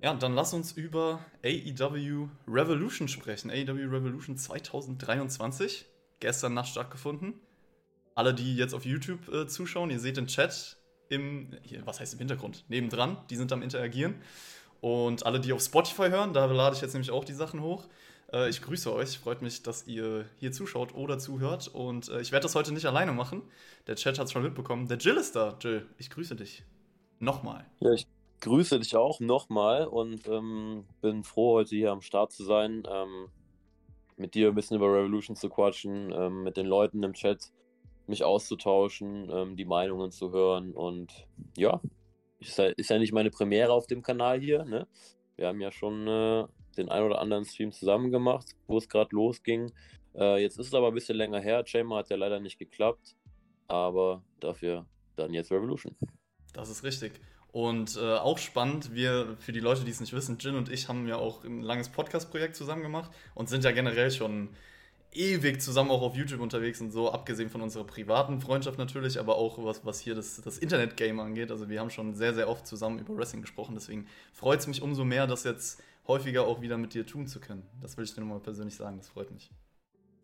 Ja, dann lass uns über AEW Revolution sprechen. AEW Revolution 2023. Gestern Nacht stattgefunden. Alle, die jetzt auf YouTube äh, zuschauen, ihr seht den Chat im, hier, was heißt im Hintergrund? Nebendran, die sind am Interagieren. Und alle, die auf Spotify hören, da lade ich jetzt nämlich auch die Sachen hoch. Äh, ich grüße euch, freut mich, dass ihr hier zuschaut oder zuhört. Und äh, ich werde das heute nicht alleine machen. Der Chat hat es schon mitbekommen. Der Jill ist da. Jill, ich grüße dich. Nochmal. Ja, ich grüße dich auch nochmal und ähm, bin froh, heute hier am Start zu sein. Ähm, mit dir ein bisschen über Revolution zu quatschen, ähm, mit den Leuten im Chat mich auszutauschen, ähm, die Meinungen zu hören und ja, ist ja, ist ja nicht meine Premiere auf dem Kanal hier. Ne? Wir haben ja schon äh, den ein oder anderen Stream zusammen gemacht, wo es gerade losging. Äh, jetzt ist es aber ein bisschen länger her. Chamber hat ja leider nicht geklappt, aber dafür dann jetzt Revolution. Das ist richtig. Und äh, auch spannend, wir, für die Leute, die es nicht wissen, Jin und ich haben ja auch ein langes Podcast-Projekt zusammen gemacht und sind ja generell schon ewig zusammen auch auf YouTube unterwegs und so, abgesehen von unserer privaten Freundschaft natürlich, aber auch was, was hier das, das Internet-Game angeht. Also wir haben schon sehr, sehr oft zusammen über Wrestling gesprochen, deswegen freut es mich umso mehr, das jetzt häufiger auch wieder mit dir tun zu können. Das will ich dir nochmal persönlich sagen, das freut mich.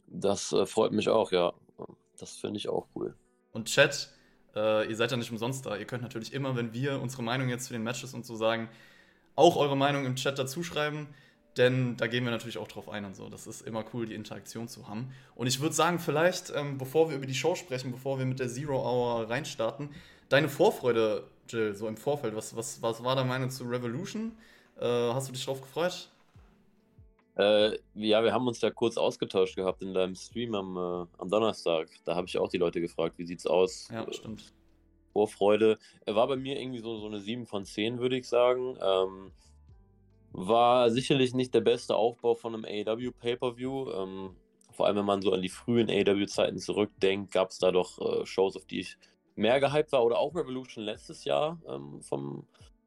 Das äh, freut mich auch, ja. Das finde ich auch cool. Und Chat, äh, ihr seid ja nicht umsonst da. Ihr könnt natürlich immer, wenn wir unsere Meinung jetzt zu den Matches und so sagen, auch eure Meinung im Chat dazu schreiben. Denn da gehen wir natürlich auch drauf ein und so. Das ist immer cool, die Interaktion zu haben. Und ich würde sagen, vielleicht, ähm, bevor wir über die Show sprechen, bevor wir mit der Zero Hour reinstarten, deine Vorfreude, Jill, so im Vorfeld. Was, was, was war deine Meinung zu Revolution? Äh, hast du dich drauf gefreut? Äh, ja, wir haben uns ja kurz ausgetauscht gehabt in deinem Stream am, äh, am Donnerstag. Da habe ich auch die Leute gefragt, wie sieht's aus? Ja, stimmt. Vorfreude. Er war bei mir irgendwie so, so eine 7 von 10, würde ich sagen. Ähm, war sicherlich nicht der beste Aufbau von einem AEW Pay-Per-View. Ähm, vor allem, wenn man so an die frühen AEW-Zeiten zurückdenkt, gab es da doch äh, Shows, auf die ich mehr gehypt war. Oder auch Revolution letztes Jahr ähm, vom,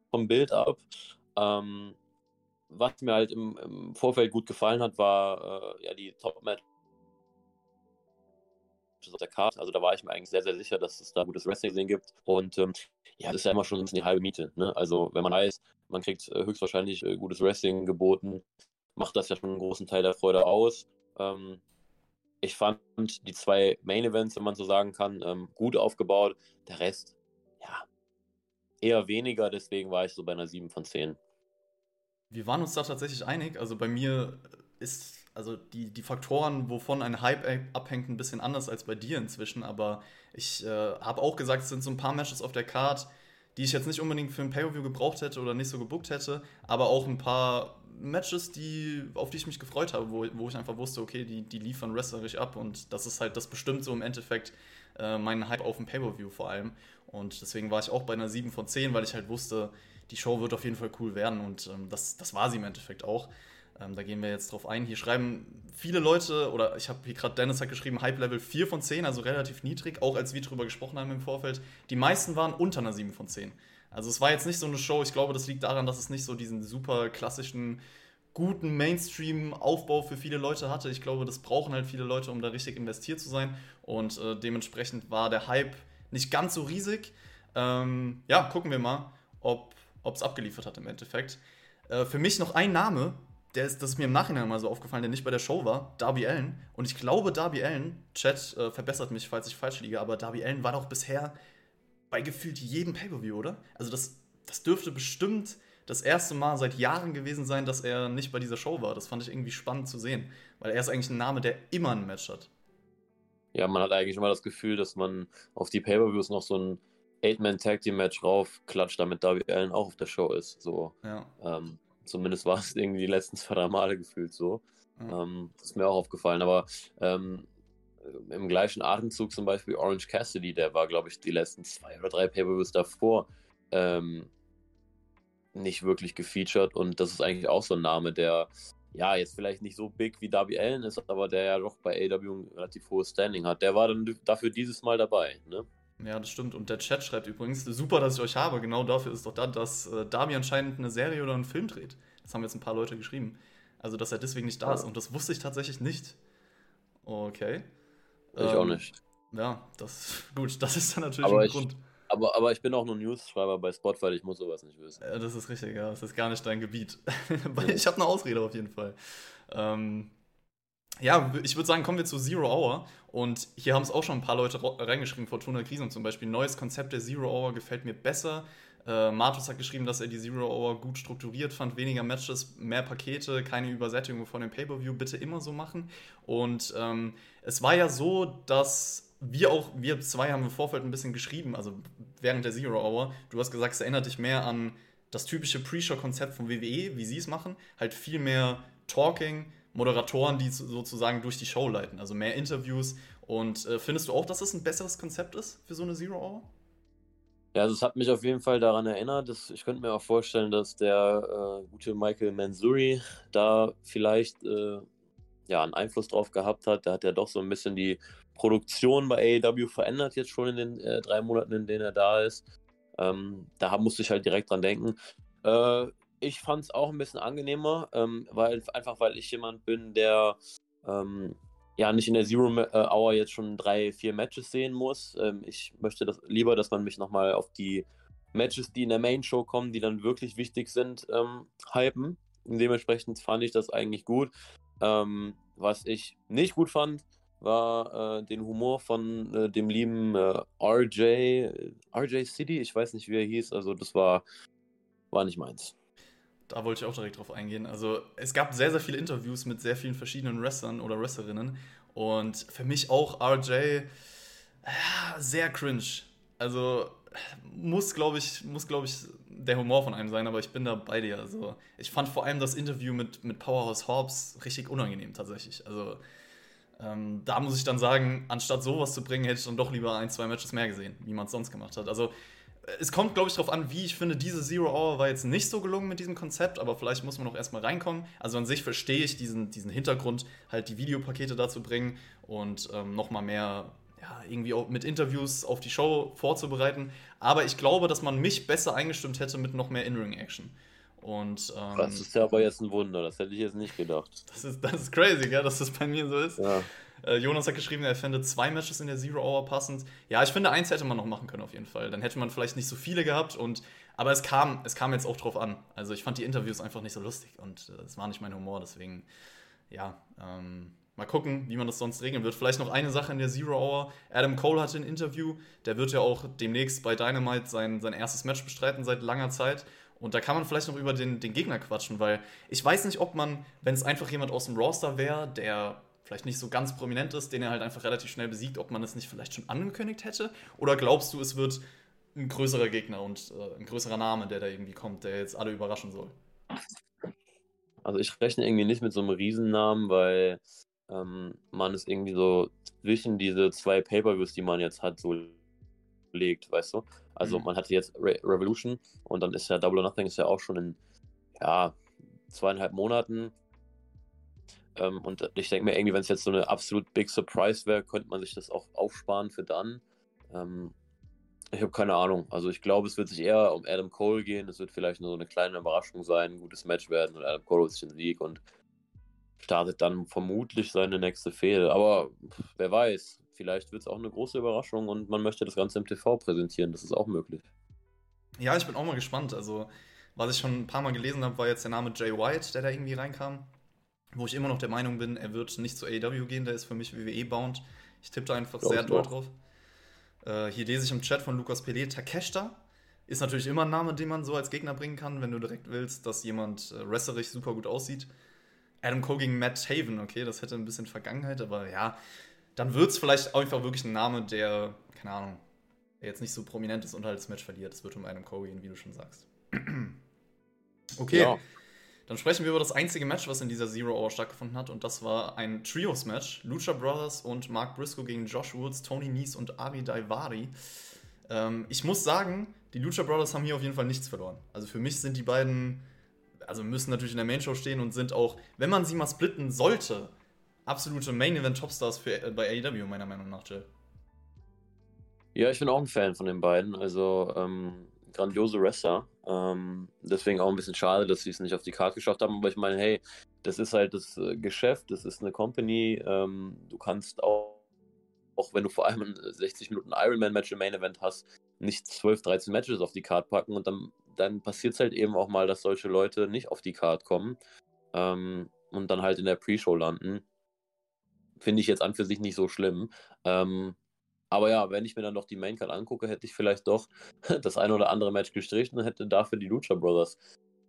vom Bild-Up. Ähm, was mir halt im, im, Vorfeld gut gefallen hat, war äh, ja die Top-Match auf der Karte. Also da war ich mir eigentlich sehr, sehr sicher, dass es da gutes Wrestling gibt. Und ähm, ja, das ist ja immer schon ein bisschen die halbe Miete. Ne? Also wenn man weiß, man kriegt äh, höchstwahrscheinlich äh, gutes Wrestling geboten, macht das ja schon einen großen Teil der Freude aus. Ähm, ich fand die zwei Main Events, wenn man so sagen kann, ähm, gut aufgebaut. Der Rest, ja, eher weniger. Deswegen war ich so bei einer 7 von 10. Wir waren uns da tatsächlich einig. Also bei mir ist also die, die Faktoren, wovon ein Hype abhängt, ein bisschen anders als bei dir inzwischen. Aber ich äh, habe auch gesagt, es sind so ein paar Matches auf der Card, die ich jetzt nicht unbedingt für ein Pay-Per-View gebraucht hätte oder nicht so gebuckt hätte, aber auch ein paar Matches, die, auf die ich mich gefreut habe, wo, wo ich einfach wusste, okay, die, die liefern wrestlerisch ab und das ist halt, das bestimmt so im Endeffekt äh, meinen Hype auf dem Pay-Per-View vor allem. Und deswegen war ich auch bei einer 7 von 10, weil ich halt wusste, die Show wird auf jeden Fall cool werden und ähm, das, das war sie im Endeffekt auch. Ähm, da gehen wir jetzt drauf ein. Hier schreiben viele Leute, oder ich habe hier gerade Dennis hat geschrieben, Hype Level 4 von 10, also relativ niedrig, auch als wir drüber gesprochen haben im Vorfeld. Die meisten waren unter einer 7 von 10. Also es war jetzt nicht so eine Show, ich glaube, das liegt daran, dass es nicht so diesen super klassischen, guten Mainstream-Aufbau für viele Leute hatte. Ich glaube, das brauchen halt viele Leute, um da richtig investiert zu sein. Und äh, dementsprechend war der Hype nicht ganz so riesig. Ähm, ja, gucken wir mal, ob es abgeliefert hat im Endeffekt. Äh, für mich noch ein Name, der ist, das ist mir im Nachhinein mal so aufgefallen, der nicht bei der Show war, Darby Allen. Und ich glaube, Darby Allen, Chat äh, verbessert mich, falls ich falsch liege, aber Darby Allen war doch bisher bei gefühlt jedem Pay-Per-View, oder? Also das, das dürfte bestimmt das erste Mal seit Jahren gewesen sein, dass er nicht bei dieser Show war. Das fand ich irgendwie spannend zu sehen, weil er ist eigentlich ein Name, der immer ein Match hat. Ja, man hat eigentlich immer das Gefühl, dass man auf die Pay-Per-Views noch so ein Eight-Man-Tag-Team-Match raufklatscht, damit Darby Allen auch auf der Show ist. So. Ja. Ähm, Zumindest war es irgendwie die letzten zwei, drei Male gefühlt so. Mhm. Ähm, das ist mir auch aufgefallen. Aber ähm, im gleichen Atemzug zum Beispiel Orange Cassidy, der war, glaube ich, die letzten zwei oder drei Pay-Per-Views davor ähm, nicht wirklich gefeatured. Und das ist eigentlich auch so ein Name, der ja jetzt vielleicht nicht so big wie Darby Allen ist, aber der ja doch bei AW ein relativ hohes Standing hat. Der war dann dafür dieses Mal dabei. Ne? Ja, das stimmt. Und der Chat schreibt übrigens, super, dass ich euch habe. Genau dafür ist doch da, dass äh, Darby anscheinend eine Serie oder einen Film dreht. Das haben jetzt ein paar Leute geschrieben. Also, dass er deswegen nicht da ist. Und das wusste ich tatsächlich nicht. Okay. Ich ähm, auch nicht. Ja, das gut. Das ist dann natürlich Aber ein ich, Grund. Aber, aber ich bin auch nur News-Schreiber bei Spotify, ich muss sowas nicht wissen. Ja, das ist richtig, ja. Das ist gar nicht dein Gebiet. ich habe eine Ausrede auf jeden Fall. Ähm, ja, ich würde sagen, kommen wir zu Zero Hour. Und hier haben es auch schon ein paar Leute reingeschrieben, Fortuna Krisen zum Beispiel. Neues Konzept der Zero Hour gefällt mir besser. Äh, Martus hat geschrieben, dass er die Zero Hour gut strukturiert fand. Weniger Matches, mehr Pakete, keine Übersättigung von dem Pay-Per-View. Bitte immer so machen. Und ähm, es war ja so, dass wir auch, wir zwei haben im Vorfeld ein bisschen geschrieben, also während der Zero Hour. Du hast gesagt, es erinnert dich mehr an das typische Pre-Show-Konzept von WWE, wie sie es machen. Halt viel mehr Talking, Moderatoren, die sozusagen durch die Show leiten, also mehr Interviews. Und äh, findest du auch, dass das ein besseres Konzept ist für so eine Zero Hour? Ja, also es hat mich auf jeden Fall daran erinnert. Dass, ich könnte mir auch vorstellen, dass der äh, gute Michael Mansouri da vielleicht äh, ja, einen Einfluss drauf gehabt hat. Der hat ja doch so ein bisschen die Produktion bei AEW verändert jetzt schon in den äh, drei Monaten, in denen er da ist. Ähm, da musste ich halt direkt dran denken. Ich fand es auch ein bisschen angenehmer, ähm, weil einfach weil ich jemand bin, der ähm, ja nicht in der Zero äh, Hour jetzt schon drei, vier Matches sehen muss. Ähm, ich möchte das lieber, dass man mich nochmal auf die Matches, die in der Main Show kommen, die dann wirklich wichtig sind, ähm, hypen. Und dementsprechend fand ich das eigentlich gut. Ähm, was ich nicht gut fand, war äh, den Humor von äh, dem lieben äh, RJ, RJ City, ich weiß nicht, wie er hieß, also das war, war nicht meins. Da wollte ich auch direkt drauf eingehen. Also es gab sehr, sehr viele Interviews mit sehr vielen verschiedenen Wrestlern oder Wrestlerinnen und für mich auch RJ äh, sehr cringe. Also muss, glaube ich, muss, glaube ich, der Humor von einem sein, aber ich bin da bei dir. Also, ich fand vor allem das Interview mit, mit Powerhouse Hobbs richtig unangenehm tatsächlich. Also, ähm, da muss ich dann sagen, anstatt sowas zu bringen, hätte ich dann doch lieber ein, zwei Matches mehr gesehen, wie man es sonst gemacht hat. Also es kommt, glaube ich, darauf an, wie ich finde, diese Zero Hour war jetzt nicht so gelungen mit diesem Konzept, aber vielleicht muss man noch erstmal reinkommen. Also an sich verstehe ich diesen, diesen Hintergrund, halt die Videopakete dazu bringen und ähm, nochmal mehr, ja, irgendwie auch mit Interviews auf die Show vorzubereiten. Aber ich glaube, dass man mich besser eingestimmt hätte mit noch mehr In-Ring-Action. Und, ähm, das ist ja aber jetzt ein Wunder, das hätte ich jetzt nicht gedacht. Das ist, das ist crazy, gell, dass das bei mir so ist. Ja. Äh, Jonas hat geschrieben, er fände zwei Matches in der Zero Hour passend. Ja, ich finde, eins hätte man noch machen können auf jeden Fall. Dann hätte man vielleicht nicht so viele gehabt und aber es kam, es kam jetzt auch drauf an. Also ich fand die Interviews einfach nicht so lustig und äh, es äh, war nicht mein Humor, deswegen, ja, ähm, mal gucken, wie man das sonst regeln wird. Vielleicht noch eine Sache in der Zero Hour. Adam Cole hatte ein Interview, der wird ja auch demnächst bei Dynamite sein, sein erstes Match bestreiten seit langer Zeit. Und da kann man vielleicht noch über den, den Gegner quatschen, weil ich weiß nicht, ob man, wenn es einfach jemand aus dem Roster wäre, der vielleicht nicht so ganz prominent ist, den er halt einfach relativ schnell besiegt, ob man es nicht vielleicht schon angekündigt hätte? Oder glaubst du, es wird ein größerer Gegner und äh, ein größerer Name, der da irgendwie kommt, der jetzt alle überraschen soll? Also ich rechne irgendwie nicht mit so einem Riesennamen, weil ähm, man es irgendwie so zwischen diese zwei Pay-Per-Views, die man jetzt hat, so legt, weißt du? Also mhm. man hatte jetzt Re Revolution und dann ist ja Double or Nothing ist ja auch schon in ja, zweieinhalb Monaten. Ähm, und ich denke mir irgendwie, wenn es jetzt so eine absolut Big Surprise wäre, könnte man sich das auch aufsparen für dann. Ähm, ich habe keine Ahnung. Also ich glaube, es wird sich eher um Adam Cole gehen. Es wird vielleicht nur so eine kleine Überraschung sein, ein gutes Match werden und Adam Cole holt sich den Sieg und startet dann vermutlich seine nächste Fehde. Aber wer weiß, vielleicht wird es auch eine große Überraschung und man möchte das Ganze im TV präsentieren. Das ist auch möglich. Ja, ich bin auch mal gespannt. Also, was ich schon ein paar Mal gelesen habe, war jetzt der Name Jay White, der da irgendwie reinkam. Wo ich immer noch der Meinung bin, er wird nicht zu AEW gehen, der ist für mich WWE-bound. Ich tippe da einfach Glaub sehr doll drauf. Äh, hier lese ich im Chat von Lukas Pelé, Takeshita ist natürlich immer ein Name, den man so als Gegner bringen kann, wenn du direkt willst, dass jemand äh, wrestlerisch super gut aussieht. Adam Cole gegen Matt Haven, okay, das hätte ein bisschen Vergangenheit, aber ja, dann wird es vielleicht einfach wirklich ein Name, der, keine Ahnung, der jetzt nicht so prominent ist und halt das Match verliert. Es wird um Adam Cole gehen, wie du schon sagst. okay. Ja. Dann sprechen wir über das einzige Match, was in dieser Zero Hour stattgefunden hat. Und das war ein Trios-Match. Lucha Brothers und Mark Briscoe gegen Josh Woods, Tony Nies und Abi Daivari. Ähm, ich muss sagen, die Lucha Brothers haben hier auf jeden Fall nichts verloren. Also für mich sind die beiden, also müssen natürlich in der Main Show stehen und sind auch, wenn man sie mal splitten sollte, absolute Main-Event-Topstars äh, bei AEW, meiner Meinung nach, Jill. Ja, ich bin auch ein Fan von den beiden. Also, ähm, grandiose Wrestler. Ähm, deswegen auch ein bisschen schade, dass sie es nicht auf die Karte geschafft haben. Aber ich meine, hey, das ist halt das äh, Geschäft, das ist eine Company. Ähm, du kannst auch auch wenn du vor allem ein 60 Minuten Ironman-Match im Main Event hast, nicht 12, 13 Matches auf die Card packen und dann, dann passiert es halt eben auch mal, dass solche Leute nicht auf die Card kommen ähm, und dann halt in der Pre-Show landen. Finde ich jetzt an für sich nicht so schlimm. Ähm, aber ja, wenn ich mir dann noch die Maincard angucke, hätte ich vielleicht doch das ein oder andere Match gestrichen und hätte dafür die Lucha Brothers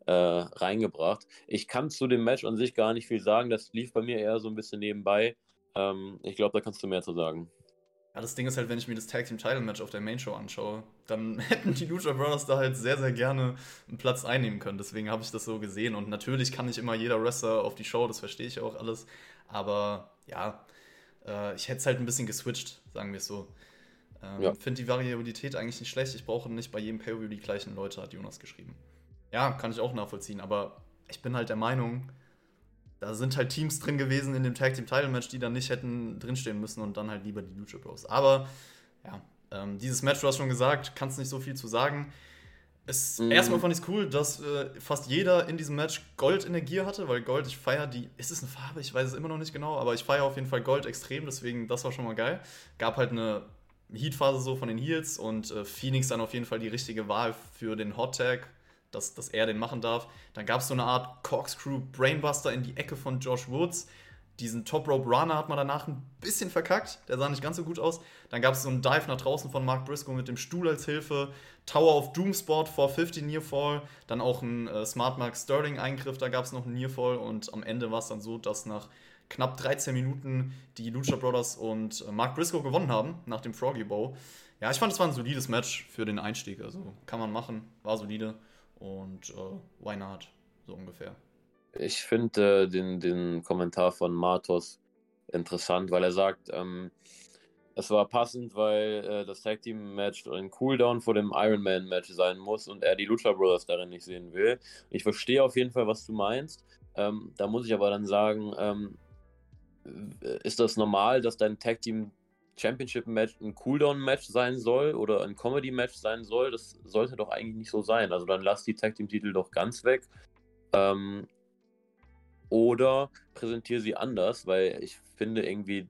äh, reingebracht. Ich kann zu dem Match an sich gar nicht viel sagen. Das lief bei mir eher so ein bisschen nebenbei. Ähm, ich glaube, da kannst du mehr zu sagen. Ja, das Ding ist halt, wenn ich mir das Tag Team Title Match auf der Main Show anschaue, dann hätten die Lucha Brothers da halt sehr, sehr gerne einen Platz einnehmen können. Deswegen habe ich das so gesehen. Und natürlich kann nicht immer jeder Wrestler auf die Show, das verstehe ich auch alles. Aber ja, äh, ich hätte es halt ein bisschen geswitcht, sagen wir es so. Ähm, ja. Finde die Variabilität eigentlich nicht schlecht. Ich brauche nicht bei jedem Pay-Per-View die gleichen Leute, hat Jonas geschrieben. Ja, kann ich auch nachvollziehen, aber ich bin halt der Meinung, da sind halt Teams drin gewesen in dem Tag Team Title Match, die dann nicht hätten drinstehen müssen und dann halt lieber die Lucha Bros. Aber ja, ähm, dieses Match, du hast schon gesagt, kannst nicht so viel zu sagen. Es, mhm. Erstmal fand ich es cool, dass äh, fast jeder in diesem Match Gold in der Gier hatte, weil Gold, ich feiere die. Ist es eine Farbe? Ich weiß es immer noch nicht genau, aber ich feiere auf jeden Fall Gold extrem, deswegen das war schon mal geil. Gab halt eine Heat-Phase so von den Heels und äh, Phoenix dann auf jeden Fall die richtige Wahl für den Hot Tag, dass, dass er den machen darf. Dann gab es so eine Art Corkscrew Brainbuster in die Ecke von Josh Woods diesen Top Rope Runner hat man danach ein bisschen verkackt. Der sah nicht ganz so gut aus. Dann gab es so einen Dive nach draußen von Mark Briscoe mit dem Stuhl als Hilfe. Tower of Doomsport vor 50 Nearfall. Dann auch ein äh, Smart Mark Sterling Eingriff. Da gab es noch einen Nearfall. Und am Ende war es dann so, dass nach knapp 13 Minuten die Lucha Brothers und äh, Mark Briscoe gewonnen haben nach dem Froggy Bow. Ja, ich fand, es war ein solides Match für den Einstieg. Also kann man machen. War solide. Und äh, why not? So ungefähr. Ich finde äh, den, den Kommentar von Matos interessant, weil er sagt, ähm, es war passend, weil äh, das Tag Team Match ein Cooldown vor dem Iron Man Match sein muss und er die Lucha Brothers darin nicht sehen will. Ich verstehe auf jeden Fall, was du meinst. Ähm, da muss ich aber dann sagen, ähm, ist das normal, dass dein Tag Team Championship Match ein Cooldown Match sein soll oder ein Comedy Match sein soll? Das sollte doch eigentlich nicht so sein. Also dann lass die Tag Team Titel doch ganz weg. Ähm, oder präsentiere sie anders, weil ich finde irgendwie,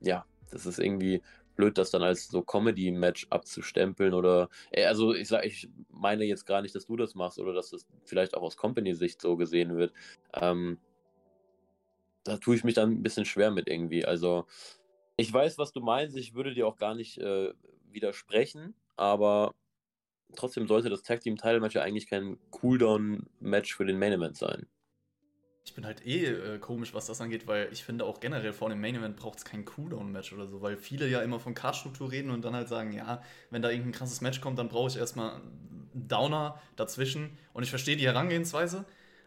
ja, das ist irgendwie blöd, das dann als so Comedy-Match abzustempeln oder, äh, also ich sage, ich meine jetzt gar nicht, dass du das machst oder dass das vielleicht auch aus Company-Sicht so gesehen wird. Ähm, da tue ich mich dann ein bisschen schwer mit irgendwie. Also ich weiß, was du meinst, ich würde dir auch gar nicht äh, widersprechen, aber trotzdem sollte das Tag Team Title Match ja eigentlich kein Cooldown Match für den Main Event sein. Ich bin halt eh äh, komisch, was das angeht, weil ich finde auch generell vor dem Main Event braucht es kein Cooldown-Match oder so, weil viele ja immer von Cardstruktur reden und dann halt sagen, ja, wenn da irgendein krasses Match kommt, dann brauche ich erstmal einen Downer dazwischen. Und ich verstehe die Herangehensweise,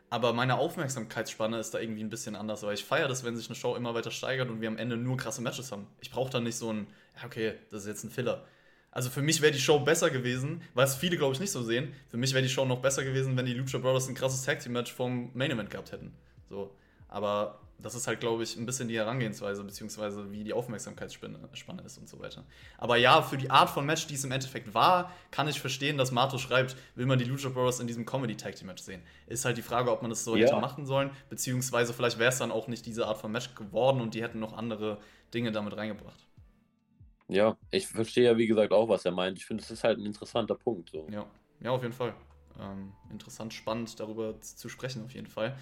aber meine Aufmerksamkeitsspanne ist da irgendwie ein bisschen anders, weil ich feiere das, wenn sich eine Show immer weiter steigert und wir am Ende nur krasse Matches haben. Ich brauche dann nicht so ein, ja, okay, das ist jetzt ein Filler. Also für mich wäre die Show besser gewesen, weil es viele, glaube ich, nicht so sehen. Für mich wäre die Show noch besser gewesen, wenn die Lucha Brothers ein krasses Tag Team Match vom Main Event gehabt hätten. So. Aber das ist halt, glaube ich, ein bisschen die Herangehensweise, beziehungsweise wie die Aufmerksamkeitsspanne ist und so weiter. Aber ja, für die Art von Match, die es im Endeffekt war, kann ich verstehen, dass Mato schreibt, will man die Lucha Bros in diesem Comedy Tag Team Match sehen. Ist halt die Frage, ob man das so ja. hätte machen sollen, beziehungsweise vielleicht wäre es dann auch nicht diese Art von Match geworden und die hätten noch andere Dinge damit reingebracht. Ja, ich verstehe ja, wie gesagt, auch, was er meint. Ich finde, es ist halt ein interessanter Punkt. So. Ja. ja, auf jeden Fall. Ähm, interessant, spannend darüber zu sprechen, auf jeden Fall.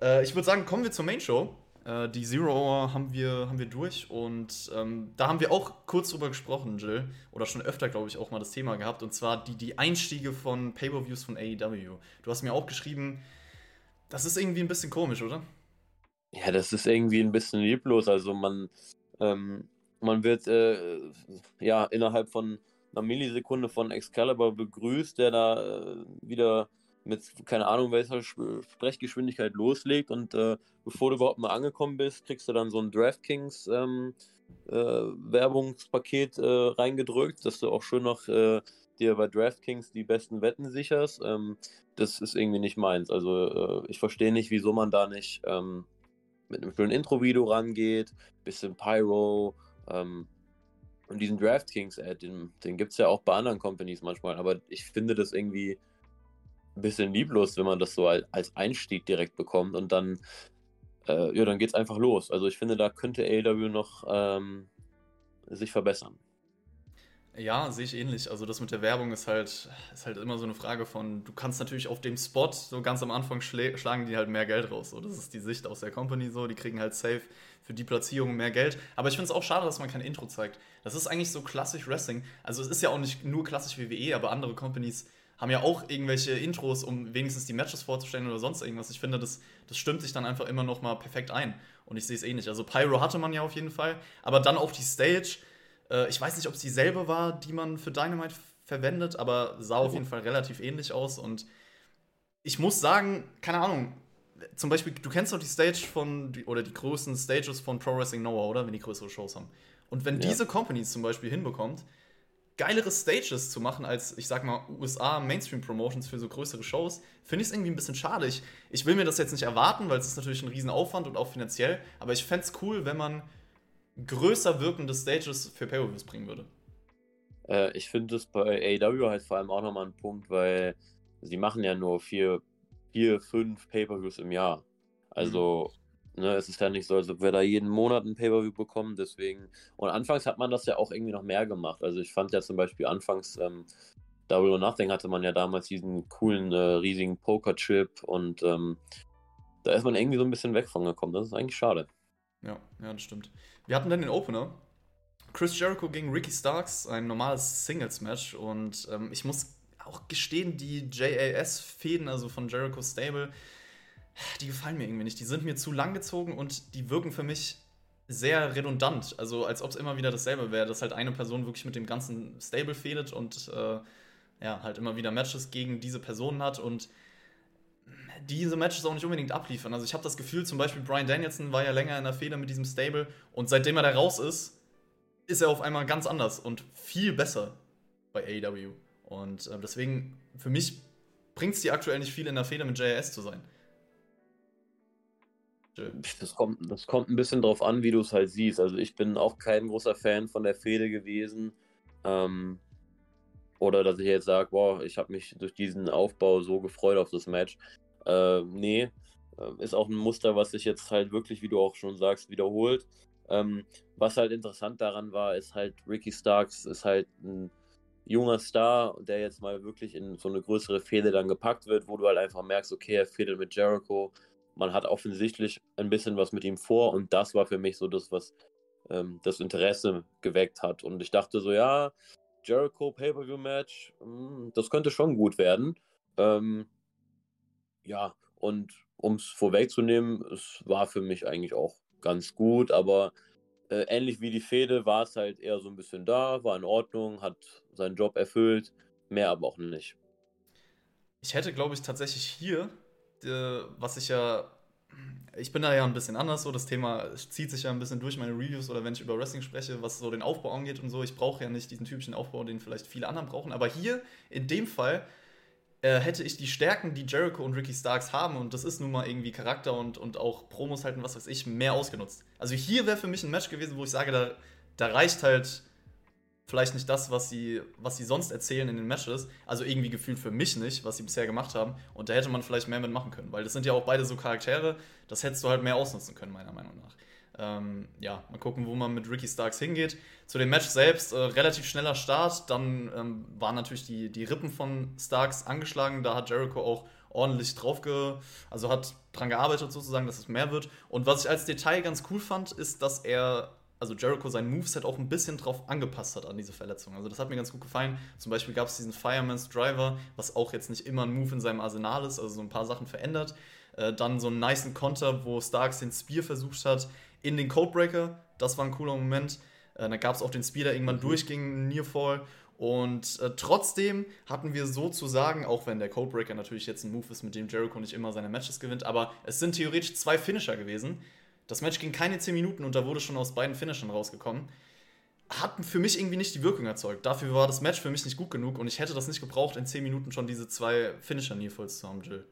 Äh, ich würde sagen, kommen wir zur Main Show. Äh, die Zero Hour haben wir, haben wir durch und ähm, da haben wir auch kurz drüber gesprochen, Jill. Oder schon öfter, glaube ich, auch mal das Thema gehabt. Und zwar die, die Einstiege von Pay-Per-Views von AEW. Du hast mir auch geschrieben, das ist irgendwie ein bisschen komisch, oder? Ja, das ist irgendwie ein bisschen lieblos. Also man, ähm, man wird äh, ja innerhalb von einer Millisekunde von Excalibur begrüßt, der da äh, wieder mit, keine Ahnung, welcher Sprechgeschwindigkeit loslegt und äh, bevor du überhaupt mal angekommen bist, kriegst du dann so ein DraftKings ähm, äh, Werbungspaket äh, reingedrückt, dass du auch schön noch äh, dir bei DraftKings die besten Wetten sicherst. Ähm, das ist irgendwie nicht meins. Also äh, ich verstehe nicht, wieso man da nicht ähm, mit einem schönen Intro-Video rangeht, bisschen Pyro, ähm, und diesen DraftKings-Ad, den, den gibt es ja auch bei anderen Companies manchmal, aber ich finde das irgendwie bisschen lieblos, wenn man das so als Einstieg direkt bekommt und dann, äh, ja, dann geht's einfach los. Also ich finde, da könnte AW noch ähm, sich verbessern. Ja, sehe ich ähnlich. Also das mit der Werbung ist halt, ist halt immer so eine Frage von, du kannst natürlich auf dem Spot so ganz am Anfang schlagen die halt mehr Geld raus. So, das ist die Sicht aus der Company so, die kriegen halt safe für die Platzierung mehr Geld. Aber ich finde es auch schade, dass man kein Intro zeigt. Das ist eigentlich so klassisch Wrestling. Also es ist ja auch nicht nur klassisch WWE, aber andere Companies haben ja auch irgendwelche Intros, um wenigstens die Matches vorzustellen oder sonst irgendwas. Ich finde, das, das stimmt sich dann einfach immer noch mal perfekt ein. Und ich sehe es ähnlich. Also Pyro hatte man ja auf jeden Fall. Aber dann auf die Stage äh, ich weiß nicht, ob es dieselbe war, die man für Dynamite verwendet, aber sah auf jeden Fall relativ ähnlich aus. Und ich muss sagen, keine Ahnung, zum Beispiel, du kennst doch die Stage von, oder die größten Stages von Pro Wrestling Noah, oder? Wenn die größere Shows haben. Und wenn ja. diese Companies zum Beispiel hinbekommt, geilere Stages zu machen als, ich sag mal, USA Mainstream Promotions für so größere Shows, finde ich es irgendwie ein bisschen schade. Ich, ich will mir das jetzt nicht erwarten, weil es ist natürlich ein Riesenaufwand und auch finanziell, aber ich fände es cool, wenn man größer wirkende Stages für Pay-Per-Views bringen würde. Äh, ich finde das bei AEW halt vor allem auch nochmal ein Punkt, weil sie machen ja nur vier, vier fünf Pay-Per-Views im Jahr. Also, mhm. Ne, es ist ja nicht so, als ob wir da jeden Monat ein Pay-Per-View bekommen, deswegen. Und anfangs hat man das ja auch irgendwie noch mehr gemacht. Also ich fand ja zum Beispiel anfangs ähm, Double or Nothing hatte man ja damals diesen coolen, äh, riesigen Poker-Chip und ähm, da ist man irgendwie so ein bisschen weg von gekommen. Das ist eigentlich schade. Ja, ja, das stimmt. Wir hatten dann den Opener. Chris Jericho gegen Ricky Starks, ein normales Singles-Match. Und ähm, ich muss auch gestehen, die JAS-Fäden, also von Jericho Stable, die gefallen mir irgendwie nicht. Die sind mir zu lang gezogen und die wirken für mich sehr redundant. Also als ob es immer wieder dasselbe wäre, dass halt eine Person wirklich mit dem ganzen Stable fädet und äh, ja, halt immer wieder Matches gegen diese Personen hat und diese Matches auch nicht unbedingt abliefern. Also ich habe das Gefühl, zum Beispiel Brian Danielson war ja länger in der Feder mit diesem Stable und seitdem er da raus ist, ist er auf einmal ganz anders und viel besser bei AEW. Und äh, deswegen, für mich bringt es dir aktuell nicht viel in der Feder mit JAS zu sein. Das kommt, das kommt ein bisschen drauf an, wie du es halt siehst. Also ich bin auch kein großer Fan von der Fehde gewesen. Ähm, oder dass ich jetzt sage, boah, ich habe mich durch diesen Aufbau so gefreut auf das Match. Äh, nee, äh, ist auch ein Muster, was sich jetzt halt wirklich, wie du auch schon sagst, wiederholt. Ähm, was halt interessant daran war, ist halt, Ricky Starks ist halt ein junger Star, der jetzt mal wirklich in so eine größere Fehde dann gepackt wird, wo du halt einfach merkst, okay, er fädelt mit Jericho. Man hat offensichtlich ein bisschen was mit ihm vor und das war für mich so das, was ähm, das Interesse geweckt hat. Und ich dachte so, ja, Jericho Pay-Per-View-Match, hm, das könnte schon gut werden. Ähm, ja, und um es vorwegzunehmen, es war für mich eigentlich auch ganz gut, aber äh, ähnlich wie die Fehde war es halt eher so ein bisschen da, war in Ordnung, hat seinen Job erfüllt, mehr aber auch nicht. Ich hätte, glaube ich, tatsächlich hier, was ich ja, ich bin da ja ein bisschen anders, so das Thema zieht sich ja ein bisschen durch meine Reviews oder wenn ich über Wrestling spreche, was so den Aufbau angeht und so. Ich brauche ja nicht diesen typischen Aufbau, den vielleicht viele anderen brauchen, aber hier in dem Fall äh, hätte ich die Stärken, die Jericho und Ricky Starks haben, und das ist nun mal irgendwie Charakter und, und auch Promos halten, was weiß ich, mehr ausgenutzt. Also hier wäre für mich ein Match gewesen, wo ich sage, da, da reicht halt vielleicht nicht das, was sie, was sie sonst erzählen in den Matches. Also irgendwie gefühlt für mich nicht, was sie bisher gemacht haben. Und da hätte man vielleicht mehr mitmachen können, weil das sind ja auch beide so Charaktere, das hättest du halt mehr ausnutzen können, meiner Meinung nach. Ähm, ja, mal gucken, wo man mit Ricky Starks hingeht. Zu dem Match selbst, äh, relativ schneller Start. Dann ähm, waren natürlich die, die Rippen von Starks angeschlagen. Da hat Jericho auch ordentlich drauf, ge also hat dran gearbeitet sozusagen, dass es mehr wird. Und was ich als Detail ganz cool fand, ist, dass er, also Jericho sein Moveset auch ein bisschen drauf angepasst hat an diese Verletzung. Also das hat mir ganz gut gefallen. Zum Beispiel gab es diesen Fireman's Driver, was auch jetzt nicht immer ein Move in seinem Arsenal ist, also so ein paar Sachen verändert. Äh, dann so einen niceen Konter, wo Starks den Spear versucht hat in den Codebreaker. Das war ein cooler Moment. Äh, dann gab es auch den Speed, der irgendwann mhm. durchging, Nearfall. Und äh, trotzdem hatten wir sozusagen, auch wenn der Codebreaker natürlich jetzt ein Move ist, mit dem Jericho nicht immer seine Matches gewinnt, aber es sind theoretisch zwei Finisher gewesen. Das Match ging keine 10 Minuten und da wurde schon aus beiden Finishern rausgekommen. Hat für mich irgendwie nicht die Wirkung erzeugt. Dafür war das Match für mich nicht gut genug und ich hätte das nicht gebraucht, in 10 Minuten schon diese zwei Finisher-Nearfalls zu haben, Jill.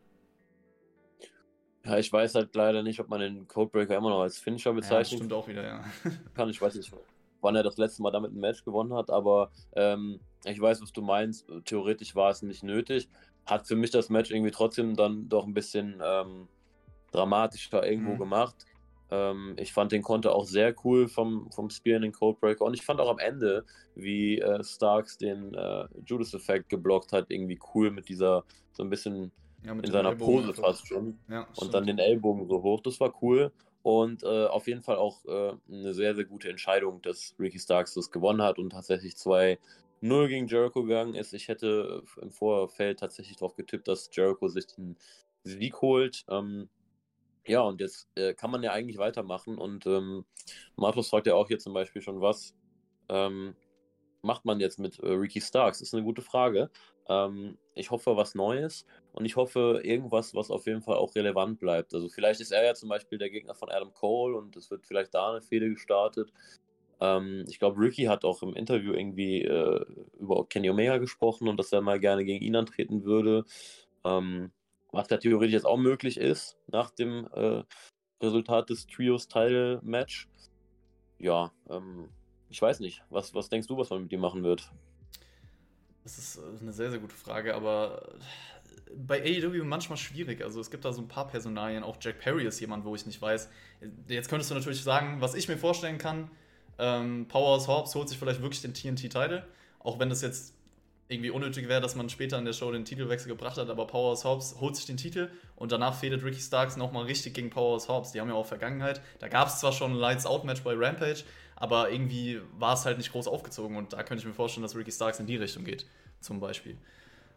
Ja, ich weiß halt leider nicht, ob man den Codebreaker immer noch als Finisher bezeichnet. Ja, stimmt auch wieder, ja. Kann ich weiß nicht, wann er das letzte Mal damit ein Match gewonnen hat, aber ähm, ich weiß, was du meinst. Theoretisch war es nicht nötig. Hat für mich das Match irgendwie trotzdem dann doch ein bisschen ähm, dramatischer irgendwo mhm. gemacht. Ähm, ich fand den Konter auch sehr cool vom, vom Spear in den Codebreaker. Und ich fand auch am Ende, wie äh, Starks den äh, Judas-Effekt geblockt hat, irgendwie cool mit dieser, so ein bisschen ja, in seiner Ellbogen Pose fast schon. Ja, und dann den Ellbogen so hoch. Das war cool. Und äh, auf jeden Fall auch äh, eine sehr, sehr gute Entscheidung, dass Ricky Starks das gewonnen hat und tatsächlich 2-0 gegen Jericho gegangen ist. Ich hätte im Vorfeld tatsächlich darauf getippt, dass Jericho sich den Sieg holt. Ähm, ja, und jetzt äh, kann man ja eigentlich weitermachen. Und ähm, Martos fragt ja auch hier zum Beispiel schon, was ähm, macht man jetzt mit äh, Ricky Starks? Ist eine gute Frage. Ähm, ich hoffe, was Neues und ich hoffe, irgendwas, was auf jeden Fall auch relevant bleibt. Also, vielleicht ist er ja zum Beispiel der Gegner von Adam Cole und es wird vielleicht da eine Fehde gestartet. Ähm, ich glaube, Ricky hat auch im Interview irgendwie äh, über Kenny Omega gesprochen und dass er mal gerne gegen ihn antreten würde. Ähm, was ja theoretisch jetzt auch möglich ist, nach dem äh, Resultat des Trios-Title-Match. Ja, ähm, ich weiß nicht. Was, was denkst du, was man mit ihm machen wird? Das ist äh, eine sehr, sehr gute Frage, aber bei AEW manchmal schwierig. Also es gibt da so ein paar Personalien. Auch Jack Perry ist jemand, wo ich nicht weiß. Jetzt könntest du natürlich sagen, was ich mir vorstellen kann. Ähm, Powerhouse Hobbs holt sich vielleicht wirklich den TNT-Title. Auch wenn das jetzt irgendwie unnötig wäre, dass man später in der Show den Titelwechsel gebracht hat, aber Powerhouse Hobbs holt sich den Titel und danach fädet Ricky Starks nochmal richtig gegen Powerhouse Hobbs. Die haben ja auch Vergangenheit. Da gab es zwar schon ein Lights-Out-Match bei Rampage, aber irgendwie war es halt nicht groß aufgezogen und da könnte ich mir vorstellen, dass Ricky Starks in die Richtung geht, zum Beispiel.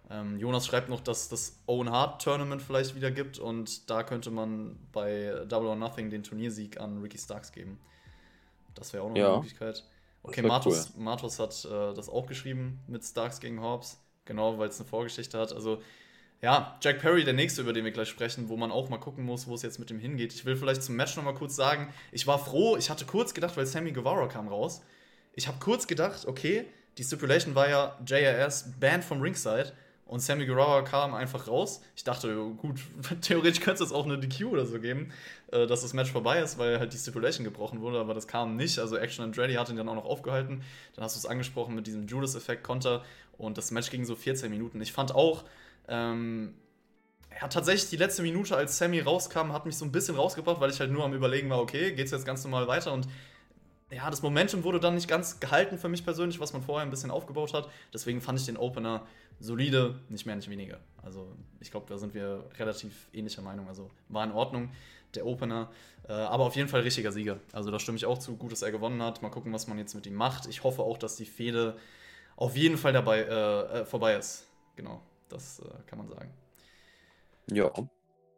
Ähm, Jonas schreibt noch, dass das Owen Hart Tournament vielleicht wieder gibt und da könnte man bei Double or Nothing den Turniersieg an Ricky Starks geben. Das wäre auch noch ja. eine Möglichkeit. Okay, Matos, cool. Matos hat äh, das auch geschrieben mit Starks gegen Hobbs. Genau, weil es eine Vorgeschichte hat. Also, ja, Jack Perry, der nächste, über den wir gleich sprechen, wo man auch mal gucken muss, wo es jetzt mit ihm hingeht. Ich will vielleicht zum Match nochmal kurz sagen, ich war froh, ich hatte kurz gedacht, weil Sammy Guevara kam raus. Ich habe kurz gedacht, okay, die Stipulation war ja JRS banned vom Ringside und Sammy Guevara kam einfach raus. Ich dachte, gut, theoretisch könnte es auch eine DQ oder so geben, äh, dass das Match vorbei ist, weil halt die Stipulation gebrochen wurde, aber das kam nicht. Also Action Andretti hat ihn dann auch noch aufgehalten. Dann hast du es angesprochen mit diesem Judas-Effekt-Konter und das Match ging so 14 Minuten. Ich fand auch, ähm, ja, tatsächlich die letzte Minute, als Sammy rauskam, hat mich so ein bisschen rausgebracht, weil ich halt nur am Überlegen war, okay, geht's jetzt ganz normal weiter und ja, das Momentum wurde dann nicht ganz gehalten für mich persönlich, was man vorher ein bisschen aufgebaut hat. Deswegen fand ich den Opener solide, nicht mehr, nicht weniger. Also ich glaube, da sind wir relativ ähnlicher Meinung. Also war in Ordnung, der Opener. Äh, aber auf jeden Fall richtiger Sieger. Also da stimme ich auch zu. Gut, dass er gewonnen hat. Mal gucken, was man jetzt mit ihm macht. Ich hoffe auch, dass die Fehde auf jeden Fall dabei äh, äh, vorbei ist. Genau, das äh, kann man sagen. Ja.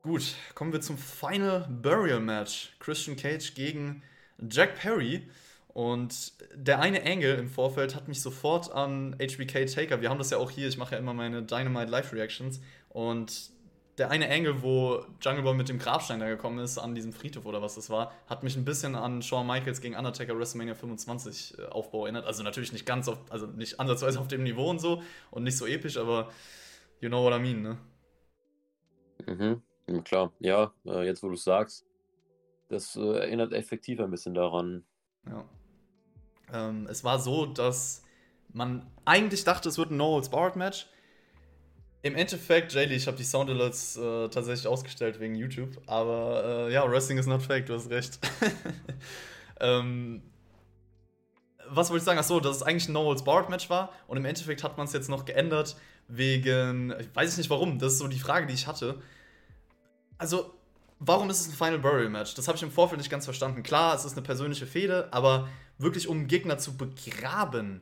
Gut, kommen wir zum Final Burial Match. Christian Cage gegen Jack Perry. Und der eine Angle im Vorfeld hat mich sofort an HBK Taker. Wir haben das ja auch hier, ich mache ja immer meine Dynamite Live Reactions. Und der eine Angle, wo Jungle Boy mit dem Grabstein da gekommen ist, an diesem Friedhof oder was das war, hat mich ein bisschen an Shawn Michaels gegen Undertaker WrestleMania 25 äh, Aufbau erinnert. Also natürlich nicht ganz auf, also nicht ansatzweise auf dem Niveau und so und nicht so episch, aber you know what I mean, ne? Mhm, klar. Ja, äh, jetzt wo du es sagst, das äh, erinnert effektiv ein bisschen daran. Ja. Ähm, es war so, dass man eigentlich dachte, es wird ein No-Holds-Barred-Match. Im Endeffekt, Jaylee, ich habe die Sound Alerts äh, tatsächlich ausgestellt wegen YouTube, aber äh, ja, Wrestling is not fake, du hast recht. ähm, was wollte ich sagen? Achso, dass es eigentlich ein No-Holds-Barred-Match war und im Endeffekt hat man es jetzt noch geändert wegen, ich weiß nicht warum, das ist so die Frage, die ich hatte. Also, warum ist es ein Final Burial Match? Das habe ich im Vorfeld nicht ganz verstanden. Klar, es ist eine persönliche Fehde, aber wirklich um einen Gegner zu begraben,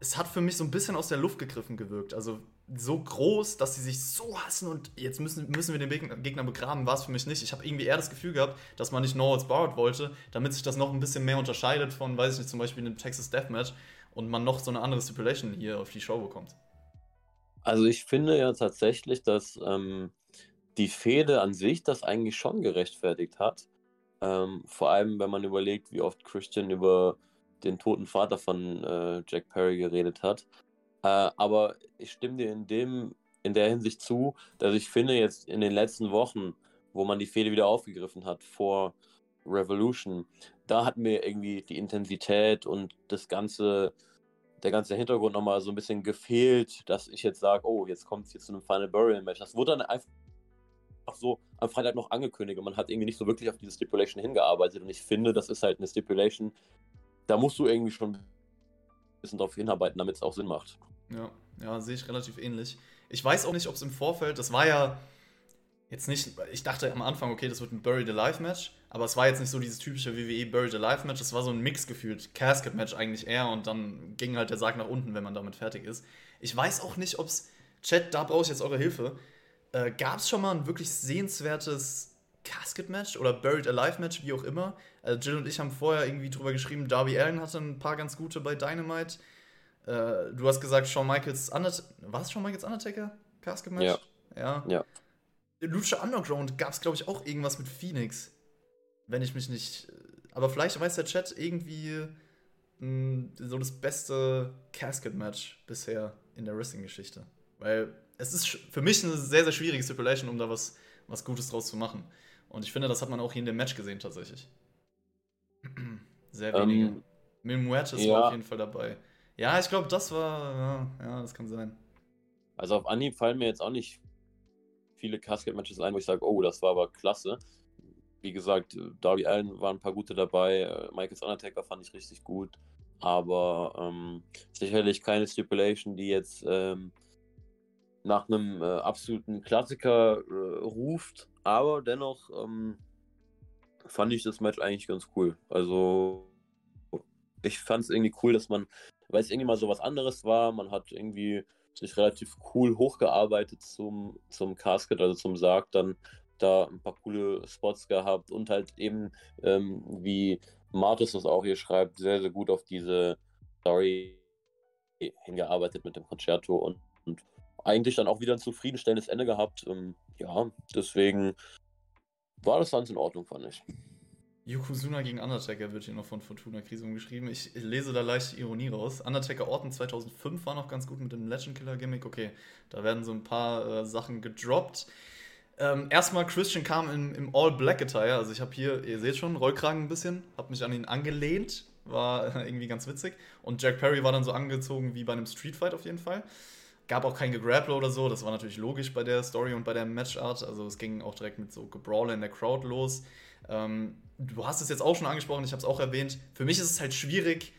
es hat für mich so ein bisschen aus der Luft gegriffen gewirkt. Also so groß, dass sie sich so hassen und jetzt müssen, müssen wir den Gegner begraben, war es für mich nicht. Ich habe irgendwie eher das Gefühl gehabt, dass man nicht No Holds wollte, damit sich das noch ein bisschen mehr unterscheidet von, weiß ich nicht, zum Beispiel einem Texas Deathmatch und man noch so eine andere Stipulation hier auf die Show bekommt. Also ich finde ja tatsächlich, dass ähm, die Fehde an sich das eigentlich schon gerechtfertigt hat. Ähm, vor allem, wenn man überlegt, wie oft Christian über den toten Vater von äh, Jack Perry geredet hat. Äh, aber ich stimme dir in, dem, in der Hinsicht zu, dass ich finde, jetzt in den letzten Wochen, wo man die Fehde wieder aufgegriffen hat vor Revolution, da hat mir irgendwie die Intensität und das ganze, der ganze Hintergrund nochmal so ein bisschen gefehlt, dass ich jetzt sage, oh, jetzt kommt es jetzt zu einem Final Burial Match. Das wurde dann einfach so am Freitag noch angekündigt und man hat irgendwie nicht so wirklich auf diese Stipulation hingearbeitet. Und ich finde, das ist halt eine Stipulation, da musst du irgendwie schon ein bisschen drauf hinarbeiten, damit es auch Sinn macht. Ja, ja, sehe ich relativ ähnlich. Ich weiß auch nicht, ob es im Vorfeld, das war ja jetzt nicht, ich dachte am Anfang, okay, das wird ein Buried Alive Match, aber es war jetzt nicht so dieses typische WWE Buried Alive Match, es war so ein Mix gefühlt, Casket Match eigentlich eher und dann ging halt der Sarg nach unten, wenn man damit fertig ist. Ich weiß auch nicht, ob es, Chat, da brauche ich jetzt eure Hilfe, äh, gab es schon mal ein wirklich sehenswertes Casket Match oder Buried Alive Match, wie auch immer. Also Jill und ich haben vorher irgendwie drüber geschrieben, Darby Allen hatte ein paar ganz gute bei Dynamite. Äh, du hast gesagt, Shawn Michaels Undertaker. War es Shawn Michaels Undertaker? Casket Match? Ja. Ja. ja. Lucha Underground gab es, glaube ich, auch irgendwas mit Phoenix. Wenn ich mich nicht. Aber vielleicht weiß der Chat irgendwie mh, hm, so das beste Casket-Match bisher in der Wrestling-Geschichte. Weil es ist für mich eine sehr, sehr schwierige Stipulation, um da was, was Gutes draus zu machen. Und ich finde, das hat man auch hier in dem Match gesehen, tatsächlich. Sehr wenige. Um, ähm, Mil Muertes ja. war auf jeden Fall dabei. Ja, ich glaube, das war. Ja, ja, das kann sein. Also auf Anhieb fallen mir jetzt auch nicht viele Casket-Matches ein, wo ich sage, oh, das war aber klasse. Wie gesagt, Darby Allen waren ein paar gute dabei, äh, Michaels Undertaker fand ich richtig gut, aber ähm, sicherlich keine Stipulation, die jetzt ähm, nach einem äh, absoluten Klassiker äh, ruft, aber dennoch ähm, fand ich das Match eigentlich ganz cool. Also ich fand es irgendwie cool, dass man, weil es irgendwie mal so was anderes war, man hat irgendwie sich relativ cool hochgearbeitet zum, zum Casket, also zum Sarg, dann da ein paar coole Spots gehabt und halt eben, ähm, wie Martus das auch hier schreibt, sehr, sehr gut auf diese Story hingearbeitet mit dem Concerto und, und eigentlich dann auch wieder ein zufriedenstellendes Ende gehabt. Ähm, ja, deswegen war das ganz in Ordnung, fand ich. Yokozuna gegen Undertaker wird hier noch von Fortuna Krise geschrieben. Ich lese da leicht Ironie raus. Undertaker Orton 2005 war noch ganz gut mit dem Legend Killer Gimmick. Okay, da werden so ein paar äh, Sachen gedroppt. Ähm, erstmal, Christian kam im, im All-Black-Attire. Also ich habe hier, ihr seht schon, Rollkragen ein bisschen. Habe mich an ihn angelehnt. War irgendwie ganz witzig. Und Jack Perry war dann so angezogen wie bei einem Street Fight auf jeden Fall. Gab auch kein Gegrapple oder so. Das war natürlich logisch bei der Story und bei der Matchart. Also es ging auch direkt mit so Gebrawler in der Crowd los. Ähm, du hast es jetzt auch schon angesprochen, ich habe es auch erwähnt. Für mich ist es halt schwierig,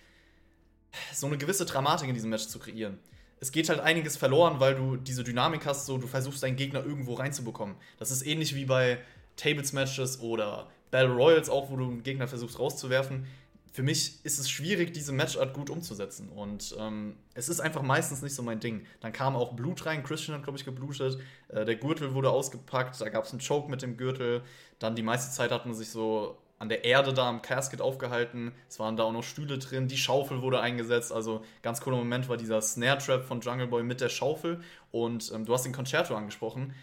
so eine gewisse Dramatik in diesem Match zu kreieren. Es geht halt einiges verloren, weil du diese Dynamik hast, so du versuchst deinen Gegner irgendwo reinzubekommen. Das ist ähnlich wie bei Tables Matches oder Battle Royals auch, wo du einen Gegner versuchst rauszuwerfen für mich ist es schwierig, diese Matchart gut umzusetzen. Und ähm, es ist einfach meistens nicht so mein Ding. Dann kam auch Blut rein. Christian hat, glaube ich, geblutet. Äh, der Gürtel wurde ausgepackt. Da gab es einen Choke mit dem Gürtel. Dann die meiste Zeit hat man sich so an der Erde da am Casket aufgehalten. Es waren da auch noch Stühle drin. Die Schaufel wurde eingesetzt. Also ganz cooler Moment war dieser Snare Trap von Jungle Boy mit der Schaufel. Und ähm, du hast den Concerto angesprochen.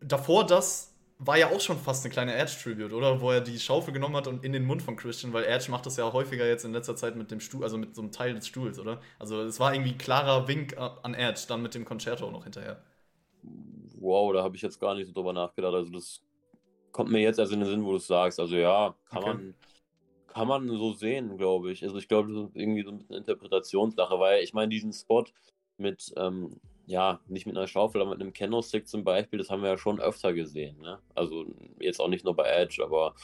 Davor das war ja auch schon fast eine kleine Edge-Tribute, oder? Wo er die Schaufel genommen hat und in den Mund von Christian, weil Edge macht das ja häufiger jetzt in letzter Zeit mit dem Stuhl, also mit so einem Teil des Stuhls, oder? Also es war irgendwie klarer Wink an Edge, dann mit dem Concerto noch hinterher. Wow, da habe ich jetzt gar nicht so drüber nachgedacht. Also das kommt mir jetzt erst in den Sinn, wo du es sagst. Also ja, kann okay. man kann man so sehen, glaube ich. Also ich glaube, das ist irgendwie so ein bisschen Interpretationssache, weil ich meine, diesen Spot mit ähm, ja, nicht mit einer Schaufel, aber mit einem Candlestick zum Beispiel, das haben wir ja schon öfter gesehen. Ne? Also jetzt auch nicht nur bei Edge, aber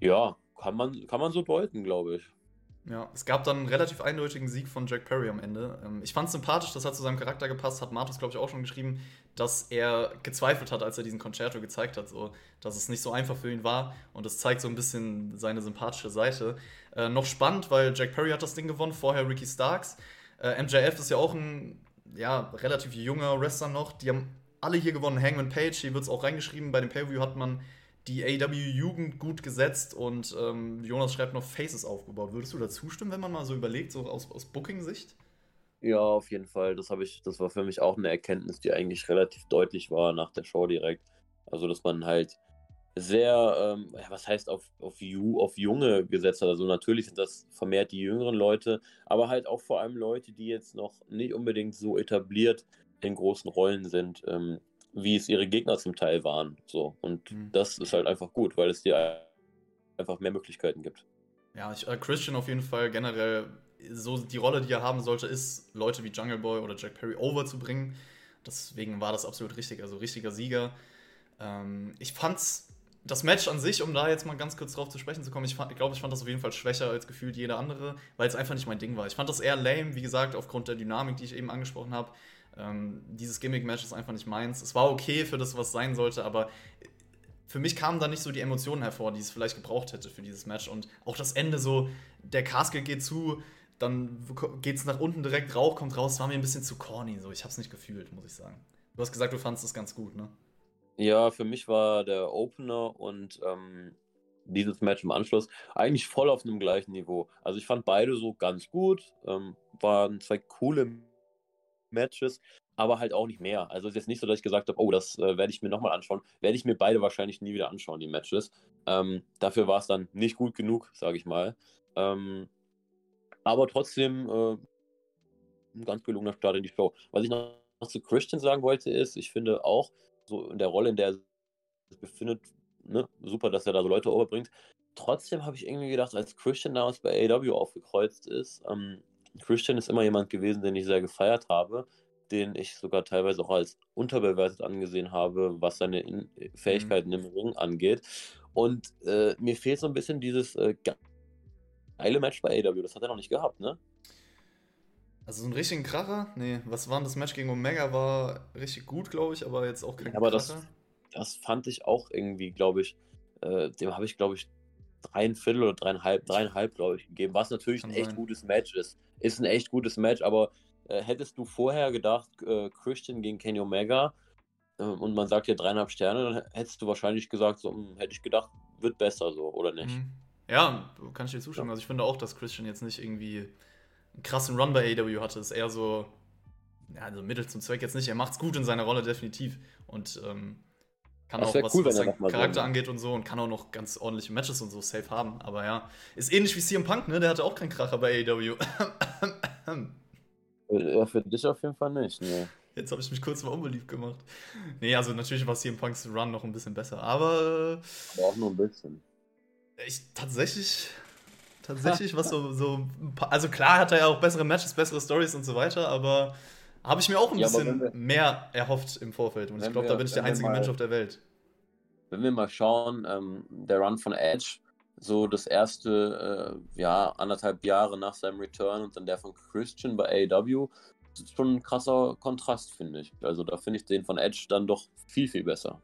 ja, kann man, kann man so deuten, glaube ich. Ja, es gab dann einen relativ eindeutigen Sieg von Jack Perry am Ende. Ähm, ich fand es sympathisch, das hat zu seinem Charakter gepasst, hat Martus, glaube ich, auch schon geschrieben, dass er gezweifelt hat, als er diesen Concerto gezeigt hat, so, dass es nicht so einfach für ihn war. Und das zeigt so ein bisschen seine sympathische Seite. Äh, noch spannend, weil Jack Perry hat das Ding gewonnen, vorher Ricky Starks. Äh, MJF ist ja auch ein ja, relativ junger Wrestler noch. Die haben alle hier gewonnen. Hangman Page, hier wird es auch reingeschrieben. Bei dem Pay-View hat man die AW-Jugend gut gesetzt und ähm, Jonas schreibt noch Faces aufgebaut. Würdest du da zustimmen, wenn man mal so überlegt, so aus, aus Booking-Sicht? Ja, auf jeden Fall. Das habe ich, das war für mich auch eine Erkenntnis, die eigentlich relativ deutlich war nach der Show direkt. Also, dass man halt sehr, ähm, was heißt auf, auf, auf Junge gesetzt hat. Also natürlich sind das vermehrt die jüngeren Leute, aber halt auch vor allem Leute, die jetzt noch nicht unbedingt so etabliert in großen Rollen sind, ähm, wie es ihre Gegner zum Teil waren. So. Und mhm. das ist halt einfach gut, weil es dir einfach mehr Möglichkeiten gibt. Ja, ich, äh, Christian auf jeden Fall generell, so die Rolle, die er haben sollte, ist, Leute wie Jungle Boy oder Jack Perry overzubringen. Deswegen war das absolut richtig. Also richtiger Sieger. Ähm, ich fand's das Match an sich, um da jetzt mal ganz kurz drauf zu sprechen zu kommen, ich, ich glaube, ich fand das auf jeden Fall schwächer als gefühlt jeder andere, weil es einfach nicht mein Ding war. Ich fand das eher lame, wie gesagt, aufgrund der Dynamik, die ich eben angesprochen habe. Ähm, dieses Gimmick-Match ist einfach nicht meins. Es war okay für das, was sein sollte, aber für mich kamen da nicht so die Emotionen hervor, die es vielleicht gebraucht hätte für dieses Match. Und auch das Ende so, der Casket geht zu, dann geht es nach unten direkt, Rauch kommt raus, war mir ein bisschen zu corny. So. Ich habe es nicht gefühlt, muss ich sagen. Du hast gesagt, du fandest es ganz gut, ne? Ja, für mich war der Opener und ähm, dieses Match im Anschluss eigentlich voll auf einem gleichen Niveau. Also ich fand beide so ganz gut, ähm, waren zwei coole Matches, aber halt auch nicht mehr. Also es ist jetzt nicht so, dass ich gesagt habe, oh, das äh, werde ich mir nochmal anschauen. Werde ich mir beide wahrscheinlich nie wieder anschauen, die Matches. Ähm, dafür war es dann nicht gut genug, sage ich mal. Ähm, aber trotzdem äh, ein ganz gelungener Start in die Show. Was ich noch zu Christian sagen wollte, ist, ich finde auch, so in der Rolle, in der er sich befindet, ne, super, dass er da so Leute overbringt. Trotzdem habe ich irgendwie gedacht, als Christian damals bei AEW aufgekreuzt ist, ähm, Christian ist immer jemand gewesen, den ich sehr gefeiert habe, den ich sogar teilweise auch als unterbewertet angesehen habe, was seine in Fähigkeiten mhm. im Ring angeht. Und äh, mir fehlt so ein bisschen dieses äh, geile Match bei AEW. Das hat er noch nicht gehabt, ne? Also so einen richtigen Kracher? Nee, was war denn das Match gegen Omega? War richtig gut, glaube ich, aber jetzt auch kein ja, aber Kracher. Das, das fand ich auch irgendwie, glaube ich, äh, dem habe ich, glaube ich, dreieinviertel oder dreieinhalb, dreieinhalb, glaube ich, gegeben, was natürlich Kann ein sein. echt gutes Match ist. Ist ein echt gutes Match, aber äh, hättest du vorher gedacht, äh, Christian gegen Kenny Omega äh, und man sagt hier dreieinhalb Sterne, dann hättest du wahrscheinlich gesagt, so, hm, hätte ich gedacht, wird besser so, oder nicht? Mhm. Ja, kann ich dir zustimmen. Ja. Also ich finde auch, dass Christian jetzt nicht irgendwie einen krassen Run bei AEW hatte. Ist eher so, ja, also Mittel zum Zweck jetzt nicht. Er macht's gut in seiner Rolle definitiv und ähm, kann das auch, was, cool, was seinen Charakter so angeht und so und kann auch noch ganz ordentliche Matches und so safe haben. Aber ja, ist ähnlich wie CM Punk, ne? Der hatte auch keinen Kracher bei AEW. ja, für dich auf jeden Fall nicht, ne. Jetzt habe ich mich kurz mal unbeliebt gemacht. Nee, also natürlich war CM Punks Run noch ein bisschen besser, aber. Aber auch nur ein bisschen. Ich tatsächlich tatsächlich, was so, so also klar hat er ja auch bessere Matches, bessere Stories und so weiter, aber habe ich mir auch ein ja, bisschen wir, mehr erhofft im Vorfeld und ich glaube, da bin ich der einzige mal, Mensch auf der Welt. Wenn wir mal schauen, ähm, der Run von Edge, so das erste, äh, ja, anderthalb Jahre nach seinem Return und dann der von Christian bei AEW, das ist schon ein krasser Kontrast, finde ich. Also da finde ich den von Edge dann doch viel, viel besser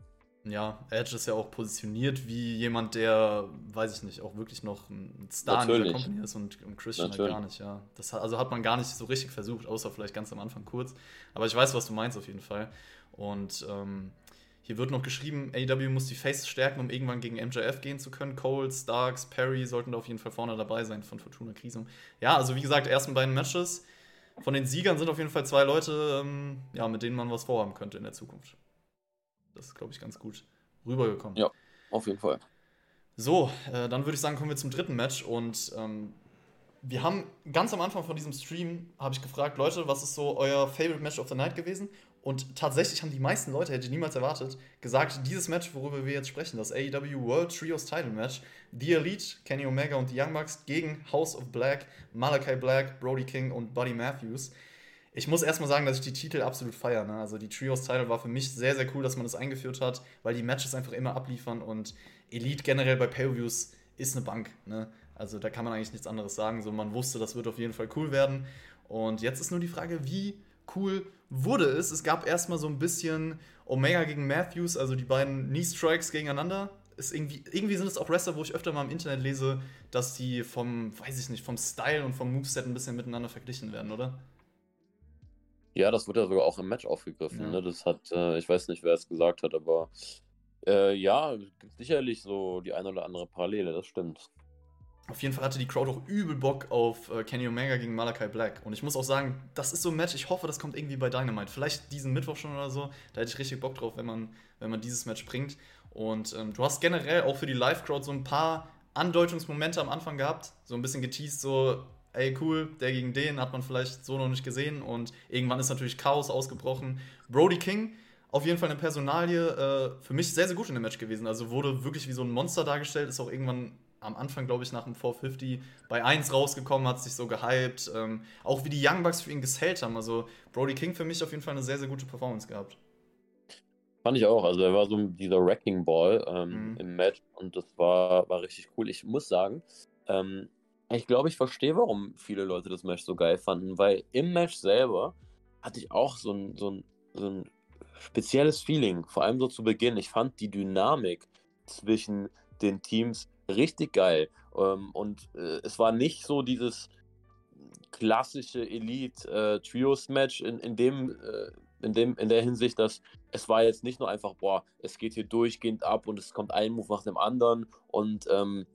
ja, Edge ist ja auch positioniert wie jemand, der, weiß ich nicht, auch wirklich noch ein Star Natürlich. in dieser Company ist und, und Christian halt gar nicht, ja. Das hat, also hat man gar nicht so richtig versucht, außer vielleicht ganz am Anfang kurz. Aber ich weiß, was du meinst auf jeden Fall. Und ähm, hier wird noch geschrieben, AEW muss die Faces stärken, um irgendwann gegen MJF gehen zu können. Cole, Starks, Perry sollten da auf jeden Fall vorne dabei sein von Fortuna Krisum. Ja, also wie gesagt, ersten beiden Matches. Von den Siegern sind auf jeden Fall zwei Leute, ähm, ja, mit denen man was vorhaben könnte in der Zukunft. Das ist, glaube ich, ganz gut rübergekommen. Ja, auf jeden Fall. So, äh, dann würde ich sagen, kommen wir zum dritten Match. Und ähm, wir haben ganz am Anfang von diesem Stream, habe ich gefragt, Leute, was ist so euer Favorite Match of the Night gewesen? Und tatsächlich haben die meisten Leute, hätte ich niemals erwartet, gesagt, dieses Match, worüber wir jetzt sprechen, das AEW World Trios Title Match, The Elite, Kenny Omega und die Young Bucks gegen House of Black, Malachi Black, Brody King und Buddy Matthews ich muss erstmal sagen, dass ich die Titel absolut feiere. Ne? Also die Trios-Title war für mich sehr, sehr cool, dass man das eingeführt hat, weil die Matches einfach immer abliefern und Elite generell bei Pay-Views ist eine Bank. Ne? Also da kann man eigentlich nichts anderes sagen. So, man wusste, das wird auf jeden Fall cool werden. Und jetzt ist nur die Frage, wie cool wurde es? Es gab erstmal so ein bisschen Omega gegen Matthews, also die beiden Knee-Strikes gegeneinander. Ist irgendwie, irgendwie sind es auch Wrestler, wo ich öfter mal im Internet lese, dass die vom, weiß ich nicht, vom Style und vom Moveset ein bisschen miteinander verglichen werden, oder? Ja, das wurde ja sogar auch im Match aufgegriffen. Ja. Ne? Das hat, äh, ich weiß nicht, wer es gesagt hat, aber äh, ja, gibt sicherlich so die eine oder andere Parallele, das stimmt. Auf jeden Fall hatte die Crowd auch übel Bock auf äh, Kenny Omega gegen Malachi Black. Und ich muss auch sagen, das ist so ein Match, ich hoffe, das kommt irgendwie bei Dynamite. Vielleicht diesen Mittwoch schon oder so. Da hätte ich richtig Bock drauf, wenn man, wenn man dieses Match bringt. Und ähm, du hast generell auch für die Live-Crowd so ein paar Andeutungsmomente am Anfang gehabt. So ein bisschen geteased, so ey cool, der gegen den hat man vielleicht so noch nicht gesehen und irgendwann ist natürlich Chaos ausgebrochen. Brody King, auf jeden Fall eine Personalie, äh, für mich sehr, sehr gut in dem Match gewesen. Also wurde wirklich wie so ein Monster dargestellt, ist auch irgendwann am Anfang, glaube ich, nach dem 450 bei 1 rausgekommen, hat sich so gehypt. Ähm, auch wie die Young Bucks für ihn gesellt haben. Also Brody King für mich auf jeden Fall eine sehr, sehr gute Performance gehabt. Fand ich auch. Also er war so dieser Wrecking Ball ähm, mhm. im Match und das war, war richtig cool. Ich muss sagen, ähm, ich glaube, ich verstehe, warum viele Leute das Match so geil fanden, weil im Match selber hatte ich auch so ein, so ein, so ein spezielles Feeling, vor allem so zu Beginn. Ich fand die Dynamik zwischen den Teams richtig geil. Ähm, und äh, es war nicht so dieses klassische Elite-Trios-Match äh, in, in dem äh, in, dem, in der Hinsicht, dass es war jetzt nicht nur einfach, boah, es geht hier durchgehend ab und es kommt ein Move nach dem anderen und ähm,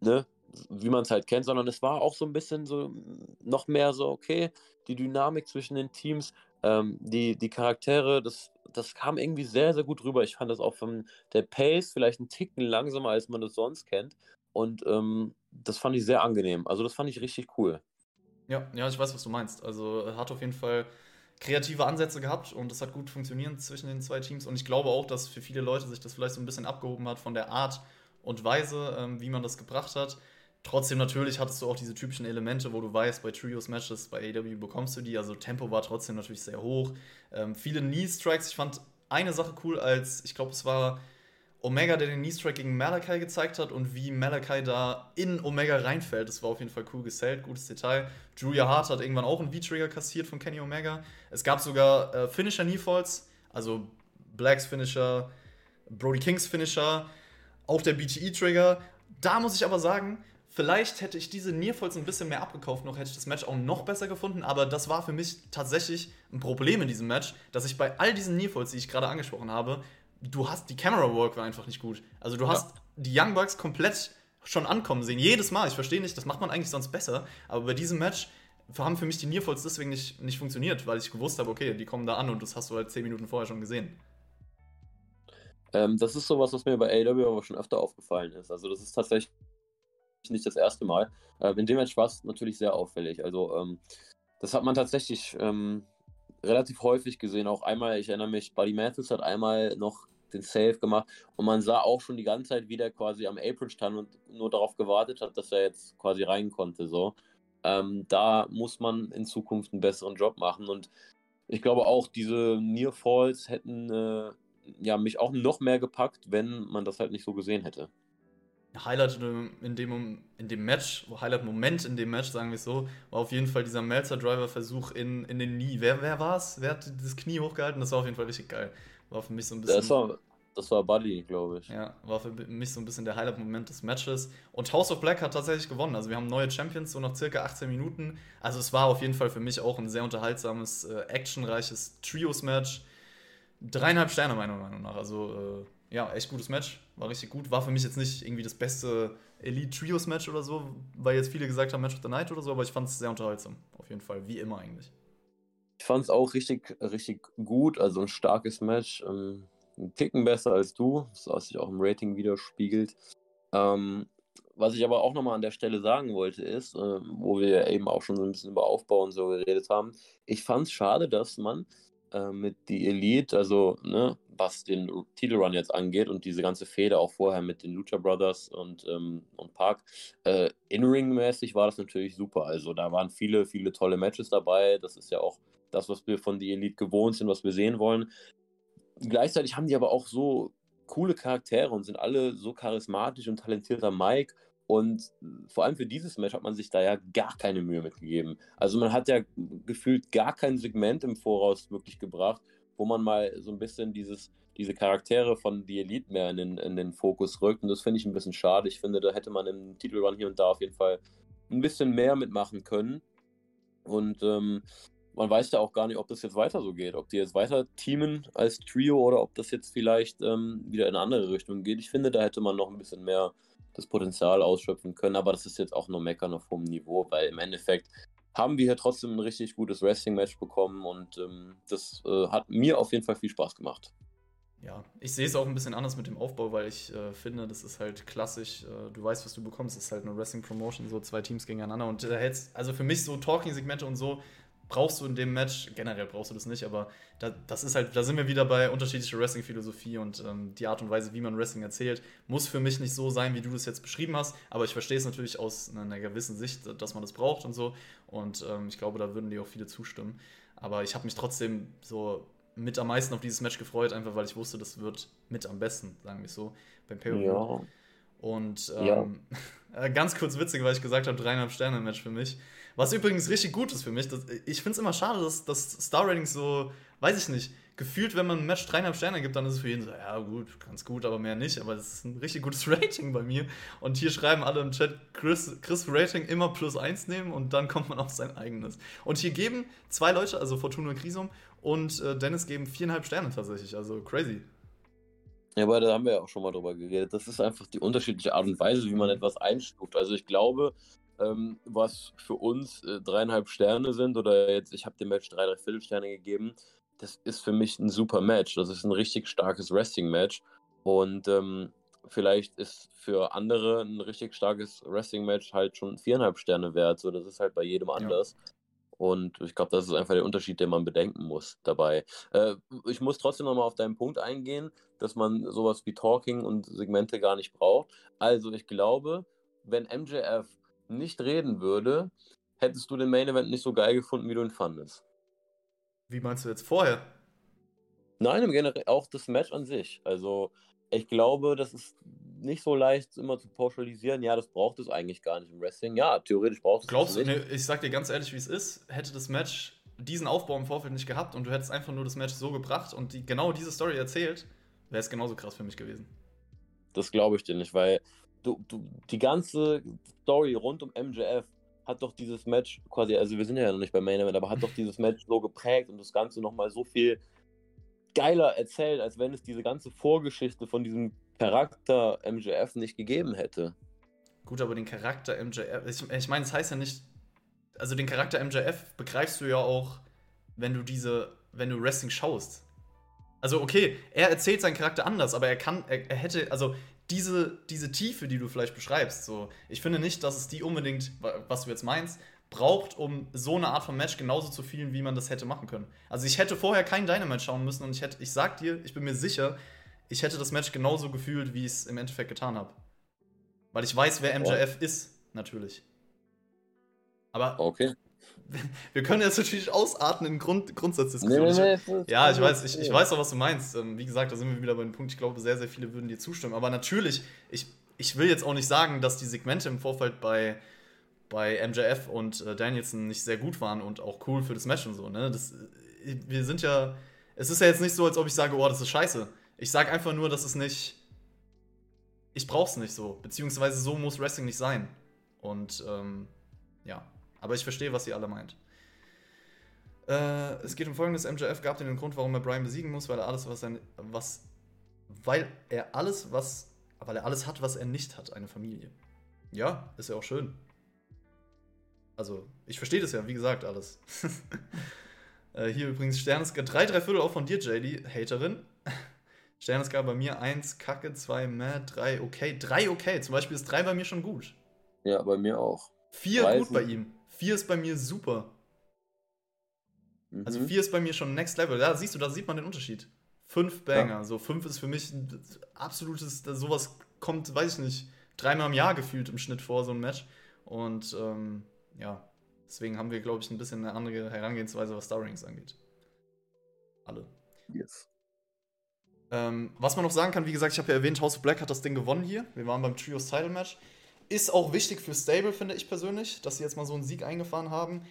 ne, wie man es halt kennt, sondern es war auch so ein bisschen so noch mehr so, okay, die Dynamik zwischen den Teams, ähm, die, die Charaktere, das, das kam irgendwie sehr, sehr gut rüber. Ich fand das auch von der Pace vielleicht ein Ticken langsamer, als man das sonst kennt. Und ähm, das fand ich sehr angenehm. Also das fand ich richtig cool. Ja, ja, ich weiß, was du meinst. Also hat auf jeden Fall kreative Ansätze gehabt und es hat gut funktioniert zwischen den zwei Teams. Und ich glaube auch, dass für viele Leute sich das vielleicht so ein bisschen abgehoben hat von der Art und Weise, ähm, wie man das gebracht hat. Trotzdem natürlich hattest du auch diese typischen Elemente, wo du weißt, bei Trios-Matches, bei AW bekommst du die. Also Tempo war trotzdem natürlich sehr hoch. Ähm, viele Knee-Strikes. Ich fand eine Sache cool, als ich glaube, es war Omega, der den Knee-Strike gegen Malakai gezeigt hat und wie Malakai da in Omega reinfällt. Das war auf jeden Fall cool gesellt, gutes Detail. Julia Hart hat irgendwann auch einen V-Trigger kassiert von Kenny Omega. Es gab sogar äh, Finisher Knee-Falls, also Blacks Finisher, Brody Kings Finisher, auch der BTE-Trigger. Da muss ich aber sagen, vielleicht hätte ich diese Nearfalls ein bisschen mehr abgekauft, noch hätte ich das Match auch noch besser gefunden, aber das war für mich tatsächlich ein Problem in diesem Match, dass ich bei all diesen Nearfalls, die ich gerade angesprochen habe, du hast, die Camera Work war einfach nicht gut. Also du hast ja. die Young Bucks komplett schon ankommen sehen. Jedes Mal. Ich verstehe nicht, das macht man eigentlich sonst besser. Aber bei diesem Match haben für mich die Nearfalls deswegen nicht, nicht funktioniert, weil ich gewusst habe, okay, die kommen da an und das hast du halt zehn Minuten vorher schon gesehen. Ähm, das ist sowas, was mir bei AW aber schon öfter aufgefallen ist. Also das ist tatsächlich nicht das erste Mal. Äh, in dem Match war es natürlich sehr auffällig. Also ähm, das hat man tatsächlich ähm, relativ häufig gesehen. Auch einmal, ich erinnere mich, Buddy Matthews hat einmal noch den Save gemacht und man sah auch schon die ganze Zeit, wie der quasi am Apron stand und nur darauf gewartet hat, dass er jetzt quasi rein konnte. So. Ähm, da muss man in Zukunft einen besseren Job machen und ich glaube auch, diese Near Falls hätten äh, ja, mich auch noch mehr gepackt, wenn man das halt nicht so gesehen hätte. Highlight in dem, in dem Match, Highlight-Moment in dem Match, sagen wir es so, war auf jeden Fall dieser Melzer-Driver-Versuch in, in den Knie. Wer, wer war es? Wer hat das Knie hochgehalten? Das war auf jeden Fall richtig geil. War für mich so ein bisschen. Das war, das war Buddy, glaube ich. Ja, war für mich so ein bisschen der Highlight-Moment des Matches. Und House of Black hat tatsächlich gewonnen. Also wir haben neue Champions, so nach circa 18 Minuten. Also es war auf jeden Fall für mich auch ein sehr unterhaltsames, äh, actionreiches Trios-Match. Dreieinhalb Sterne meiner Meinung nach. Also äh, ja, echt gutes Match. War richtig gut. War für mich jetzt nicht irgendwie das beste Elite-Trios-Match oder so, weil jetzt viele gesagt haben Match of the Night oder so, aber ich fand es sehr unterhaltsam. Auf jeden Fall. Wie immer eigentlich. Ich fand es auch richtig, richtig gut. Also ein starkes Match. Ähm, ein Ticken besser als du, was sich auch im Rating widerspiegelt. Ähm, was ich aber auch nochmal an der Stelle sagen wollte, ist, äh, wo wir eben auch schon so ein bisschen über Aufbau und so geredet haben, ich fand es schade, dass man äh, mit die Elite, also ne, was den Titelrun jetzt angeht und diese ganze Fehde auch vorher mit den Lucha Brothers und, ähm, und Park. Äh, In-Ring-mäßig war das natürlich super. Also da waren viele, viele tolle Matches dabei. Das ist ja auch das, was wir von die Elite gewohnt sind, was wir sehen wollen. Gleichzeitig haben die aber auch so coole Charaktere und sind alle so charismatisch und talentierter Mike. Und vor allem für dieses Match hat man sich da ja gar keine Mühe mitgegeben. Also man hat ja gefühlt gar kein Segment im Voraus wirklich gebracht wo man mal so ein bisschen dieses, diese Charaktere von The Elite mehr in den, in den Fokus rückt. Und das finde ich ein bisschen schade. Ich finde, da hätte man im Titelrun hier und da auf jeden Fall ein bisschen mehr mitmachen können. Und ähm, man weiß ja auch gar nicht, ob das jetzt weiter so geht. Ob die jetzt weiter teamen als Trio oder ob das jetzt vielleicht ähm, wieder in eine andere Richtung geht. Ich finde, da hätte man noch ein bisschen mehr das Potenzial ausschöpfen können. Aber das ist jetzt auch nur Meckern auf hohem Niveau, weil im Endeffekt haben wir hier trotzdem ein richtig gutes Wrestling-Match bekommen und ähm, das äh, hat mir auf jeden Fall viel Spaß gemacht. Ja, ich sehe es auch ein bisschen anders mit dem Aufbau, weil ich äh, finde, das ist halt klassisch. Äh, du weißt, was du bekommst. Es ist halt eine Wrestling-Promotion, so zwei Teams gegeneinander. Und da hältst, also für mich so Talking-Segmente und so brauchst du in dem Match, generell brauchst du das nicht, aber da, das ist halt, da sind wir wieder bei unterschiedlicher Wrestling-Philosophie und ähm, die Art und Weise, wie man Wrestling erzählt, muss für mich nicht so sein, wie du das jetzt beschrieben hast, aber ich verstehe es natürlich aus einer gewissen Sicht, dass man das braucht und so und ähm, ich glaube, da würden dir auch viele zustimmen. Aber ich habe mich trotzdem so mit am meisten auf dieses Match gefreut, einfach weil ich wusste, das wird mit am besten, sagen wir so, beim pay Ja. Und ähm, ja. ganz kurz witzig, weil ich gesagt habe, dreieinhalb Sterne Match für mich. Was übrigens richtig gut ist für mich. Das, ich finde es immer schade, dass, dass Star-Ratings so, weiß ich nicht, gefühlt, wenn man ein Match dreieinhalb Sterne gibt, dann ist es für jeden so, ja gut, ganz gut, aber mehr nicht. Aber das ist ein richtig gutes Rating bei mir. Und hier schreiben alle im Chat, Chris, Chris Rating immer plus eins nehmen und dann kommt man auf sein eigenes. Und hier geben zwei Leute, also Fortuna Krisum und äh, Dennis geben viereinhalb Sterne tatsächlich. Also crazy. Ja, aber da haben wir ja auch schon mal drüber geredet. Das ist einfach die unterschiedliche Art und Weise, wie man etwas einstuft. Also ich glaube, ähm, was für uns äh, dreieinhalb Sterne sind, oder jetzt, ich habe dem Match drei, drei Viertelsterne gegeben, das ist für mich ein super Match. Das ist ein richtig starkes Wrestling-Match. Und ähm, vielleicht ist für andere ein richtig starkes Wrestling-Match halt schon viereinhalb Sterne wert. So, das ist halt bei jedem anders. Ja. Und ich glaube, das ist einfach der Unterschied, den man bedenken muss dabei. Äh, ich muss trotzdem nochmal auf deinen Punkt eingehen, dass man sowas wie Talking und Segmente gar nicht braucht. Also ich glaube, wenn MJF nicht reden würde, hättest du den Main Event nicht so geil gefunden, wie du ihn fandest. Wie meinst du jetzt vorher? Nein, im Generell auch das Match an sich. Also, ich glaube, das ist nicht so leicht immer zu pauschalisieren. Ja, das braucht es eigentlich gar nicht im Wrestling. Ja, theoretisch braucht es Glaubst du, ne, ich sag dir ganz ehrlich, wie es ist, hätte das Match diesen Aufbau im Vorfeld nicht gehabt und du hättest einfach nur das Match so gebracht und die, genau diese Story erzählt, wäre es genauso krass für mich gewesen. Das glaube ich dir nicht, weil du, du, die ganze Story rund um MJF hat doch dieses Match quasi, also wir sind ja noch nicht beim Main Event, aber hat doch dieses Match so geprägt und das Ganze nochmal so viel geiler erzählt, als wenn es diese ganze Vorgeschichte von diesem Charakter MJF nicht gegeben hätte. Gut, aber den Charakter MJF, ich, ich meine, es das heißt ja nicht, also den Charakter MJF begreifst du ja auch, wenn du diese, wenn du Wrestling schaust. Also okay, er erzählt seinen Charakter anders, aber er kann, er, er hätte, also diese, diese Tiefe, die du vielleicht beschreibst, so, ich finde nicht, dass es die unbedingt, was du jetzt meinst, braucht, um so eine Art von Match genauso zu fühlen, wie man das hätte machen können. Also ich hätte vorher kein Dynamite schauen müssen und ich hätte, ich sag dir, ich bin mir sicher, ich hätte das Match genauso gefühlt, wie ich es im Endeffekt getan habe. Weil ich weiß, wer MJF oh. ist, natürlich. Aber okay. wir können jetzt natürlich ausarten in Grund, Grundsatzdiskussionen. Nee, nee, nee, ja, ich weiß, ich, ich weiß auch, was du meinst. Ähm, wie gesagt, da sind wir wieder bei dem Punkt, ich glaube, sehr, sehr viele würden dir zustimmen. Aber natürlich, ich, ich will jetzt auch nicht sagen, dass die Segmente im Vorfeld bei, bei MJF und äh, Danielson nicht sehr gut waren und auch cool für das Match und so. Ne? Das, äh, wir sind ja. Es ist ja jetzt nicht so, als ob ich sage, oh, das ist scheiße. Ich sage einfach nur, dass es nicht. Ich brauch's nicht so. Beziehungsweise so muss Wrestling nicht sein. Und ähm, ja. Aber ich verstehe, was ihr alle meint. Äh, es geht um folgendes: MJF gab den Grund, warum er Brian besiegen muss, weil er alles, was er, was, weil er alles, was, weil er alles hat, was er nicht hat, eine Familie. Ja, ist ja auch schön. Also, ich verstehe das ja, wie gesagt, alles. äh, hier übrigens Sterneska, drei, drei Viertel auch von dir, JD, Haterin. Sterneska bei mir 1, Kacke, 2, meh, 3, okay. 3 okay, zum Beispiel ist 3 bei mir schon gut. Ja, bei mir auch. 4 gut bei ihm. 4 ist bei mir super. Mhm. Also 4 ist bei mir schon Next Level. Da siehst du, da sieht man den Unterschied. 5 Banger. Ja. So 5 ist für mich ein absolutes, sowas kommt, weiß ich nicht, dreimal im Jahr gefühlt im Schnitt vor, so ein Match. Und ähm, ja, deswegen haben wir, glaube ich, ein bisschen eine andere Herangehensweise, was Star Rings angeht. Alle. Yes. Ähm, was man noch sagen kann, wie gesagt, ich habe ja erwähnt, House of Black hat das Ding gewonnen hier. Wir waren beim Trios Title Match. Ist auch wichtig für Stable, finde ich persönlich, dass sie jetzt mal so einen Sieg eingefahren haben.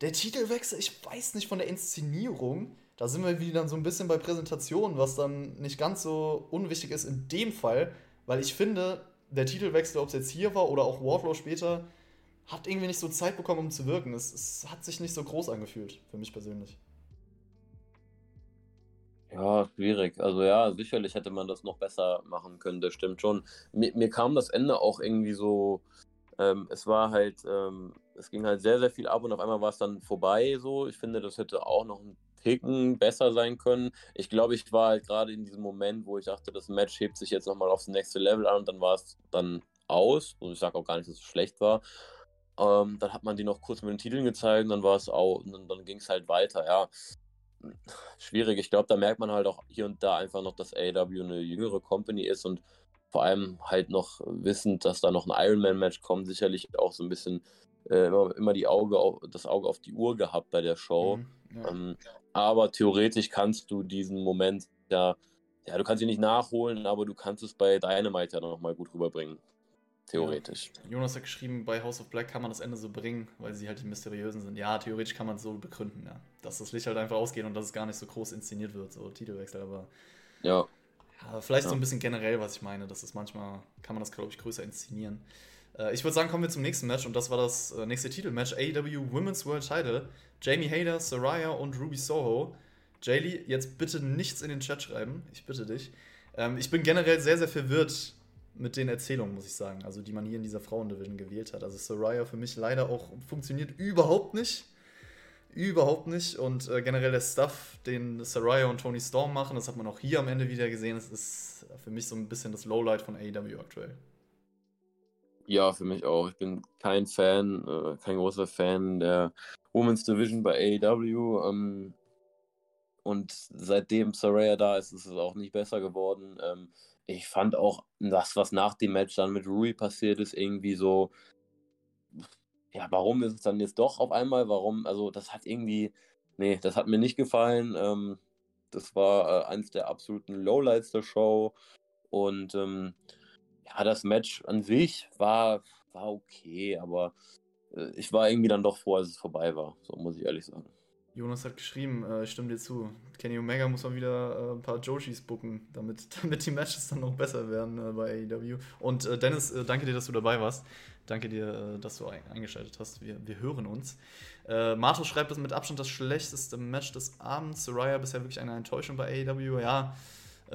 Der Titelwechsel, ich weiß nicht von der Inszenierung. Da sind wir wieder so ein bisschen bei Präsentationen, was dann nicht ganz so unwichtig ist in dem Fall, weil ich finde, der Titelwechsel, ob es jetzt hier war oder auch Wardlow später, hat irgendwie nicht so Zeit bekommen, um zu wirken. Es, es hat sich nicht so groß angefühlt, für mich persönlich. Ja, schwierig. Also ja, sicherlich hätte man das noch besser machen können, das stimmt schon. Mir, mir kam das Ende auch irgendwie so, ähm, es war halt, ähm, es ging halt sehr, sehr viel ab und auf einmal war es dann vorbei so. Ich finde, das hätte auch noch ein Ticken besser sein können. Ich glaube, ich war halt gerade in diesem Moment, wo ich dachte, das Match hebt sich jetzt nochmal aufs nächste Level an und dann war es dann aus. Und ich sage auch gar nicht, dass es schlecht war. Ähm, dann hat man die noch kurz mit den Titeln gezeigt und dann war es auch, und dann, dann ging es halt weiter, ja schwierig. Ich glaube, da merkt man halt auch hier und da einfach noch, dass AW eine jüngere Company ist und vor allem halt noch wissend, dass da noch ein Ironman-Match kommt, sicherlich auch so ein bisschen äh, immer, immer die Auge auf, das Auge auf die Uhr gehabt bei der Show. Mhm. Ja. Ähm, aber theoretisch kannst du diesen Moment ja, ja, du kannst ihn nicht nachholen, aber du kannst es bei Dynamite ja nochmal gut rüberbringen. Theoretisch. Ja. Jonas hat geschrieben, bei House of Black kann man das Ende so bringen, weil sie halt die Mysteriösen sind. Ja, theoretisch kann man es so begründen, ja. Dass das Licht halt einfach ausgeht und dass es gar nicht so groß inszeniert wird, so Titelwechsel, aber. Ja. ja vielleicht ja. so ein bisschen generell, was ich meine. Das ist manchmal, kann man das, glaube ich, größer inszenieren. Äh, ich würde sagen, kommen wir zum nächsten Match und das war das äh, nächste Titelmatch: AEW Women's World Title. Jamie Hader, Soraya und Ruby Soho. Jaylee, jetzt bitte nichts in den Chat schreiben. Ich bitte dich. Ähm, ich bin generell sehr, sehr verwirrt mit den Erzählungen, muss ich sagen. Also, die man hier in dieser Frauendivision gewählt hat. Also, Soraya für mich leider auch funktioniert überhaupt nicht. Überhaupt nicht. Und äh, generell der Stuff, den Soraya und Tony Storm machen, das hat man auch hier am Ende wieder gesehen. Das ist für mich so ein bisschen das Lowlight von AEW aktuell. Ja, für mich auch. Ich bin kein Fan, äh, kein großer Fan der Women's Division bei AEW. Ähm, und seitdem Soraya da ist, ist es auch nicht besser geworden. Ähm, ich fand auch das, was nach dem Match dann mit Rui passiert ist, irgendwie so. Ja, warum ist es dann jetzt doch auf einmal? Warum? Also, das hat irgendwie. Nee, das hat mir nicht gefallen. Ähm, das war äh, eins der absoluten Lowlights der Show. Und ähm, ja, das Match an sich war, war okay, aber äh, ich war irgendwie dann doch froh, als es vorbei war. So muss ich ehrlich sagen. Jonas hat geschrieben, äh, ich stimme dir zu. Kenny Omega muss mal wieder äh, ein paar Joshis bucken, damit, damit die Matches dann noch besser werden äh, bei AEW. Und äh, Dennis, äh, danke dir, dass du dabei warst. Danke dir, äh, dass du ein eingeschaltet hast. Wir, wir hören uns. Äh, Marto schreibt, das mit Abstand das schlechteste Match des Abends. Soraya bisher wirklich eine Enttäuschung bei AEW. Ja,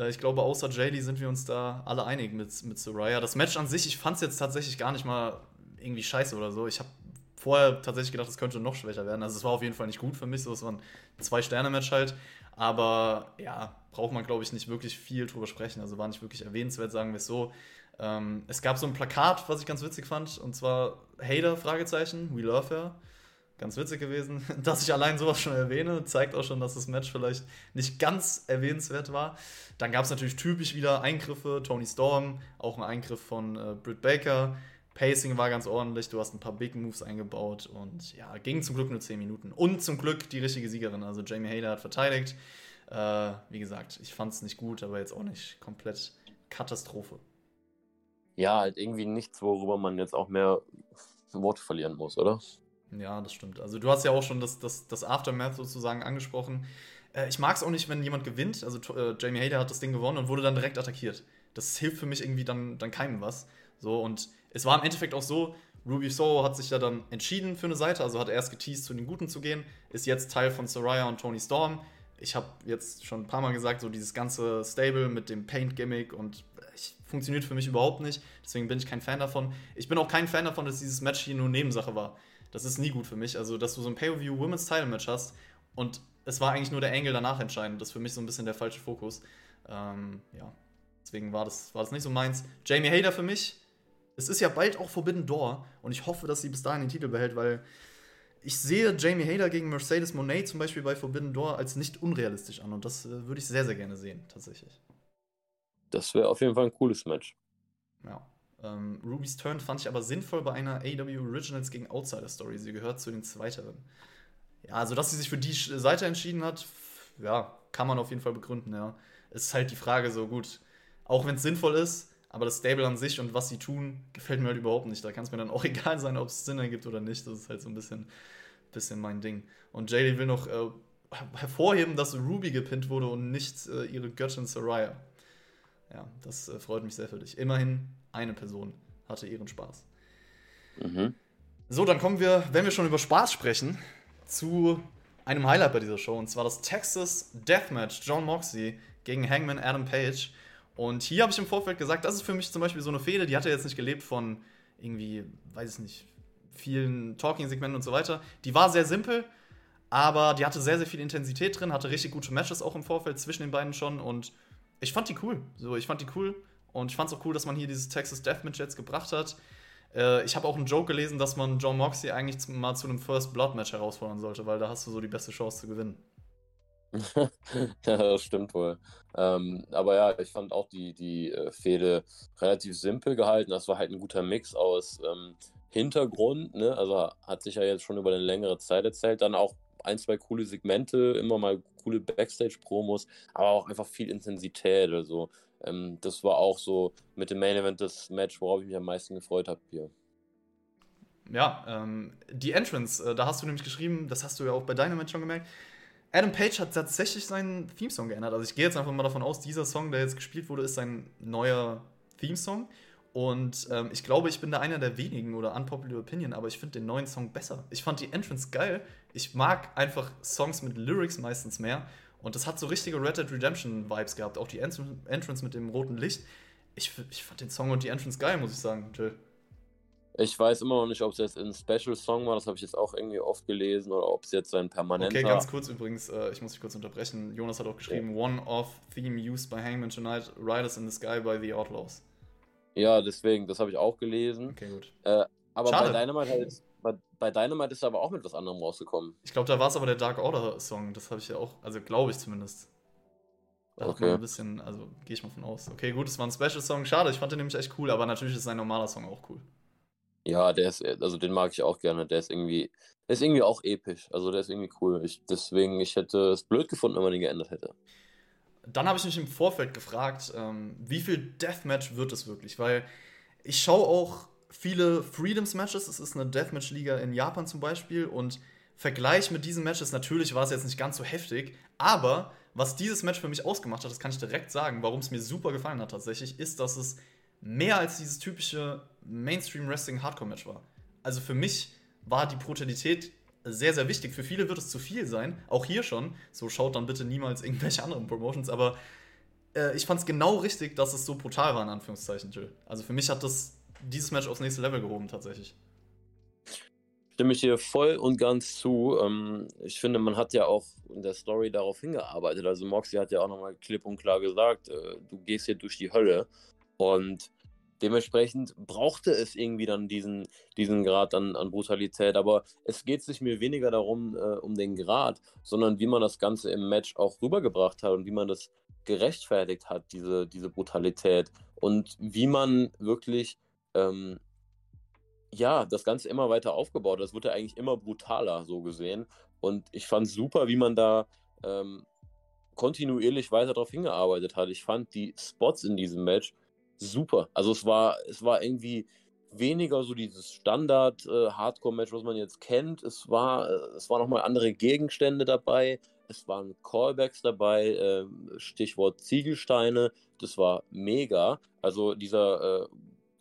ich glaube, außer JD sind wir uns da alle einig mit, mit Soraya. Das Match an sich, ich fand es jetzt tatsächlich gar nicht mal irgendwie scheiße oder so. Ich habe vorher tatsächlich gedacht, es könnte noch schwächer werden. Also es war auf jeden Fall nicht gut für mich, so es war ein Zwei-Sterne-Match halt. Aber ja, braucht man, glaube ich, nicht wirklich viel drüber sprechen. Also war nicht wirklich erwähnenswert, sagen wir es so. Ähm, es gab so ein Plakat, was ich ganz witzig fand, und zwar Hater, Fragezeichen, We Love Her. Ganz witzig gewesen. Dass ich allein sowas schon erwähne, zeigt auch schon, dass das Match vielleicht nicht ganz erwähnenswert war. Dann gab es natürlich typisch wieder Eingriffe, Tony Storm, auch ein Eingriff von äh, Britt Baker. Pacing war ganz ordentlich, du hast ein paar Big Moves eingebaut und ja, ging zum Glück nur 10 Minuten. Und zum Glück die richtige Siegerin, also Jamie Hader hat verteidigt. Äh, wie gesagt, ich fand es nicht gut, aber jetzt auch nicht komplett Katastrophe. Ja, halt irgendwie nichts, worüber man jetzt auch mehr Worte verlieren muss, oder? Ja, das stimmt. Also du hast ja auch schon das, das, das Aftermath sozusagen angesprochen. Äh, ich mag es auch nicht, wenn jemand gewinnt. Also äh, Jamie Hader hat das Ding gewonnen und wurde dann direkt attackiert. Das hilft für mich irgendwie dann, dann keinem was. So, und es war im Endeffekt auch so, Ruby Soho hat sich ja dann entschieden für eine Seite, also hat erst geteased, zu den Guten zu gehen, ist jetzt Teil von Soraya und Tony Storm. Ich habe jetzt schon ein paar Mal gesagt, so dieses ganze Stable mit dem Paint-Gimmick und ich, funktioniert für mich überhaupt nicht. Deswegen bin ich kein Fan davon. Ich bin auch kein Fan davon, dass dieses Match hier nur Nebensache war. Das ist nie gut für mich. Also, dass du so ein Pay-Per-View Women's Title Match hast und es war eigentlich nur der Angle danach entscheidend. Das ist für mich so ein bisschen der falsche Fokus. Ähm, ja, deswegen war das, war das nicht so meins. Jamie Hader für mich es ist ja bald auch Forbidden Door und ich hoffe, dass sie bis dahin den Titel behält, weil ich sehe Jamie Hader gegen Mercedes Monet zum Beispiel bei Forbidden Door als nicht unrealistisch an und das äh, würde ich sehr, sehr gerne sehen, tatsächlich. Das wäre auf jeden Fall ein cooles Match. Ja. Ähm, Ruby's Turn fand ich aber sinnvoll bei einer AW Originals gegen Outsider Story. Sie gehört zu den Zweiteren. Ja, also dass sie sich für die Seite entschieden hat, ja, kann man auf jeden Fall begründen, ja. Es ist halt die Frage so gut, auch wenn es sinnvoll ist, aber das Stable an sich und was sie tun, gefällt mir halt überhaupt nicht. Da kann es mir dann auch egal sein, ob es Sinn ergibt oder nicht. Das ist halt so ein bisschen, bisschen mein Ding. Und JD will noch äh, hervorheben, dass Ruby gepinnt wurde und nicht äh, ihre Göttin Soraya. Ja, das äh, freut mich sehr für dich. Immerhin eine Person hatte ihren Spaß. Mhm. So, dann kommen wir, wenn wir schon über Spaß sprechen, zu einem Highlight bei dieser Show. Und zwar das Texas Deathmatch. John Moxley gegen Hangman Adam Page. Und hier habe ich im Vorfeld gesagt, das ist für mich zum Beispiel so eine Fehde, die hat er jetzt nicht gelebt von irgendwie, weiß ich nicht, vielen Talking-Segmenten und so weiter. Die war sehr simpel, aber die hatte sehr, sehr viel Intensität drin, hatte richtig gute Matches auch im Vorfeld zwischen den beiden schon und ich fand die cool. So, ich fand die cool und ich fand es auch cool, dass man hier dieses Texas Deathmatch jetzt gebracht hat. Äh, ich habe auch einen Joke gelesen, dass man John Moxley eigentlich mal zu einem First Blood Match herausfordern sollte, weil da hast du so die beste Chance zu gewinnen. ja, das stimmt wohl. Ähm, aber ja, ich fand auch die, die äh, Fehde relativ simpel gehalten. Das war halt ein guter Mix aus ähm, Hintergrund, ne? also hat sich ja jetzt schon über eine längere Zeit erzählt, dann auch ein, zwei coole Segmente, immer mal coole Backstage-Promos, aber auch einfach viel Intensität. Also ähm, das war auch so mit dem Main Event das Match, worauf ich mich am meisten gefreut habe hier. Ja, ähm, die Entrance, äh, da hast du nämlich geschrieben, das hast du ja auch bei Dynamite schon gemerkt. Adam Page hat tatsächlich seinen Theme-Song geändert. Also ich gehe jetzt einfach mal davon aus, dieser Song, der jetzt gespielt wurde, ist sein neuer Theme-Song. Und ähm, ich glaube, ich bin da einer der wenigen oder unpopular Opinion, aber ich finde den neuen Song besser. Ich fand die Entrance geil. Ich mag einfach Songs mit Lyrics meistens mehr. Und das hat so richtige Red Dead Redemption Vibes gehabt. Auch die Entrance mit dem roten Licht. Ich, ich fand den Song und die Entrance geil, muss ich sagen, Jill. Ich weiß immer noch nicht, ob es jetzt ein Special-Song war, das habe ich jetzt auch irgendwie oft gelesen, oder ob es jetzt ein permanenter... Okay, ganz kurz übrigens, äh, ich muss dich kurz unterbrechen. Jonas hat auch geschrieben, ja. One-Off-Theme used by Hangman Tonight, Riders in the Sky by the Outlaws. Ja, deswegen, das habe ich auch gelesen. Okay, gut. Äh, aber Schade. bei Dynamite, halt, bei, bei Dynamite ist er aber auch mit was anderem rausgekommen. Ich glaube, da war es aber der Dark Order-Song, das habe ich ja auch, also glaube ich zumindest. Da okay. ein bisschen, also gehe ich mal von aus. Okay, gut, es war ein Special-Song, schade, ich fand den nämlich echt cool, aber natürlich ist sein normaler Song auch cool. Ja, der ist, also den mag ich auch gerne. Der ist irgendwie, der ist irgendwie auch episch. Also der ist irgendwie cool. Ich, deswegen, ich hätte es blöd gefunden, wenn man den geändert hätte. Dann habe ich mich im Vorfeld gefragt, ähm, wie viel Deathmatch wird es wirklich? Weil ich schaue auch viele Freedoms-Matches. Es ist eine Deathmatch-Liga in Japan zum Beispiel. Und Vergleich mit diesen Matches, natürlich war es jetzt nicht ganz so heftig, aber was dieses Match für mich ausgemacht hat, das kann ich direkt sagen, warum es mir super gefallen hat tatsächlich, ist, dass es mehr als dieses typische Mainstream-Wrestling-Hardcore-Match war. Also für mich war die Brutalität sehr, sehr wichtig. Für viele wird es zu viel sein, auch hier schon. So schaut dann bitte niemals irgendwelche anderen Promotions, aber äh, ich fand es genau richtig, dass es so brutal war, in Anführungszeichen, Jill. Also für mich hat das dieses Match aufs nächste Level gehoben, tatsächlich. Stimme ich hier voll und ganz zu. Ähm, ich finde, man hat ja auch in der Story darauf hingearbeitet. Also Moxie hat ja auch nochmal klipp und klar gesagt, äh, du gehst hier durch die Hölle. Und dementsprechend brauchte es irgendwie dann diesen, diesen Grad an, an Brutalität. Aber es geht sich mir weniger darum, äh, um den Grad, sondern wie man das Ganze im Match auch rübergebracht hat und wie man das gerechtfertigt hat, diese, diese Brutalität. Und wie man wirklich, ähm, ja, das Ganze immer weiter aufgebaut hat. Das wurde eigentlich immer brutaler, so gesehen. Und ich fand super, wie man da ähm, kontinuierlich weiter darauf hingearbeitet hat. Ich fand die Spots in diesem Match super. Also es war, es war irgendwie weniger so dieses Standard-Hardcore-Match, äh, was man jetzt kennt. Es war, äh, es waren nochmal andere Gegenstände dabei. Es waren Callbacks dabei, äh, Stichwort Ziegelsteine. Das war mega. Also dieser äh,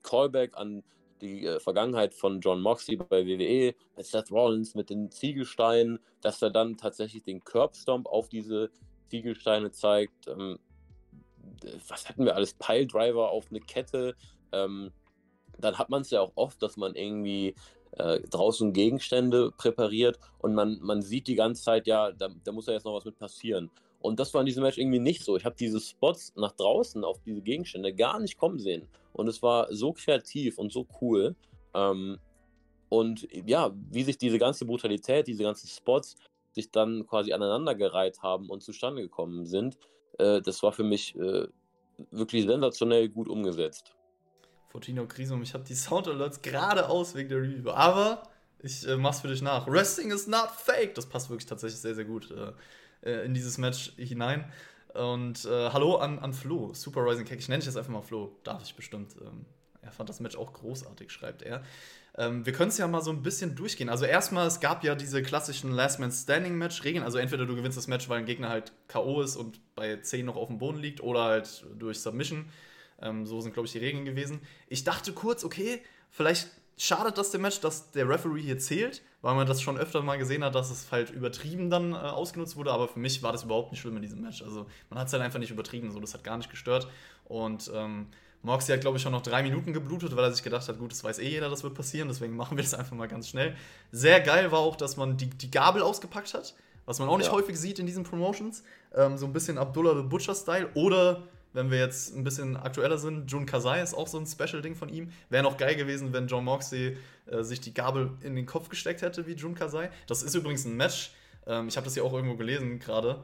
Callback an die Vergangenheit von John Moxley bei WWE, Seth Rollins mit den Ziegelsteinen, dass er dann tatsächlich den Curbstomp auf diese Ziegelsteine zeigt. Ähm, was hatten wir alles, Piledriver auf eine Kette. Ähm, dann hat man es ja auch oft, dass man irgendwie äh, draußen Gegenstände präpariert und man, man sieht die ganze Zeit, ja, da, da muss ja jetzt noch was mit passieren. Und das war in diesem Match irgendwie nicht so. Ich habe diese Spots nach draußen auf diese Gegenstände gar nicht kommen sehen. Und es war so kreativ und so cool. Ähm, und ja, wie sich diese ganze Brutalität, diese ganzen Spots sich dann quasi aneinandergereiht haben und zustande gekommen sind, das war für mich äh, wirklich sensationell gut umgesetzt. Fortino Krisum, ich habe die Sound Alerts gerade aus wegen der Review, aber ich äh, mach's für dich nach. Wrestling is not fake. Das passt wirklich tatsächlich sehr, sehr gut äh, äh in dieses Match hinein. Und äh, hallo an, an Flo, Super Rising Cake. Ich nenne dich jetzt einfach mal Flo. Darf ich bestimmt. Ähm, er fand das Match auch großartig, schreibt er. Ähm, wir können es ja mal so ein bisschen durchgehen. Also erstmal, es gab ja diese klassischen Last Man Standing Match Regeln. Also entweder du gewinnst das Match, weil ein Gegner halt K.O. ist und bei 10 noch auf dem Boden liegt, oder halt durch Submission. Ähm, so sind, glaube ich, die Regeln gewesen. Ich dachte kurz, okay, vielleicht schadet das dem Match, dass der Referee hier zählt, weil man das schon öfter mal gesehen hat, dass es halt übertrieben dann äh, ausgenutzt wurde. Aber für mich war das überhaupt nicht schlimm in diesem Match. Also man hat es halt einfach nicht übertrieben, so das hat gar nicht gestört. Und ähm, Moxie hat, glaube ich, schon noch drei Minuten geblutet, weil er sich gedacht hat, gut, das weiß eh jeder, das wird passieren, deswegen machen wir das einfach mal ganz schnell. Sehr geil war auch, dass man die, die Gabel ausgepackt hat, was man auch nicht ja. häufig sieht in diesen Promotions. Ähm, so ein bisschen Abdullah the Butcher-Style. Oder, wenn wir jetzt ein bisschen aktueller sind, Jun Kasai ist auch so ein Special-Ding von ihm. Wäre noch geil gewesen, wenn John Moxley äh, sich die Gabel in den Kopf gesteckt hätte, wie Jun Kasai. Das ist übrigens ein Match. Ähm, ich habe das ja auch irgendwo gelesen gerade.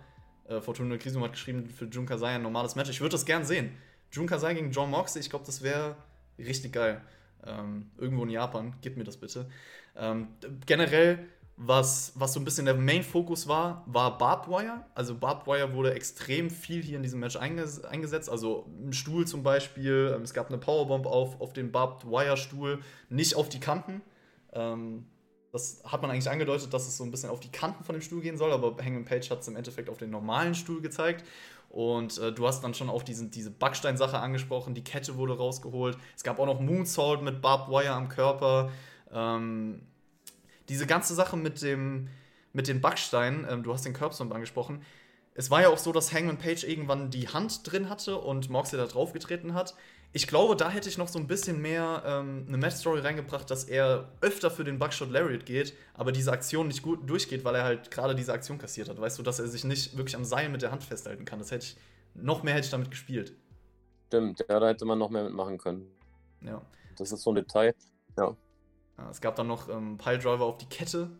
Äh, Fortuna Krisum hat geschrieben, für Jun Kasai ein normales Match. Ich würde das gern sehen. Jun Kasai gegen John Moxley, ich glaube, das wäre richtig geil. Ähm, irgendwo in Japan, gib mir das bitte. Ähm, generell was, was so ein bisschen der Main-Fokus war, war Barbed Wire. Also Barbed Wire wurde extrem viel hier in diesem Match einges eingesetzt. Also im Stuhl zum Beispiel. Ähm, es gab eine Powerbomb auf, auf den Barbed Wire-Stuhl, nicht auf die Kanten. Ähm, das hat man eigentlich angedeutet, dass es so ein bisschen auf die Kanten von dem Stuhl gehen soll, aber Hangman Page hat es im Endeffekt auf den normalen Stuhl gezeigt. Und äh, du hast dann schon auch diesen, diese Backstein-Sache angesprochen, die Kette wurde rausgeholt. Es gab auch noch Moonsault mit Barbed Wire am Körper. Ähm, diese ganze Sache mit dem mit den Backsteinen, ähm, du hast den Curbstomp angesprochen. Es war ja auch so, dass Hangman Page irgendwann die Hand drin hatte und Moxley da drauf getreten hat. Ich glaube, da hätte ich noch so ein bisschen mehr ähm, eine Match-Story reingebracht, dass er öfter für den Buckshot Lariat geht, aber diese Aktion nicht gut durchgeht, weil er halt gerade diese Aktion kassiert hat. Weißt du, dass er sich nicht wirklich am Seil mit der Hand festhalten kann. Das hätte ich, noch mehr hätte ich damit gespielt. Stimmt, ja, da hätte man noch mehr mitmachen können. Ja. Das ist so ein Detail. Ja. Ja, es gab dann noch ähm, Piledriver auf die Kette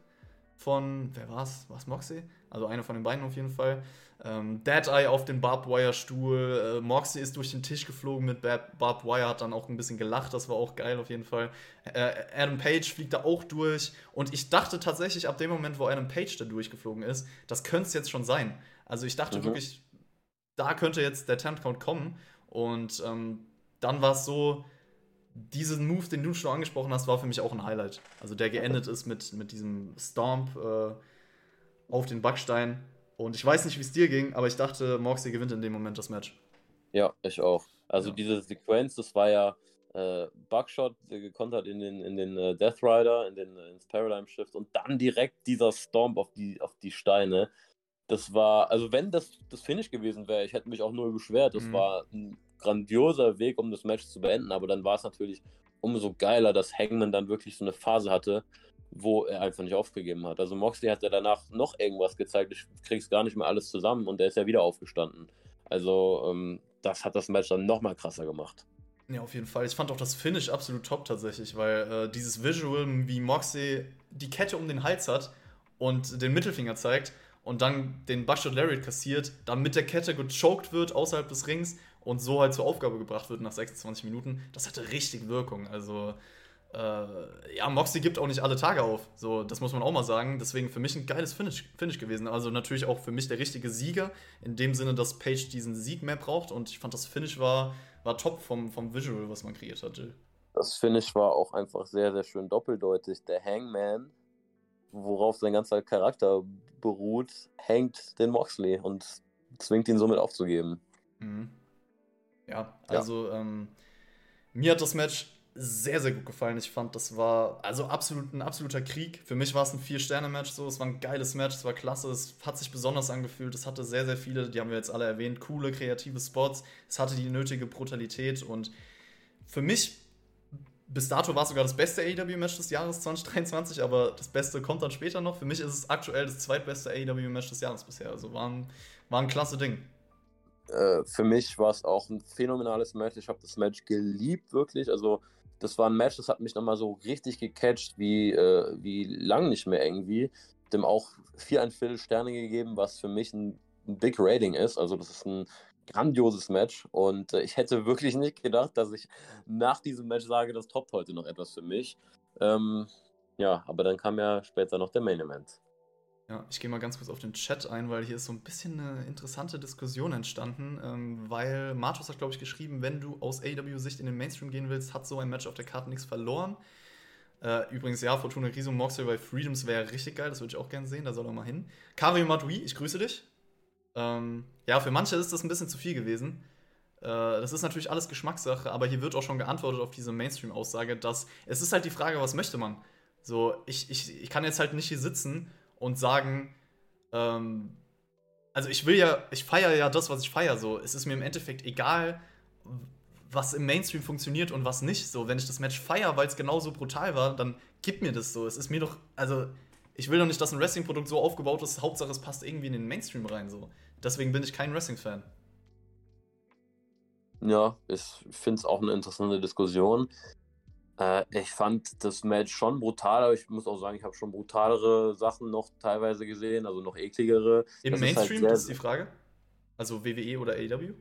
von, wer war's? War es Moxie? Also einer von den beiden auf jeden Fall. Ähm, Dead Eye auf den Barbed Wire Stuhl. Äh, Moxie ist durch den Tisch geflogen mit Bar Barbed Wire, hat dann auch ein bisschen gelacht. Das war auch geil auf jeden Fall. Äh, Adam Page fliegt da auch durch. Und ich dachte tatsächlich ab dem Moment, wo Adam Page da durchgeflogen ist, das könnte es jetzt schon sein. Also ich dachte mhm. wirklich, da könnte jetzt der Temp Count kommen. Und ähm, dann war es so, diesen Move, den du schon angesprochen hast, war für mich auch ein Highlight. Also der geendet ist mit, mit diesem Stomp äh, auf den Backstein. Und ich weiß nicht, wie es dir ging, aber ich dachte, Moxley gewinnt in dem Moment das Match. Ja, ich auch. Also ja. diese Sequenz, das war ja äh, Buckshot, der gekontert in den, in den äh, Death Rider, in den, ins Paradigm Shift und dann direkt dieser Stomp auf die, auf die Steine. Das war, also wenn das das Finish gewesen wäre, ich hätte mich auch nur beschwert. Das mhm. war ein grandioser Weg, um das Match zu beenden, aber dann war es natürlich umso geiler, dass Hangman dann wirklich so eine Phase hatte, wo er einfach nicht aufgegeben hat. Also Moxley hat ja danach noch irgendwas gezeigt, ich krieg's gar nicht mehr alles zusammen und er ist ja wieder aufgestanden. Also ähm, das hat das Match dann nochmal krasser gemacht. Ja, auf jeden Fall. Ich fand auch das Finish absolut top tatsächlich, weil äh, dieses Visual, wie Moxley die Kette um den Hals hat und den Mittelfinger zeigt und dann den Buckshot Lariat kassiert, dann mit der Kette gechoked wird außerhalb des Rings und so halt zur Aufgabe gebracht wird nach 26 Minuten, das hatte richtig Wirkung. Also, äh, ja, Moxie gibt auch nicht alle Tage auf. So, das muss man auch mal sagen. Deswegen für mich ein geiles Finish, Finish gewesen. Also natürlich auch für mich der richtige Sieger, in dem Sinne, dass Page diesen Sieg mehr braucht. Und ich fand, das Finish war, war top vom, vom Visual, was man kreiert hat, Jill. Das Finish war auch einfach sehr, sehr schön doppeldeutig. Der Hangman, worauf sein ganzer Charakter beruht, hängt den Moxley und zwingt ihn somit aufzugeben. Mhm. Ja, also ja. Ähm, mir hat das Match sehr, sehr gut gefallen. Ich fand, das war also absolut ein absoluter Krieg. Für mich war es ein Vier-Sterne-Match so. Es war ein geiles Match, es war klasse, es hat sich besonders angefühlt. Es hatte sehr, sehr viele, die haben wir jetzt alle erwähnt, coole, kreative Spots. Es hatte die nötige Brutalität und für mich, bis dato war es sogar das beste AEW-Match des Jahres 2023, aber das Beste kommt dann später noch. Für mich ist es aktuell das zweitbeste AEW-Match des Jahres bisher. Also war ein, war ein klasse Ding. Äh, für mich war es auch ein phänomenales Match. Ich habe das Match geliebt, wirklich. Also, das war ein Match, das hat mich nochmal so richtig gecatcht, wie, äh, wie lang nicht mehr irgendwie. Dem auch viereinviertel Sterne gegeben, was für mich ein, ein Big Rating ist. Also, das ist ein grandioses Match und äh, ich hätte wirklich nicht gedacht, dass ich nach diesem Match sage, das toppt heute noch etwas für mich. Ähm, ja, aber dann kam ja später noch der Main Event. Ja, ich gehe mal ganz kurz auf den Chat ein, weil hier ist so ein bisschen eine interessante Diskussion entstanden, ähm, weil Martus hat, glaube ich, geschrieben, wenn du aus AW-Sicht in den Mainstream gehen willst, hat so ein Match auf der Karte nichts verloren. Äh, übrigens, ja, Fortuna Riso Moxley bei Freedoms wäre richtig geil, das würde ich auch gerne sehen, da soll er mal hin. Kario Madui, ich grüße dich. Ähm, ja, für manche ist das ein bisschen zu viel gewesen. Äh, das ist natürlich alles Geschmackssache, aber hier wird auch schon geantwortet auf diese Mainstream-Aussage, dass es ist halt die Frage, was möchte man? So, ich, ich, ich kann jetzt halt nicht hier sitzen und sagen, ähm, also ich will ja, ich feiere ja das, was ich feiere. So, es ist mir im Endeffekt egal, was im Mainstream funktioniert und was nicht. So, wenn ich das Match feiere, weil es genauso brutal war, dann gib mir das so. Es ist mir doch, also ich will doch nicht, dass ein Wrestling-Produkt so aufgebaut ist. Hauptsache, es passt irgendwie in den Mainstream rein. So, deswegen bin ich kein Wrestling-Fan. Ja, ich finde es auch eine interessante Diskussion. Äh, ich fand das Match schon brutal, aber ich muss auch sagen, ich habe schon brutalere Sachen noch teilweise gesehen, also noch ekligere. Im das Mainstream, ist, halt das ist die Frage? Also WWE oder AEW?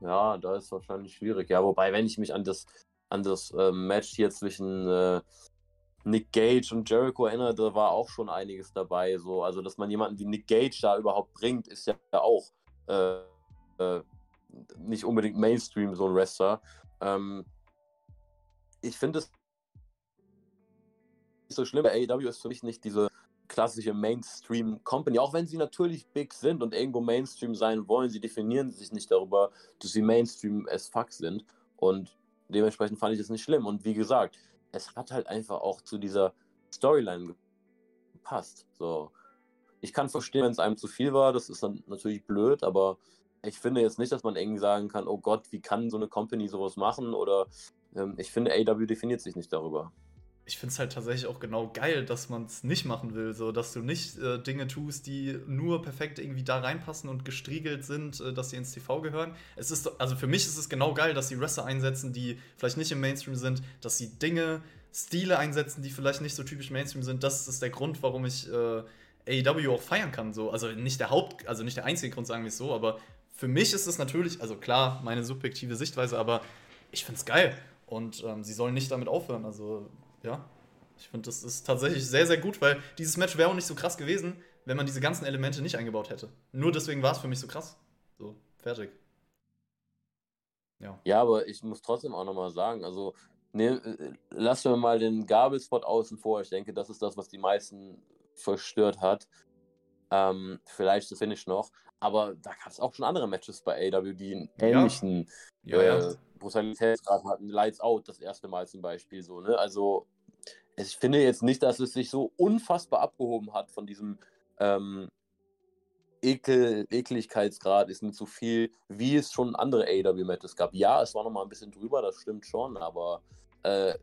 Ja, da ist wahrscheinlich schwierig. Ja, wobei, wenn ich mich an das, an das äh, Match hier zwischen äh, Nick Gage und Jericho erinnert, da war auch schon einiges dabei. So. Also, dass man jemanden wie Nick Gage da überhaupt bringt, ist ja auch äh, äh, nicht unbedingt Mainstream, so ein Wrestler. Ähm, ich finde es nicht so schlimm. AEW ist für mich nicht diese klassische Mainstream-Company, auch wenn sie natürlich big sind und irgendwo Mainstream sein wollen. Sie definieren sich nicht darüber, dass sie Mainstream as fuck sind. Und dementsprechend fand ich das nicht schlimm. Und wie gesagt, es hat halt einfach auch zu dieser Storyline gepasst. So. Ich kann verstehen, wenn es einem zu viel war, das ist dann natürlich blöd, aber ich finde jetzt nicht, dass man irgendwie sagen kann, oh Gott, wie kann so eine Company sowas machen? Oder ähm, ich finde, AW definiert sich nicht darüber ich finde es halt tatsächlich auch genau geil, dass man es nicht machen will, so dass du nicht äh, Dinge tust, die nur perfekt irgendwie da reinpassen und gestriegelt sind, äh, dass sie ins TV gehören. Es ist also für mich ist es genau geil, dass sie Wrestler einsetzen, die vielleicht nicht im Mainstream sind, dass sie Dinge, Stile einsetzen, die vielleicht nicht so typisch Mainstream sind. Das ist der Grund, warum ich äh, AEW auch feiern kann. So, also nicht der Haupt, also nicht der einzige Grund, sagen wir es so, aber für mich ist es natürlich, also klar, meine subjektive Sichtweise, aber ich finde es geil. Und ähm, sie sollen nicht damit aufhören. Also ja, ich finde, das ist tatsächlich sehr, sehr gut, weil dieses Match wäre auch nicht so krass gewesen, wenn man diese ganzen Elemente nicht eingebaut hätte. Nur deswegen war es für mich so krass. So, fertig. Ja. Ja, aber ich muss trotzdem auch nochmal sagen, also ne, lassen wir mal den Gabelspot außen vor. Ich denke, das ist das, was die meisten verstört hat. Ähm, vielleicht das Finish noch. Aber da gab es auch schon andere Matches bei AW, die einen ähnlichen ja. Ja, ja. Äh, Brutalitätsgrad hatten. Lights Out das erste Mal zum Beispiel so. Ne? Also ich finde jetzt nicht, dass es sich so unfassbar abgehoben hat von diesem ähm, Ekel, Ekligkeitsgrad ist mir zu viel, wie es schon andere AW-Matches gab. Ja, es war noch mal ein bisschen drüber, das stimmt schon, aber äh,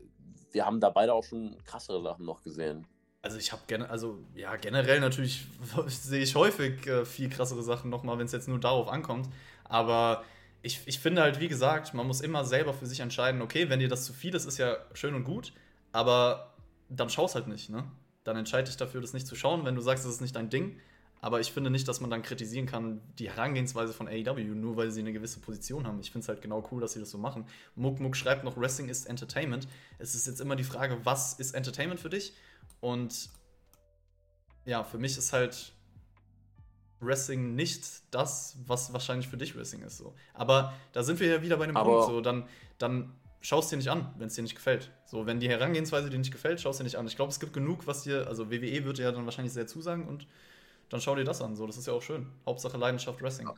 wir haben da beide auch schon krassere Sachen noch gesehen. Also ich habe gerne, also ja, generell natürlich sehe ich häufig äh, viel krassere Sachen nochmal, wenn es jetzt nur darauf ankommt. Aber ich, ich finde halt, wie gesagt, man muss immer selber für sich entscheiden, okay, wenn dir das zu viel ist, ist ja schön und gut, aber dann schaust halt nicht, ne? Dann entscheide dich dafür, das nicht zu schauen, wenn du sagst, das ist nicht dein Ding. Aber ich finde nicht, dass man dann kritisieren kann, die Herangehensweise von AEW, nur weil sie eine gewisse Position haben. Ich finde es halt genau cool, dass sie das so machen. Muck Muck schreibt noch, Wrestling ist Entertainment. Es ist jetzt immer die Frage, was ist Entertainment für dich? Und ja, für mich ist halt Wrestling nicht das, was wahrscheinlich für dich Wrestling ist. So. Aber da sind wir ja wieder bei einem Aber Punkt. So, dann, dann schau es dir nicht an, wenn es dir nicht gefällt. So, wenn die Herangehensweise dir nicht gefällt, schau es dir nicht an. Ich glaube, es gibt genug, was dir, also WWE wird dir ja dann wahrscheinlich sehr zusagen und dann schau dir das an. So, das ist ja auch schön. Hauptsache Leidenschaft Wrestling.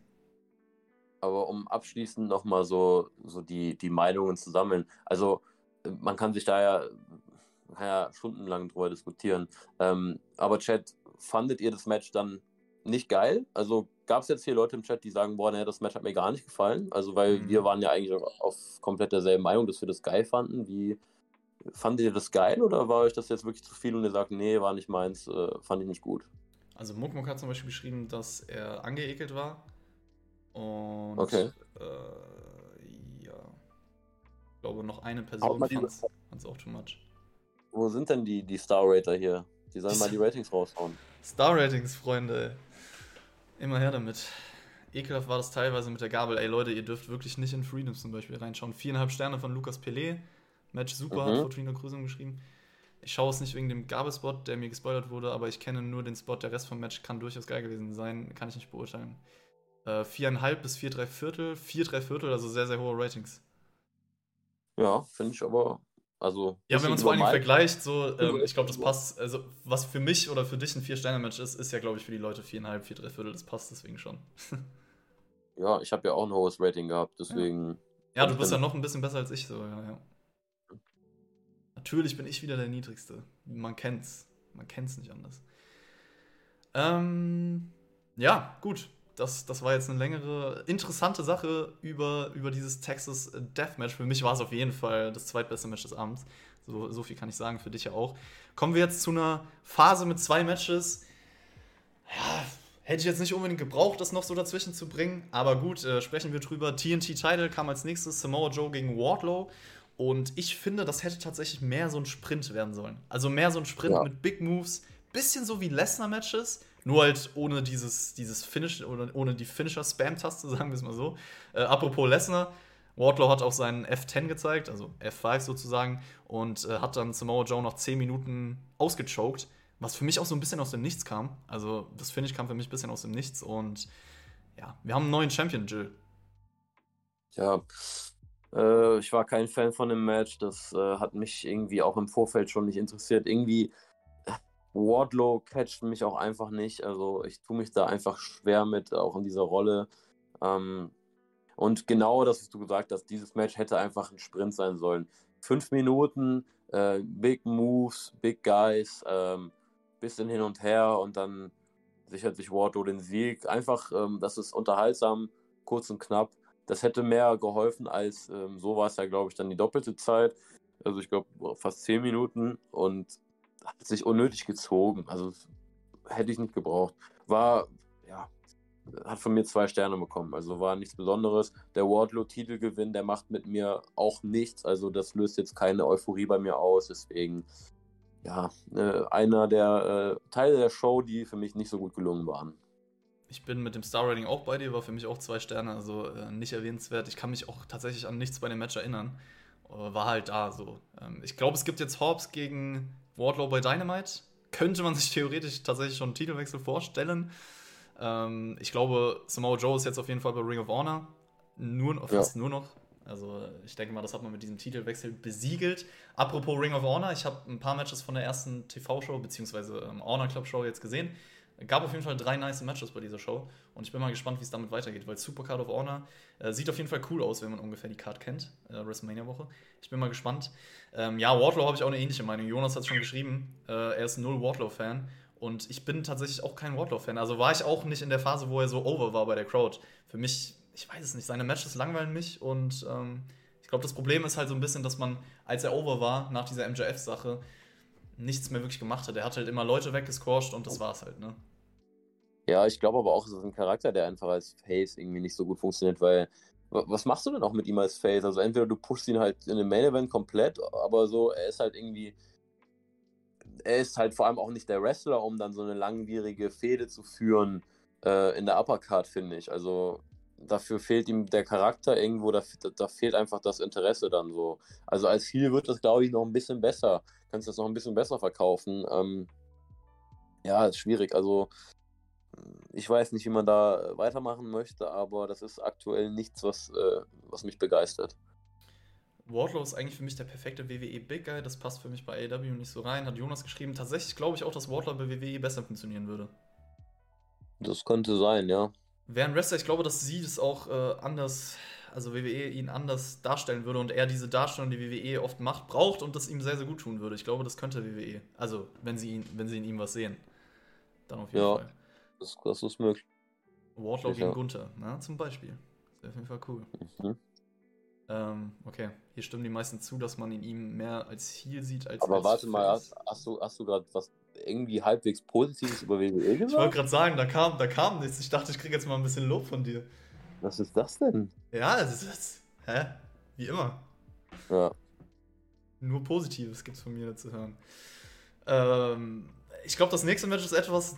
Aber um abschließend nochmal so, so die, die Meinungen zu sammeln. Also, man kann sich da ja, man kann ja stundenlang drüber diskutieren. Ähm, aber Chat, fandet ihr das Match dann nicht geil? Also gab es jetzt hier Leute im Chat, die sagen, boah, nee, das Match hat mir gar nicht gefallen. Also, weil mhm. wir waren ja eigentlich auf komplett derselben Meinung, dass wir das geil fanden. Wie fandet ihr das geil oder war euch das jetzt wirklich zu viel und ihr sagt, nee, war nicht meins, äh, fand ich nicht gut? Also Mukmuk hat zum Beispiel geschrieben, dass er angeekelt war. Und okay. äh, ja. Ich glaube, noch eine Person fand es auch too much. Wo sind denn die, die Star-Rater hier? Die sollen mal die Ratings raushauen. Star-Ratings, Freunde. Immer her damit. Ekelhaft war das teilweise mit der Gabel. Ey Leute, ihr dürft wirklich nicht in Freedom zum Beispiel reinschauen. Viereinhalb Sterne von Lukas Pelé. Match super, mhm. hat Fortuna Krüsung geschrieben. Ich schaue es nicht wegen dem Gabelspot, der mir gespoilert wurde, aber ich kenne nur den Spot. Der Rest vom Match kann durchaus geil gewesen sein. Kann ich nicht beurteilen. Äh, viereinhalb bis vier, drei Viertel. Vier, drei Viertel, also sehr, sehr hohe Ratings. Ja, finde ich aber also, ja, wenn man es vor Dingen vergleicht, so, ähm, ich glaube, das passt. Also, was für mich oder für dich ein Vier-Sterne-Match ist, ist ja, glaube ich, für die Leute viereinhalb, vier, drei Viertel. Das passt deswegen schon. ja, ich habe ja auch ein hohes Rating gehabt, deswegen. Ja, ja du bist ja noch ein bisschen besser als ich, so, ja, ja. Natürlich bin ich wieder der Niedrigste. Man kennt's. Man kennt's nicht anders. Ähm, ja, gut das, das war jetzt eine längere, interessante Sache über, über dieses Texas Deathmatch. Für mich war es auf jeden Fall das zweitbeste Match des Abends. So, so viel kann ich sagen, für dich ja auch. Kommen wir jetzt zu einer Phase mit zwei Matches. Ja, hätte ich jetzt nicht unbedingt gebraucht, das noch so dazwischen zu bringen. Aber gut, äh, sprechen wir drüber. TNT Title kam als nächstes Samoa Joe gegen Wardlow. Und ich finde, das hätte tatsächlich mehr so ein Sprint werden sollen. Also mehr so ein Sprint ja. mit Big Moves. Bisschen so wie Lesnar-Matches nur halt ohne dieses, dieses Finish, oder ohne die Finisher-Spam-Taste, sagen wir es mal so. Äh, apropos Lesnar, Wardlow hat auch seinen F10 gezeigt, also F5 sozusagen, und äh, hat dann Samoa Joe nach 10 Minuten ausgechoked, was für mich auch so ein bisschen aus dem Nichts kam. Also das finde ich kam für mich ein bisschen aus dem Nichts und ja, wir haben einen neuen Champion, Jill. Ja, äh, ich war kein Fan von dem Match. Das äh, hat mich irgendwie auch im Vorfeld schon nicht interessiert. Irgendwie Wardlow catcht mich auch einfach nicht. Also ich tue mich da einfach schwer mit, auch in dieser Rolle. Ähm, und genau das, was du gesagt hast, dieses Match hätte einfach ein Sprint sein sollen. Fünf Minuten, äh, Big Moves, Big Guys, ähm, bisschen hin und her und dann sichert sich Wardlow den Sieg. Einfach, ähm, das ist unterhaltsam, kurz und knapp. Das hätte mehr geholfen als, ähm, so war es ja, glaube ich, dann die doppelte Zeit. Also ich glaube fast zehn Minuten und hat sich unnötig gezogen. Also hätte ich nicht gebraucht. War, ja, hat von mir zwei Sterne bekommen. Also war nichts Besonderes. Der Wardlow-Titelgewinn, der macht mit mir auch nichts. Also das löst jetzt keine Euphorie bei mir aus. Deswegen, ja, äh, einer der äh, Teile der Show, die für mich nicht so gut gelungen waren. Ich bin mit dem Star-Rating auch bei dir, war für mich auch zwei Sterne, also äh, nicht erwähnenswert. Ich kann mich auch tatsächlich an nichts bei dem Match erinnern. Äh, war halt da so. Ähm, ich glaube, es gibt jetzt Hobbs gegen Wardlow bei Dynamite. Könnte man sich theoretisch tatsächlich schon einen Titelwechsel vorstellen. Ähm, ich glaube, Samoa Joe ist jetzt auf jeden Fall bei Ring of Honor. Nur, ja. fast nur noch. Also ich denke mal, das hat man mit diesem Titelwechsel besiegelt. Apropos Ring of Honor, ich habe ein paar Matches von der ersten TV-Show beziehungsweise ähm, Honor Club Show jetzt gesehen. Gab auf jeden Fall drei nice Matches bei dieser Show und ich bin mal gespannt, wie es damit weitergeht, weil Supercard of Honor äh, sieht auf jeden Fall cool aus, wenn man ungefähr die Card kennt, äh, WrestleMania-Woche. Ich bin mal gespannt. Ähm, ja, Wardlow habe ich auch eine ähnliche Meinung. Jonas hat es schon geschrieben, äh, er ist null Wardlow-Fan und ich bin tatsächlich auch kein Wardlow-Fan. Also war ich auch nicht in der Phase, wo er so over war bei der Crowd. Für mich, ich weiß es nicht, seine Matches langweilen mich und ähm, ich glaube, das Problem ist halt so ein bisschen, dass man, als er over war, nach dieser MJF-Sache, nichts mehr wirklich gemacht hat. Er hat halt immer Leute weggesquasht und das war's halt, ne? Ja, ich glaube aber auch, es ist ein Charakter, der einfach als Face irgendwie nicht so gut funktioniert, weil was machst du denn auch mit ihm als Face? Also entweder du pushst ihn halt in den Main Event komplett, aber so, er ist halt irgendwie, er ist halt vor allem auch nicht der Wrestler, um dann so eine langwierige Fehde zu führen äh, in der Uppercard, finde ich. Also dafür fehlt ihm der Charakter irgendwo, da, da, fehlt einfach das Interesse dann so. Also als Heel wird das, glaube ich, noch ein bisschen besser. Kannst du das noch ein bisschen besser verkaufen. Ähm, ja, ist schwierig. Also ich weiß nicht, wie man da weitermachen möchte, aber das ist aktuell nichts, was, äh, was mich begeistert. Wardlow ist eigentlich für mich der perfekte WWE Big Guy. Das passt für mich bei AEW nicht so rein. Hat Jonas geschrieben. Tatsächlich glaube ich auch, dass Wardlow bei WWE besser funktionieren würde. Das könnte sein, ja. Wäre ein Wrestler, ich glaube, dass sie das auch äh, anders, also WWE ihn anders darstellen würde und er diese Darstellung, die WWE oft macht, braucht und das ihm sehr, sehr gut tun würde. Ich glaube, das könnte WWE. Also, wenn sie, ihn, wenn sie in ihm was sehen. Dann auf jeden ja, Fall. Das, das ist möglich. Wardlow gegen Gunther, na, zum Beispiel. Das wäre auf jeden Fall cool. Mhm. Ähm, okay, hier stimmen die meisten zu, dass man in ihm mehr als Heal sieht als. Aber als warte mal, hast, hast du, hast du gerade was irgendwie halbwegs Positives über WWE gesagt? Ich wollte gerade sagen, da kam, da kam nichts. Ich dachte, ich kriege jetzt mal ein bisschen Lob von dir. Was ist das denn? Ja, das ist. Das, hä? Wie immer. Ja. Nur Positives gibt es von mir zu hören. Ähm, ich glaube, das nächste Match ist etwas,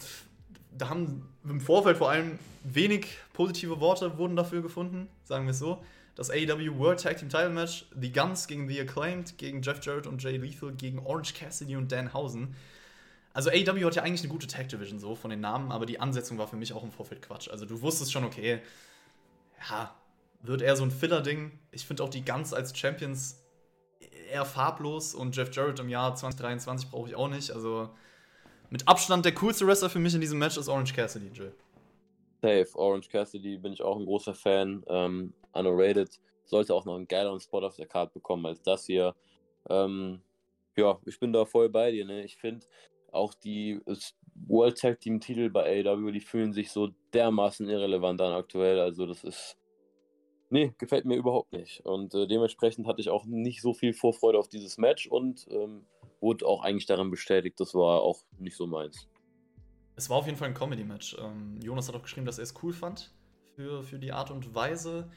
da haben im Vorfeld vor allem wenig positive Worte wurden dafür gefunden, sagen wir es so das AEW World Tag Team Title Match, The Guns gegen The Acclaimed, gegen Jeff Jarrett und Jay Lethal, gegen Orange Cassidy und Dan Hausen. Also AEW hat ja eigentlich eine gute Tag Division so von den Namen, aber die Ansetzung war für mich auch im Vorfeld Quatsch. Also du wusstest schon, okay, ja, wird eher so ein Filler-Ding. Ich finde auch die Guns als Champions eher farblos und Jeff Jarrett im Jahr 2023 brauche ich auch nicht. Also mit Abstand der coolste Wrestler für mich in diesem Match ist Orange Cassidy, Jill. Safe, Orange Cassidy bin ich auch ein großer Fan. Ähm, underrated. Sollte auch noch einen geileren Spot auf der Karte bekommen als das hier. Ähm, ja, ich bin da voll bei dir. Ne? Ich finde auch die World Tag Team Titel bei AEW, die fühlen sich so dermaßen irrelevant an aktuell. Also das ist, nee, gefällt mir überhaupt nicht. Und äh, dementsprechend hatte ich auch nicht so viel Vorfreude auf dieses Match und ähm, wurde auch eigentlich darin bestätigt, das war auch nicht so meins. Es war auf jeden Fall ein Comedy-Match. Ähm, Jonas hat auch geschrieben, dass er es cool fand für, für die Art und Weise.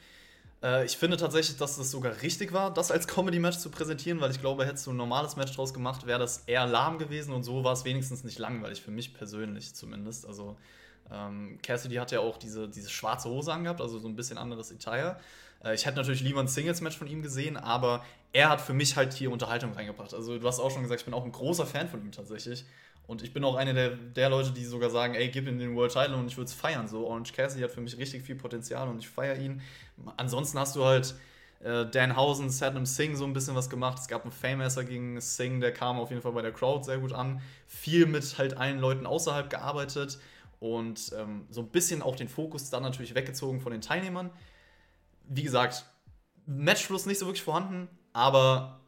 Äh, ich finde tatsächlich, dass es sogar richtig war, das als Comedy-Match zu präsentieren, weil ich glaube, hättest du ein normales Match draus gemacht, wäre das eher lahm gewesen und so war es wenigstens nicht langweilig, für mich persönlich zumindest. Also Ähm, Cassidy hat ja auch diese, diese schwarze Hose angehabt, also so ein bisschen anderes Attire. Äh, ich hätte natürlich lieber ein Singles-Match von ihm gesehen, aber er hat für mich halt hier Unterhaltung reingebracht. Also du hast auch schon gesagt, ich bin auch ein großer Fan von ihm tatsächlich. Und ich bin auch einer der, der Leute, die sogar sagen, ey, gib ihm den World Title und ich würde es feiern. So, Orange Cassidy hat für mich richtig viel Potenzial und ich feiere ihn. Ansonsten hast du halt äh, Dan Housen, Satnam Singh so ein bisschen was gemacht. Es gab einen Famesser gegen Singh, der kam auf jeden Fall bei der Crowd sehr gut an. Viel mit halt allen Leuten außerhalb gearbeitet und ähm, so ein bisschen auch den Fokus dann natürlich weggezogen von den Teilnehmern. Wie gesagt, Matchfluss nicht so wirklich vorhanden, aber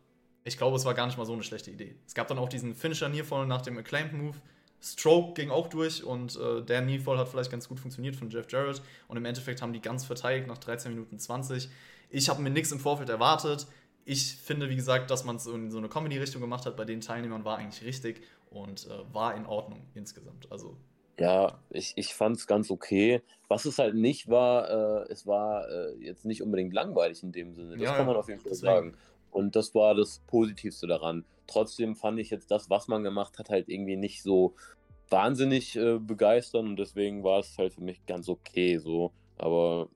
ich glaube, es war gar nicht mal so eine schlechte Idee. Es gab dann auch diesen Finisher Nearfall nach dem Acclaimed Move. Stroke ging auch durch und äh, der Nearfall hat vielleicht ganz gut funktioniert von Jeff Jarrett. Und im Endeffekt haben die ganz verteidigt nach 13 Minuten 20. Ich habe mir nichts im Vorfeld erwartet. Ich finde, wie gesagt, dass man es in so eine Comedy-Richtung gemacht hat bei den Teilnehmern, war eigentlich richtig und äh, war in Ordnung insgesamt. Also ja, ich, ich fand es ganz okay. Was es halt nicht war, äh, es war äh, jetzt nicht unbedingt langweilig in dem Sinne. Das ja, kann man auf jeden Fall deswegen. sagen. Und das war das Positivste daran. Trotzdem fand ich jetzt das, was man gemacht hat, halt irgendwie nicht so wahnsinnig äh, begeisternd und deswegen war es halt für mich ganz okay so. Aber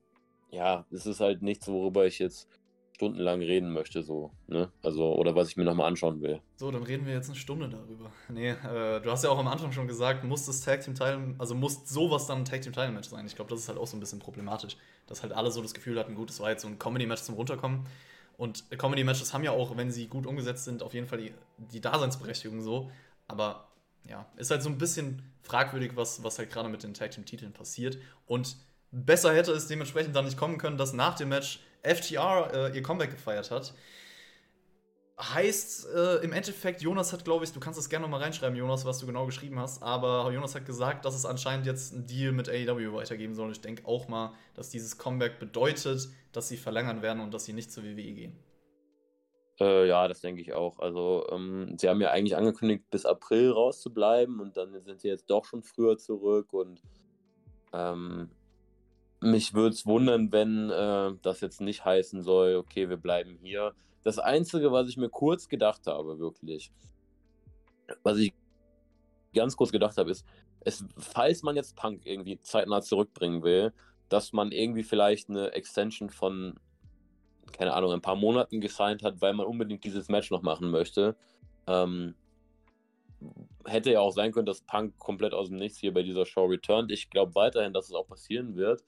ja, es ist halt nichts, worüber ich jetzt stundenlang reden möchte, so, ne? Also, oder was ich mir nochmal anschauen will. So, dann reden wir jetzt eine Stunde darüber. Nee, äh, du hast ja auch am Anfang schon gesagt, muss das Tag Team Teil, also muss sowas dann ein Tag Team Title Match sein. Ich glaube, das ist halt auch so ein bisschen problematisch, dass halt alle so das Gefühl hatten, gut, es war jetzt so ein Comedy Match zum Runterkommen. Und Comedy Matches haben ja auch, wenn sie gut umgesetzt sind, auf jeden Fall die, die Daseinsberechtigung so. Aber ja, ist halt so ein bisschen fragwürdig, was, was halt gerade mit den Tag Team Titeln passiert. Und besser hätte es dementsprechend dann nicht kommen können, dass nach dem Match FTR äh, ihr Comeback gefeiert hat. Heißt äh, im Endeffekt, Jonas hat, glaube ich, du kannst das gerne nochmal reinschreiben, Jonas, was du genau geschrieben hast, aber Jonas hat gesagt, dass es anscheinend jetzt einen Deal mit AEW weitergeben soll. Ich denke auch mal, dass dieses Comeback bedeutet, dass sie verlängern werden und dass sie nicht zur WWE gehen. Äh, ja, das denke ich auch. Also, ähm, sie haben ja eigentlich angekündigt, bis April rauszubleiben und dann sind sie jetzt doch schon früher zurück und ähm, mich würde es wundern, wenn äh, das jetzt nicht heißen soll, okay, wir bleiben hier. Das Einzige, was ich mir kurz gedacht habe, wirklich, was ich ganz kurz gedacht habe, ist, es, falls man jetzt Punk irgendwie zeitnah zurückbringen will, dass man irgendwie vielleicht eine Extension von, keine Ahnung, ein paar Monaten gesigned hat, weil man unbedingt dieses Match noch machen möchte. Ähm, hätte ja auch sein können, dass Punk komplett aus dem Nichts hier bei dieser Show returnt. Ich glaube weiterhin, dass es auch passieren wird.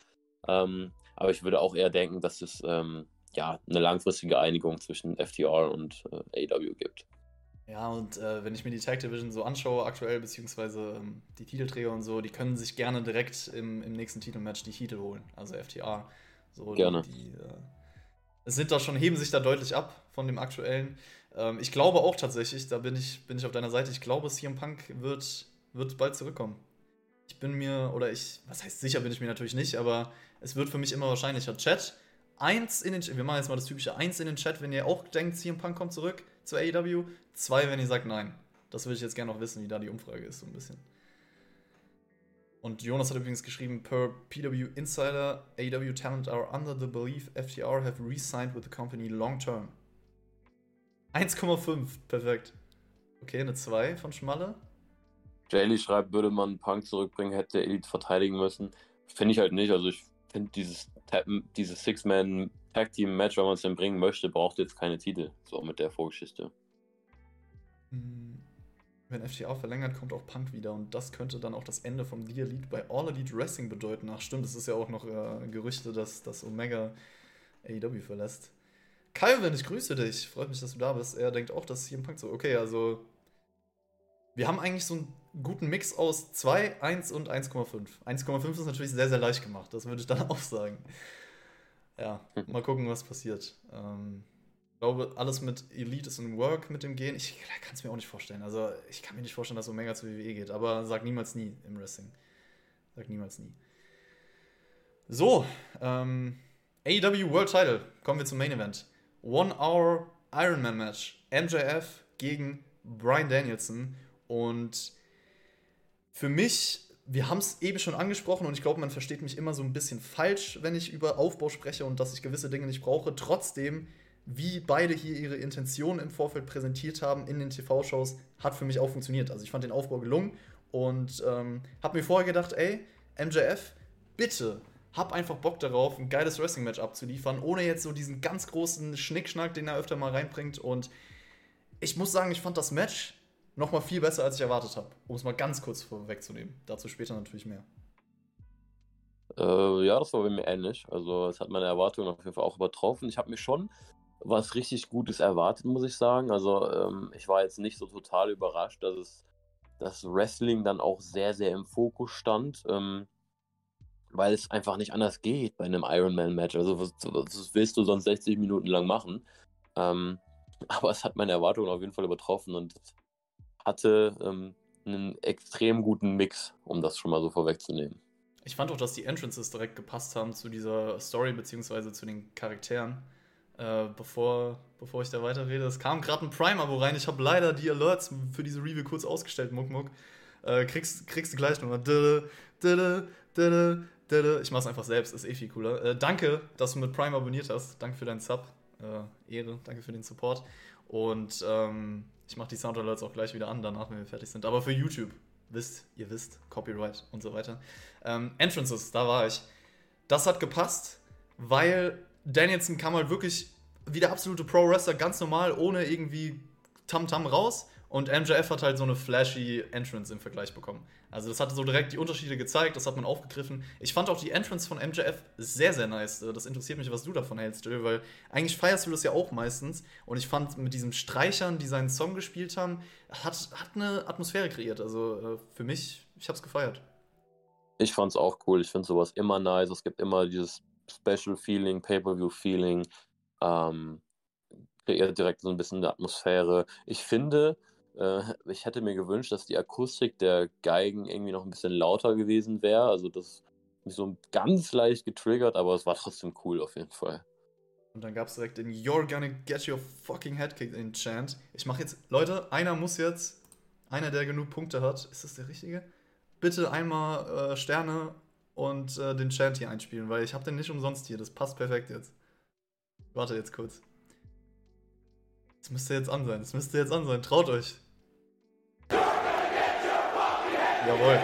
Ähm, aber ich würde auch eher denken, dass es ähm, ja, eine langfristige Einigung zwischen FTR und äh, AW gibt. Ja, und äh, wenn ich mir die Tag Division so anschaue, aktuell, beziehungsweise ähm, die Titelträger und so, die können sich gerne direkt im, im nächsten Titelmatch die Titel holen. Also FTR. So, gerne. Die, äh, sind da schon, heben sich da deutlich ab von dem aktuellen. Ähm, ich glaube auch tatsächlich, da bin ich, bin ich auf deiner Seite, ich glaube, CM Punk wird, wird bald zurückkommen. Ich bin mir, oder ich, was heißt sicher bin ich mir natürlich nicht, aber es wird für mich immer wahrscheinlicher. Chat, eins in den Chat, wir machen jetzt mal das typische eins in den Chat, wenn ihr auch denkt, CM Punk kommt zurück zu AEW. Zwei, wenn ihr sagt nein. Das würde ich jetzt gerne noch wissen, wie da die Umfrage ist, so ein bisschen. Und Jonas hat übrigens geschrieben, per PW Insider, AEW Talent are under the belief FTR have re-signed with the company long term. 1,5, perfekt. Okay, eine 2 von Schmalle. Jaylee schreibt, würde man Punk zurückbringen, hätte Elite verteidigen müssen. Finde ich halt nicht. Also ich finde dieses, dieses Six-Man-Tag-Team-Match, wenn man es denn bringen möchte, braucht jetzt keine Titel. So mit der Vorgeschichte. Hm. Wenn FTA verlängert, kommt auch Punk wieder und das könnte dann auch das Ende vom The Elite bei All Elite Wrestling bedeuten. Ach stimmt, es ist ja auch noch äh, Gerüchte, dass, dass Omega AEW verlässt. Calvin, ich grüße dich. Freut mich, dass du da bist. Er denkt auch, dass CM Punk so, okay, also wir haben eigentlich so einen guten Mix aus 2, 1 und 1,5. 1,5 ist natürlich sehr, sehr leicht gemacht, das würde ich dann auch sagen. Ja, mal gucken, was passiert. Ähm, ich glaube, alles mit Elite ist in Work mit dem Gehen. Ich kann es mir auch nicht vorstellen. Also, ich kann mir nicht vorstellen, dass Omega zu WWE geht, aber sag niemals nie im Wrestling. Sag niemals nie. So, ähm, AEW World Title. Kommen wir zum Main Event. One Hour Ironman Match. MJF gegen Brian Danielson. Und für mich, wir haben es eben schon angesprochen und ich glaube, man versteht mich immer so ein bisschen falsch, wenn ich über Aufbau spreche und dass ich gewisse Dinge nicht brauche. Trotzdem, wie beide hier ihre Intentionen im Vorfeld präsentiert haben in den TV-Shows, hat für mich auch funktioniert. Also ich fand den Aufbau gelungen und ähm, habe mir vorher gedacht, ey, MJF, bitte hab einfach Bock darauf, ein geiles Wrestling-Match abzuliefern, ohne jetzt so diesen ganz großen Schnickschnack, den er öfter mal reinbringt. Und ich muss sagen, ich fand das Match noch mal viel besser, als ich erwartet habe. Um es mal ganz kurz vorwegzunehmen. Dazu später natürlich mehr. Äh, ja, das war bei mir ähnlich. Also es hat meine Erwartungen auf jeden Fall auch übertroffen. Ich habe mir schon was richtig Gutes erwartet, muss ich sagen. Also ähm, ich war jetzt nicht so total überrascht, dass es das Wrestling dann auch sehr, sehr im Fokus stand. Ähm, weil es einfach nicht anders geht bei einem Ironman-Match. Also, was, was, willst du sonst 60 Minuten lang machen? Ähm, aber es hat meine Erwartungen auf jeden Fall übertroffen und hatte ähm, einen extrem guten Mix, um das schon mal so vorwegzunehmen. Ich fand auch, dass die Entrances direkt gepasst haben zu dieser Story beziehungsweise zu den Charakteren. Äh, bevor, bevor ich da weiterrede, es kam gerade ein Primer wo rein. Ich habe leider die Alerts für diese Review kurz ausgestellt, Muck Muck. Äh, kriegst, kriegst du gleich nochmal. Ich mach's einfach selbst, ist eh viel cooler. Äh, danke, dass du mit Prime abonniert hast. Danke für deinen Sub. Äh, Ehre, danke für den Support. Und ähm, ich mache die Sound Alerts auch gleich wieder an, danach, wenn wir fertig sind. Aber für YouTube, wisst, ihr wisst, Copyright und so weiter. Ähm, Entrances, da war ich. Das hat gepasst, weil Danielson kam halt wirklich wie der absolute Pro-Wrestler, ganz normal, ohne irgendwie Tam-Tam raus. Und MJF hat halt so eine flashy Entrance im Vergleich bekommen. Also das hat so direkt die Unterschiede gezeigt, das hat man aufgegriffen. Ich fand auch die Entrance von MJF sehr, sehr nice. Das interessiert mich, was du davon hältst, Jill, weil eigentlich feierst du das ja auch meistens. Und ich fand mit diesen Streichern, die seinen Song gespielt haben, hat, hat eine Atmosphäre kreiert. Also äh, für mich, ich hab's gefeiert. Ich fand's auch cool. Ich finde sowas immer nice. Es gibt immer dieses Special Feeling, Pay-Per-View Feeling. Ähm, kreiert direkt so ein bisschen eine Atmosphäre. Ich finde, äh, ich hätte mir gewünscht, dass die Akustik der Geigen irgendwie noch ein bisschen lauter gewesen wäre. Also das mich so ganz leicht getriggert, aber es war trotzdem cool auf jeden Fall. Und dann gab es direkt den You're gonna get your fucking head kicked in Chant. Ich mache jetzt, Leute, einer muss jetzt, einer, der genug Punkte hat, ist das der richtige? Bitte einmal äh, Sterne und äh, den Chant hier einspielen, weil ich habe den nicht umsonst hier. Das passt perfekt jetzt. Warte jetzt kurz. Das müsste jetzt an sein. Das müsste jetzt an sein. Traut euch. Jawohl.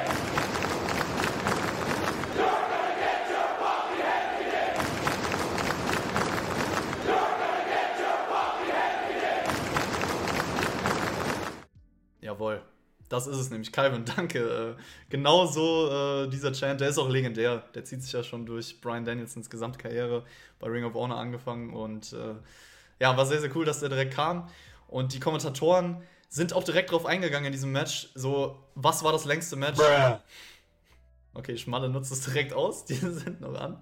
Jawohl. Das ist es nämlich, Calvin, danke. Äh, genau so äh, dieser Chant, der ist auch legendär. Der zieht sich ja schon durch Brian Danielsons Gesamtkarriere bei Ring of Honor angefangen und äh, ja, war sehr, sehr cool, dass der direkt kam. Und die Kommentatoren sind auch direkt drauf eingegangen in diesem Match. So, was war das längste Match? Bruh. Okay, Schmalle nutzt es direkt aus. Die sind noch an.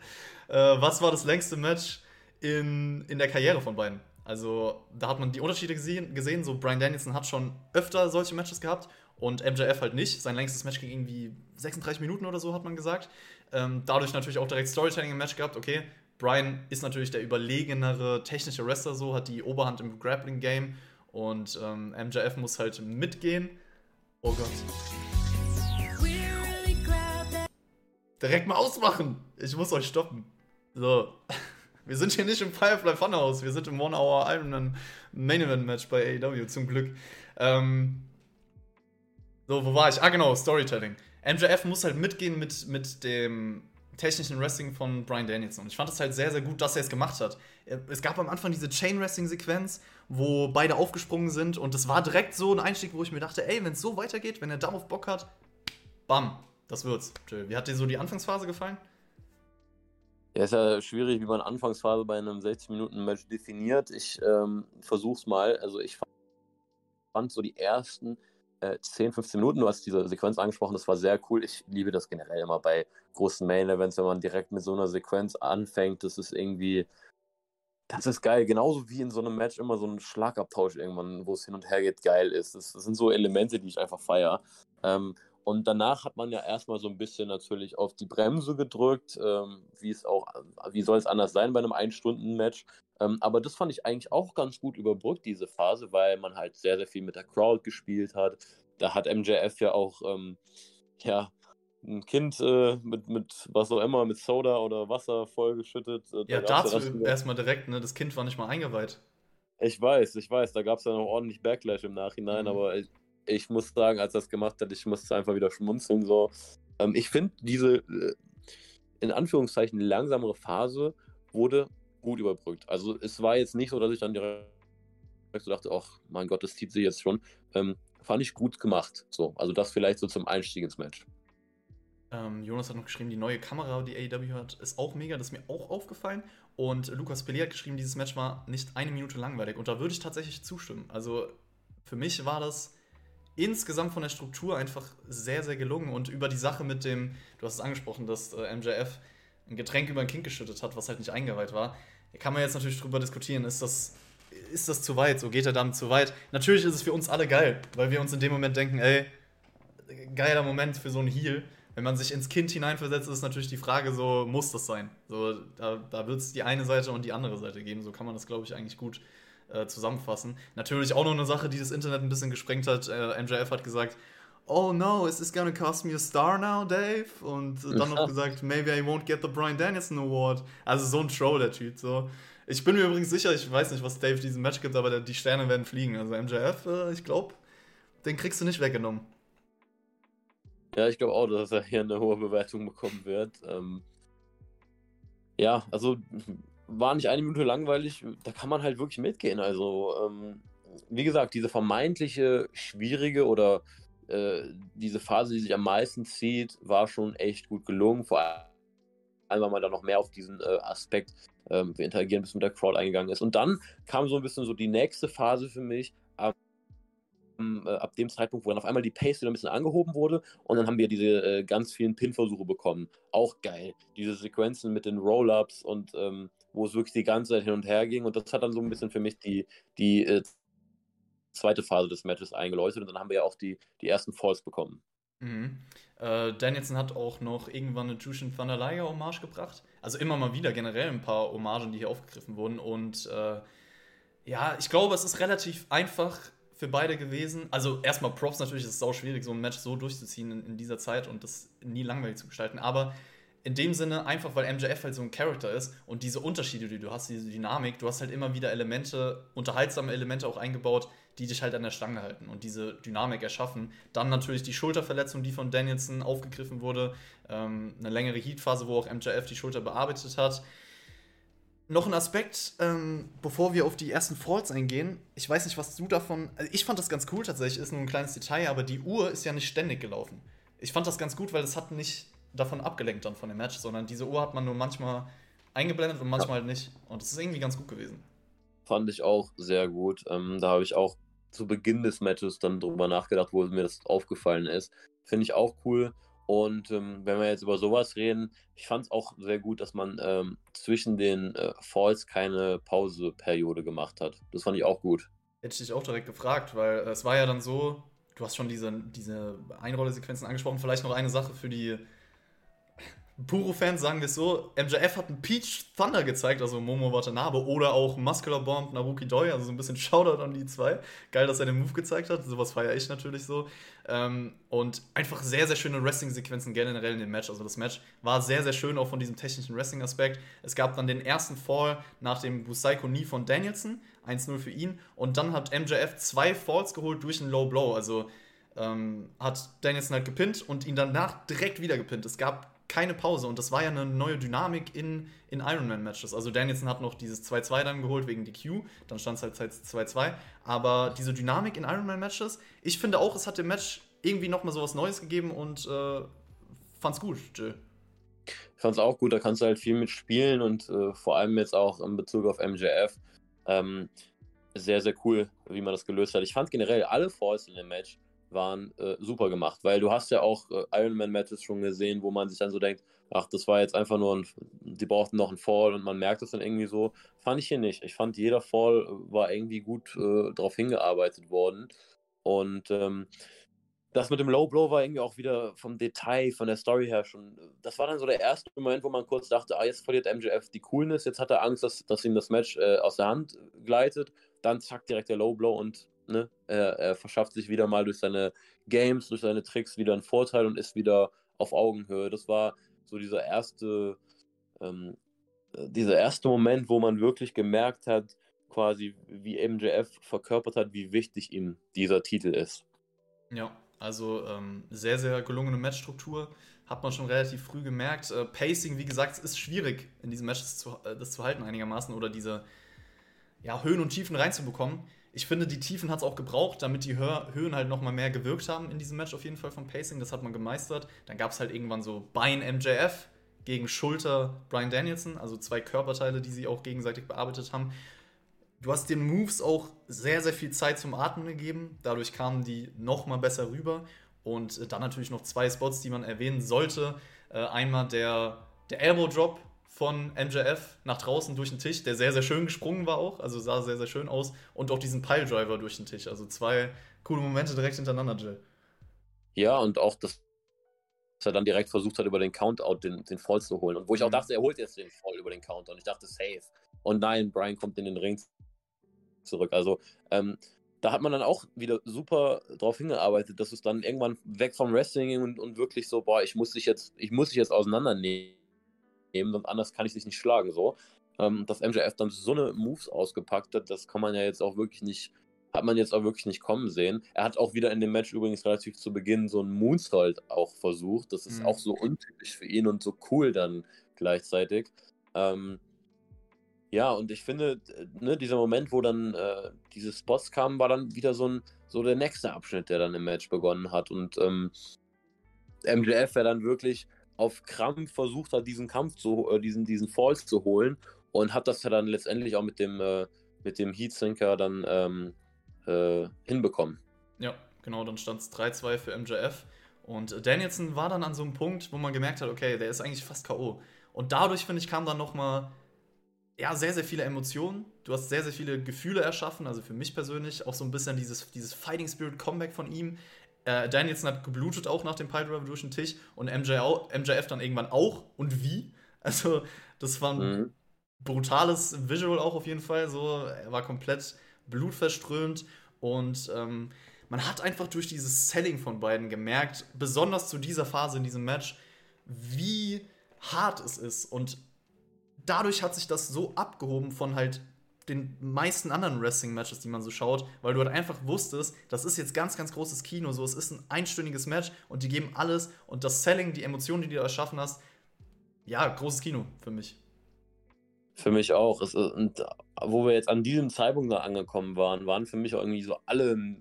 Äh, was war das längste Match in, in der Karriere von beiden? Also, da hat man die Unterschiede gesehen, gesehen. So, Brian Danielson hat schon öfter solche Matches gehabt und MJF halt nicht. Sein längstes Match ging irgendwie 36 Minuten oder so, hat man gesagt. Ähm, dadurch natürlich auch direkt Storytelling im Match gehabt. Okay, Brian ist natürlich der überlegenere technische Wrestler, so, hat die Oberhand im Grappling-Game und ähm, MJF muss halt mitgehen. Oh Gott. Direkt mal ausmachen! Ich muss euch stoppen. So. Wir sind hier nicht im Firefly Funhouse, wir sind im One-Hour Iron Main Event Match bei AEW, zum Glück. Ähm, so, wo war ich? Ah, genau, Storytelling. MJF muss halt mitgehen mit, mit dem technischen Wrestling von Brian Danielson. Und ich fand es halt sehr, sehr gut, dass er es gemacht hat. Es gab am Anfang diese Chain-Wrestling-Sequenz, wo beide aufgesprungen sind und es war direkt so ein Einstieg, wo ich mir dachte, ey, wenn es so weitergeht, wenn er darauf Bock hat, bam, das wird's. Wie hat dir so die Anfangsphase gefallen? Ja, ist ja schwierig, wie man Anfangsphase bei einem 60-Minuten-Match definiert. Ich ähm, versuch's mal. Also ich fand so die ersten äh, 10, 15 Minuten. Du hast diese Sequenz angesprochen, das war sehr cool. Ich liebe das generell immer bei großen Main-Events, wenn man direkt mit so einer Sequenz anfängt. Das ist irgendwie, das ist geil. Genauso wie in so einem Match immer so ein Schlagabtausch irgendwann, wo es hin und her geht, geil ist. Das, das sind so Elemente, die ich einfach feiere. Ähm, und danach hat man ja erstmal so ein bisschen natürlich auf die Bremse gedrückt, ähm, wie es auch, wie soll es anders sein bei einem Ein-Stunden-Match. Ähm, aber das fand ich eigentlich auch ganz gut überbrückt, diese Phase, weil man halt sehr, sehr viel mit der Crowd gespielt hat. Da hat MJF ja auch, ähm, ja, ein Kind äh, mit, mit was auch immer, mit Soda oder Wasser vollgeschüttet. Äh, ja, da dazu erstmal direkt, ne? Das Kind war nicht mal eingeweiht. Ich weiß, ich weiß, da gab es ja noch ordentlich Backlash im Nachhinein, mhm. aber ich, muss sagen, als er das gemacht hat, ich musste einfach wieder schmunzeln. So. Ähm, ich finde, diese äh, in Anführungszeichen langsamere Phase wurde gut überbrückt. Also es war jetzt nicht so, dass ich dann direkt so dachte, ach mein Gott, das zieht sich jetzt schon. Ähm, fand ich gut gemacht. So, also das vielleicht so zum Einstieg ins Match. Ähm, Jonas hat noch geschrieben, die neue Kamera, die AEW hat, ist auch mega. Das ist mir auch aufgefallen. Und Lukas Pelé hat geschrieben, dieses Match war nicht eine Minute langweilig. Und da würde ich tatsächlich zustimmen. Also für mich war das insgesamt von der Struktur einfach sehr, sehr gelungen. Und über die Sache mit dem, du hast es angesprochen, dass äh, MJF ein Getränk über ein Kind geschüttet hat, was halt nicht eingeweiht war. Da kann man jetzt natürlich drüber diskutieren, ist das, ist das zu weit? So geht er damit zu weit? Natürlich ist es für uns alle geil, weil wir uns in dem Moment denken, ey, geiler Moment für so einen Heal. Wenn man sich ins Kind hineinversetzt, ist natürlich die Frage so, muss das sein? So, da, da wird es die eine Seite und die andere Seite geben. So kann man das, glaube ich, eigentlich gut äh, zusammenfassen. Natürlich auch noch eine Sache, die das Internet ein bisschen gesprengt hat. Äh, MJF hat gesagt, oh no, is this gonna cost me a star now, Dave? Und dann noch gesagt, maybe I won't get the Brian Danielson Award. Also so ein Troll, der Typ. So. Ich bin mir übrigens sicher, ich weiß nicht, was Dave diesem Match gibt, aber die Sterne werden fliegen. Also MJF, äh, ich glaube, den kriegst du nicht weggenommen. Ja, ich glaube auch, dass er hier eine hohe Bewertung bekommen wird. Ähm, ja, also war nicht eine Minute langweilig, da kann man halt wirklich mitgehen. Also, ähm, wie gesagt, diese vermeintliche schwierige oder äh, diese Phase, die sich am meisten zieht, war schon echt gut gelungen. Vor allem, weil man da noch mehr auf diesen äh, Aspekt, ähm, wir interagieren, bis mit der Crowd eingegangen ist. Und dann kam so ein bisschen so die nächste Phase für mich, äh, ab dem Zeitpunkt, wo dann auf einmal die Pace wieder ein bisschen angehoben wurde und dann haben wir diese äh, ganz vielen Pin-Versuche bekommen. Auch geil. Diese Sequenzen mit den Roll-Ups und ähm, wo es wirklich die ganze Zeit hin und her ging und das hat dann so ein bisschen für mich die, die äh, zweite Phase des Matches eingeläutet und dann haben wir ja auch die, die ersten Falls bekommen. Mhm. Äh, Danielson hat auch noch irgendwann eine Jushin Thunder Liger Hommage gebracht. Also immer mal wieder generell ein paar Hommagen, die hier aufgegriffen wurden. Und äh, ja, ich glaube, es ist relativ einfach für beide gewesen. Also erstmal Props natürlich, es ist auch schwierig, so ein Match so durchzuziehen in, in, dieser Zeit und das nie langweilig zu gestalten. Aber in dem Sinne einfach, weil MJF halt so ein Charakter ist und diese Unterschiede, die du hast, diese Dynamik, du hast halt immer wieder Elemente, unterhaltsame Elemente auch eingebaut, die dich halt an der Stange halten und diese Dynamik erschaffen. Dann natürlich die Schulterverletzung, die von Danielson aufgegriffen wurde, ähm, eine längere Heatphase, wo auch MJF die Schulter bearbeitet hat. Noch ein Aspekt, ähm, bevor wir auf die ersten Falls eingehen. Ich weiß nicht, was du davon. Also ich fand das ganz cool tatsächlich, ist nur ein kleines Detail, aber die Uhr ist ja nicht ständig gelaufen. Ich fand das ganz gut, weil es hat nicht davon abgelenkt dann von dem Match, sondern diese Uhr hat man nur manchmal eingeblendet und manchmal ja. nicht. Und das ist irgendwie ganz gut gewesen. Fand ich auch sehr gut. Ähm, da habe ich auch zu Beginn des Matches dann drüber nachgedacht, wo mir das aufgefallen ist. Finde ich auch cool. Und ähm, wenn wir jetzt über sowas reden, ich fand es auch sehr gut, dass man ähm, zwischen den äh, Falls keine Pauseperiode gemacht hat. Das fand ich auch gut. Hätte ich dich auch direkt gefragt, weil äh, es war ja dann so, du hast schon diese, diese Einrollesequenzen angesprochen, vielleicht noch eine Sache für die Puro-Fans sagen wir es so, MJF hat einen Peach Thunder gezeigt, also Momo Watanabe, oder auch Muscular Bomb Naruki Doi, also so ein bisschen Shoutout an die zwei. Geil, dass er den Move gezeigt hat, sowas feiere ich natürlich so. Ähm, und einfach sehr, sehr schöne Wrestling-Sequenzen generell in dem Match. Also das Match war sehr, sehr schön, auch von diesem technischen Wrestling-Aspekt. Es gab dann den ersten Fall nach dem Busaiko Knee von Danielson, 1-0 für ihn. Und dann hat MJF zwei Falls geholt durch einen Low Blow. Also ähm, hat Danielson halt gepinnt und ihn danach direkt wieder gepinnt. Es gab keine Pause. Und das war ja eine neue Dynamik in, in Ironman-Matches. Also Danielson hat noch dieses 2-2 dann geholt wegen DQ, dann stand es halt 2-2. Aber diese Dynamik in Ironman-Matches, ich finde auch, es hat dem Match irgendwie nochmal so was Neues gegeben und äh, fand's gut, Jill. Ich fand's auch gut, da kannst du halt viel mitspielen und äh, vor allem jetzt auch in Bezug auf MJF. Ähm, sehr, sehr cool, wie man das gelöst hat. Ich fand generell alle Falls in dem Match waren äh, super gemacht, weil du hast ja auch äh, Ironman-Matches schon gesehen, wo man sich dann so denkt, ach, das war jetzt einfach nur ein, die brauchten noch einen Fall und man merkt es dann irgendwie so. Fand ich hier nicht. Ich fand, jeder Fall war irgendwie gut äh, darauf hingearbeitet worden. Und ähm, das mit dem Low Blow war irgendwie auch wieder vom Detail, von der Story her schon. Das war dann so der erste Moment, wo man kurz dachte, ah, jetzt verliert MJF die Coolness, jetzt hat er Angst, dass, dass ihm das Match äh, aus der Hand gleitet. Dann zack, direkt der Low Blow und Ne? Er, er, verschafft sich wieder mal durch seine Games, durch seine Tricks wieder einen Vorteil und ist wieder auf Augenhöhe. Das war so dieser erste, ähm, äh, dieser erste Moment, wo man wirklich gemerkt hat, quasi wie MJF verkörpert hat, wie wichtig ihm dieser Titel ist. Ja, also ähm, sehr, sehr gelungene Matchstruktur hat man schon relativ früh gemerkt. Äh, Pacing, wie gesagt, ist schwierig in diesen Matches zu, äh, das zu halten einigermaßen oder diese ja, Höhen und Tiefen reinzubekommen. Ich finde, die Tiefen hat es auch gebraucht, damit die Hö Höhen halt nochmal mehr gewirkt haben in diesem Match auf jeden Fall vom Pacing. Das hat man gemeistert. Dann gab es halt irgendwann so Bein MJF gegen Schulter Brian Danielson, also zwei Körperteile, die sie auch gegenseitig bearbeitet haben. Du hast den Moves auch sehr, sehr viel Zeit zum Atmen gegeben. Dadurch kamen die nochmal besser rüber. Und äh, dann natürlich noch zwei Spots, die man erwähnen sollte. Äh, einmal der, der Elbow Drop von MJF nach draußen durch den Tisch, der sehr, sehr schön gesprungen war auch. Also sah sehr, sehr schön aus. Und auch diesen Piledriver durch den Tisch. Also zwei coole Momente direkt hintereinander, Jill. Ja, und auch das dass er dann direkt versucht hat, über den Countout den, den Fall zu holen. Und wo ich auch mhm. dachte, er holt jetzt den Fall über den Counter. Und ich dachte, safe. Und nein, Brian kommt in den Ring zurück. Also ähm, da hat man dann auch wieder super drauf hingearbeitet, dass es dann irgendwann weg vom Wrestling ging und, und wirklich so, boah, ich muss dich jetzt, ich muss dich jetzt auseinandernehmen, sonst anders kann ich dich nicht schlagen. So. Ähm, dass MJF dann so eine Moves ausgepackt hat, das kann man ja jetzt auch wirklich nicht hat man jetzt auch wirklich nicht kommen sehen. Er hat auch wieder in dem Match übrigens relativ zu Beginn so einen Moonsault auch versucht. Das ist mhm. auch so untypisch für ihn und so cool dann gleichzeitig. Ähm, ja, und ich finde, ne, dieser Moment, wo dann äh, diese Spots kamen, war dann wieder so, ein, so der nächste Abschnitt, der dann im Match begonnen hat. Und ähm, MJF, der dann wirklich auf Krampf versucht hat, diesen Kampf zu, äh, diesen, diesen Falls zu holen und hat das ja dann letztendlich auch mit dem, äh, mit dem Heatsinker dann ähm, äh, hinbekommen. Ja, genau, dann stand es 3-2 für MJF. Und Danielson war dann an so einem Punkt, wo man gemerkt hat, okay, der ist eigentlich fast K.O. Und dadurch, finde ich, kam dann nochmal ja, sehr, sehr viele Emotionen. Du hast sehr, sehr viele Gefühle erschaffen. Also für mich persönlich auch so ein bisschen dieses, dieses Fighting Spirit Comeback von ihm. Äh, Danielson hat geblutet auch nach dem durch den Tisch und MJ auch, MJF dann irgendwann auch. Und wie? Also, das war ein mhm. brutales Visual auch auf jeden Fall. So, er war komplett blutverströmt und ähm, man hat einfach durch dieses Selling von beiden gemerkt, besonders zu dieser Phase in diesem Match, wie hart es ist. Und dadurch hat sich das so abgehoben von halt den meisten anderen Wrestling-Matches, die man so schaut, weil du halt einfach wusstest, das ist jetzt ganz, ganz großes Kino, so es ist ein einstündiges Match und die geben alles und das Selling, die Emotionen, die du erschaffen hast, ja, großes Kino für mich. Für mich auch. Es, und wo wir jetzt an diesem Zeitpunkt da angekommen waren, waren für mich auch irgendwie so alle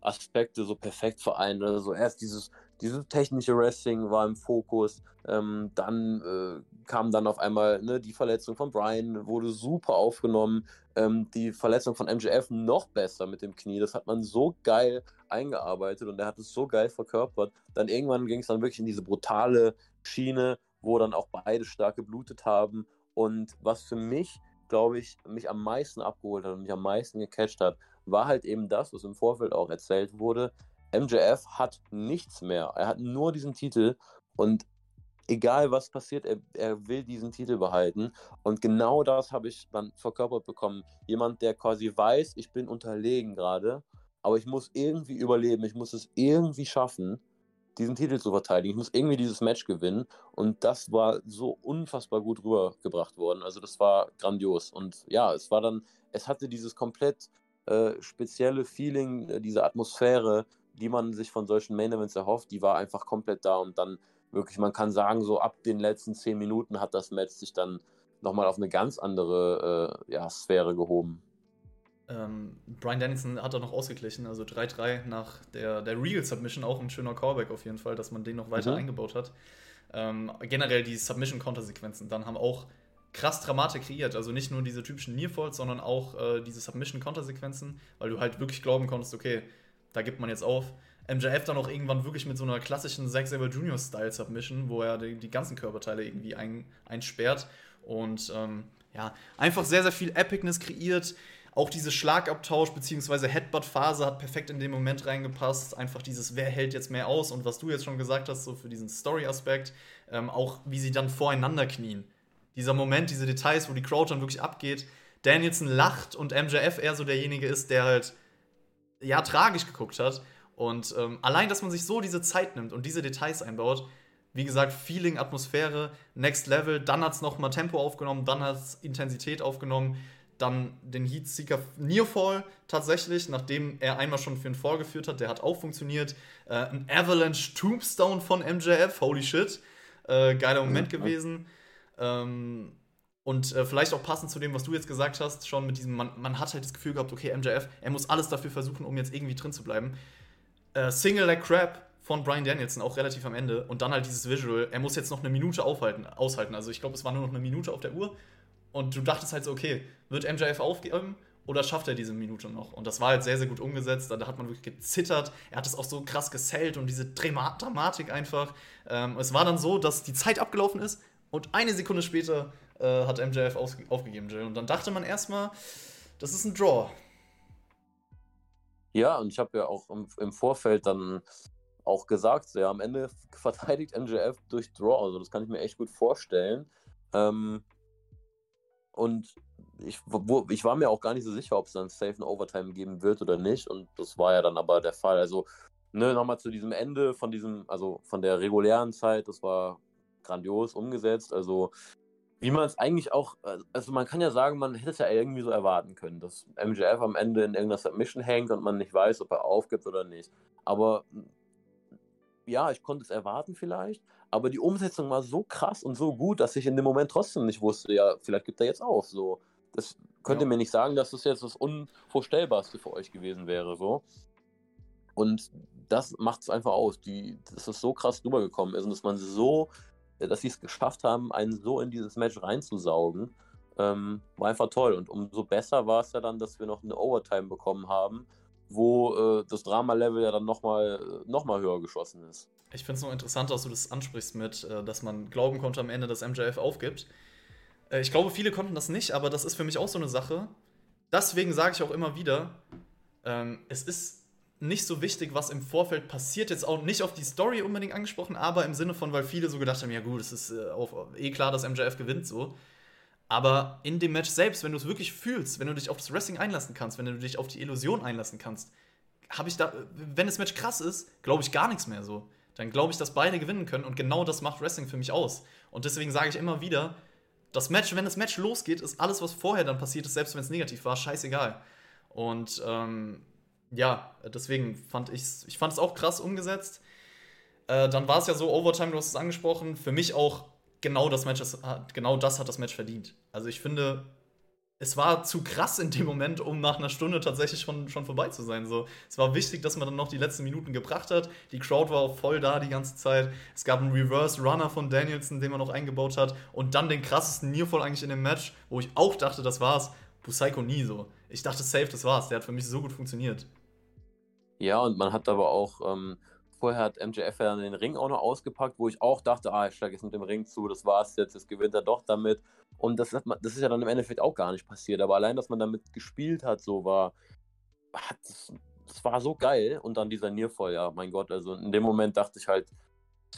Aspekte so perfekt vereint. Also erst dieses, dieses technische Wrestling war im Fokus, ähm, dann äh, kam dann auf einmal ne, die Verletzung von Brian, wurde super aufgenommen, ähm, die Verletzung von MJF noch besser mit dem Knie, das hat man so geil eingearbeitet und er hat es so geil verkörpert. Dann irgendwann ging es dann wirklich in diese brutale Schiene, wo dann auch beide stark geblutet haben und was für mich, glaube ich, mich am meisten abgeholt hat und mich am meisten gecatcht hat, war halt eben das, was im Vorfeld auch erzählt wurde. MJF hat nichts mehr. Er hat nur diesen Titel und egal was passiert, er, er will diesen Titel behalten. Und genau das habe ich dann verkörpert bekommen. Jemand, der quasi weiß, ich bin unterlegen gerade, aber ich muss irgendwie überleben, ich muss es irgendwie schaffen diesen Titel zu verteidigen. Ich muss irgendwie dieses Match gewinnen. Und das war so unfassbar gut rübergebracht worden. Also das war grandios. Und ja, es war dann, es hatte dieses komplett äh, spezielle Feeling, äh, diese Atmosphäre, die man sich von solchen Main Events erhofft, die war einfach komplett da. Und dann wirklich, man kann sagen, so ab den letzten zehn Minuten hat das Match sich dann nochmal auf eine ganz andere äh, ja, Sphäre gehoben. Ähm, Brian Dennison hat er noch ausgeglichen, also 3-3 nach der, der Real Submission, auch ein schöner Callback auf jeden Fall, dass man den noch weiter mhm. eingebaut hat. Ähm, generell die Submission-Counter-Sequenzen dann haben auch krass Dramatik kreiert. Also nicht nur diese typischen Nearfalls, sondern auch äh, diese Submission-Counter-Sequenzen, weil du halt wirklich glauben konntest, okay, da gibt man jetzt auf. MJF dann auch irgendwann wirklich mit so einer klassischen Zack Saber Junior Style Submission, wo er die, die ganzen Körperteile irgendwie ein, einsperrt und ähm, ja, einfach sehr, sehr viel Epicness kreiert. Auch diese Schlagabtausch bzw. Headbutt-Phase hat perfekt in dem Moment reingepasst. Einfach dieses, wer hält jetzt mehr aus und was du jetzt schon gesagt hast, so für diesen Story-Aspekt. Ähm, auch wie sie dann voreinander knien. Dieser Moment, diese Details, wo die Crowd dann wirklich abgeht. Danielson lacht und MJF eher so derjenige ist, der halt ja tragisch geguckt hat. Und ähm, allein, dass man sich so diese Zeit nimmt und diese Details einbaut, wie gesagt, Feeling, Atmosphäre, Next Level, dann hat es nochmal Tempo aufgenommen, dann hat es Intensität aufgenommen Dann den Heatseeker Nearfall tatsächlich, nachdem er einmal schon für einen Fall geführt hat, der hat auch funktioniert. Äh, ein Avalanche Tombstone von MJF, holy shit. Äh, geiler Moment mhm. gewesen. Ähm, und äh, vielleicht auch passend zu dem, was du jetzt gesagt hast, schon mit diesem, man, man hat halt das Gefühl gehabt, okay, MJF, er muss alles dafür versuchen, um jetzt irgendwie drin zu bleiben. Äh, Single Leg Crab von Brian Danielson, auch relativ am Ende. Und dann halt dieses Visual, er muss jetzt noch eine Minute aufhalten, aushalten. Also ich glaube, es war nur noch eine Minute auf der Uhr. Und du dachtest halt so, okay, wird MJF aufgeben oder schafft er diese Minute noch? Und das war halt sehr, sehr gut umgesetzt. Da hat man wirklich gezittert. Er hat es auch so krass gesellt und diese Dramatik einfach. Ähm, es war dann so, dass die Zeit abgelaufen ist und eine Sekunde später äh, hat MJF aufgegeben, Jill. Und dann dachte man erstmal, das ist ein Draw. Ja, und ich habe ja auch im, im, Vorfeld dann auch gesagt, ja, am Ende verteidigt MJF durch Draw. Also das kann ich mir echt gut vorstellen. Ähm, und ich, wo, ich war mir auch gar nicht so sicher, ob es dann Safe and Overtime geben wird oder nicht. Und das war ja dann aber der Fall. Also, ne, nochmal zu diesem Ende von diesem, also von der regulären Zeit, das war grandios umgesetzt. Also, wie man es eigentlich auch, also man kann ja sagen, man hätte es ja irgendwie so erwarten können, dass MJF am Ende in irgendeiner Submission hängt und man nicht weiß, ob er aufgibt oder nicht. Aber ja, ich konnte es erwarten vielleicht, aber die Umsetzung war so krass und so gut, dass ich in dem Moment trotzdem nicht wusste, ja, vielleicht gibt er jetzt auf. So, das könnt ihr ja. mir nicht sagen, dass das jetzt das Unvorstellbarste für euch gewesen wäre. So. Und das macht es einfach aus, die, dass es so krass rübergekommen ist und dass man so, dass sie es geschafft haben, einen so in dieses Match reinzusaugen, ähm, war einfach toll. Und umso besser war es ja dann, dass wir noch eine Overtime bekommen haben, wo äh, das Drama-Level ja dann nochmal noch mal höher geschossen ist. Ich finde es noch interessant, dass du das ansprichst mit, äh, dass man glauben konnte am Ende, dass MJF aufgibt. Äh, ich glaube, viele konnten das nicht, aber das ist für mich auch so eine Sache. Deswegen sage ich auch immer wieder, ähm, es ist nicht so wichtig, was im Vorfeld passiert. Jetzt auch nicht auf die Story unbedingt angesprochen, aber im Sinne von, weil viele so gedacht haben, ja gut, es ist äh, auch eh klar, dass MJF gewinnt so. Aber in dem Match selbst, wenn du es wirklich fühlst, wenn du dich auf das Wrestling einlassen kannst, wenn du dich auf die Illusion einlassen kannst, habe ich da, wenn das Match krass ist, glaube ich gar nichts mehr so. Dann glaube ich, dass beide gewinnen können und genau das macht Wrestling für mich aus. Und deswegen sage ich immer wieder, das Match, wenn das Match losgeht, ist alles, was vorher dann passiert ist, selbst wenn es negativ war, scheißegal. Und ähm, ja, deswegen fand ich es, ich es auch krass umgesetzt. Äh, dann war es ja so, Overtime, du hast es angesprochen, für mich auch genau das Match, genau das hat das Match verdient. Also ich finde, es war zu krass in dem Moment, um nach einer Stunde tatsächlich schon, schon vorbei zu sein. So, es war wichtig, dass man dann noch die letzten Minuten gebracht hat. Die Crowd war auch voll da die ganze Zeit. Es gab einen Reverse Runner von Danielson, den man noch eingebaut hat. Und dann den krassesten Nearfall eigentlich in dem Match, wo ich auch dachte, das war's. Busaiko nie so. Ich dachte, safe, das war's. Der hat für mich so gut funktioniert. Ja, und man hat aber auch ähm, Vorher hat MJF ja den Ring auch noch ausgepackt, wo ich auch dachte, ah, ich schlage jetzt mit dem Ring zu, das war's jetzt, jetzt gewinnt er doch damit. Und das, man, das ist ja dann im Endeffekt auch gar nicht passiert. Aber allein, dass man damit gespielt hat, so war, hat, das war so geil. Und dann dieser Nearfall, ja, mein Gott, also in dem Moment dachte ich halt,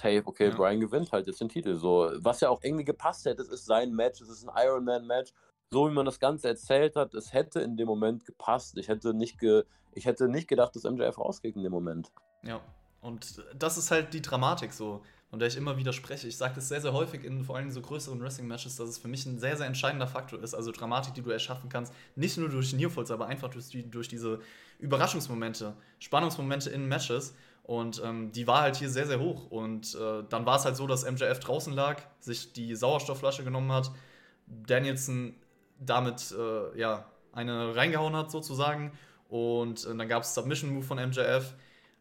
hey, okay, ja. Brian gewinnt halt jetzt den Titel. So, was ja auch irgendwie gepasst hätte, es ist sein Match, es ist ein Iron Man Match. So wie man das Ganze erzählt hat, es hätte in dem Moment gepasst. Ich hätte nicht, ge, ich hätte nicht gedacht, dass MJF rausgeht in dem Moment. Ja, und das ist halt die Dramatik so, von der ich immer wieder spreche. Ich sage das sehr, sehr häufig in vor allem so größeren Wrestling-Matches, dass es für mich ein sehr, sehr entscheidender Faktor ist. Also Dramatik, die du erschaffen kannst, nicht nur durch Nearfalls, aber einfach durch, die, durch diese Überraschungsmomente, Spannungsmomente in Matches. Und ähm, die war halt hier sehr, sehr hoch. Und äh, dann war es halt so, dass MJF draußen lag, sich die Sauerstoffflasche genommen hat, Danielson damit äh, ja, eine reingehauen hat sozusagen. Und äh, dann gab es Submission-Move von MJF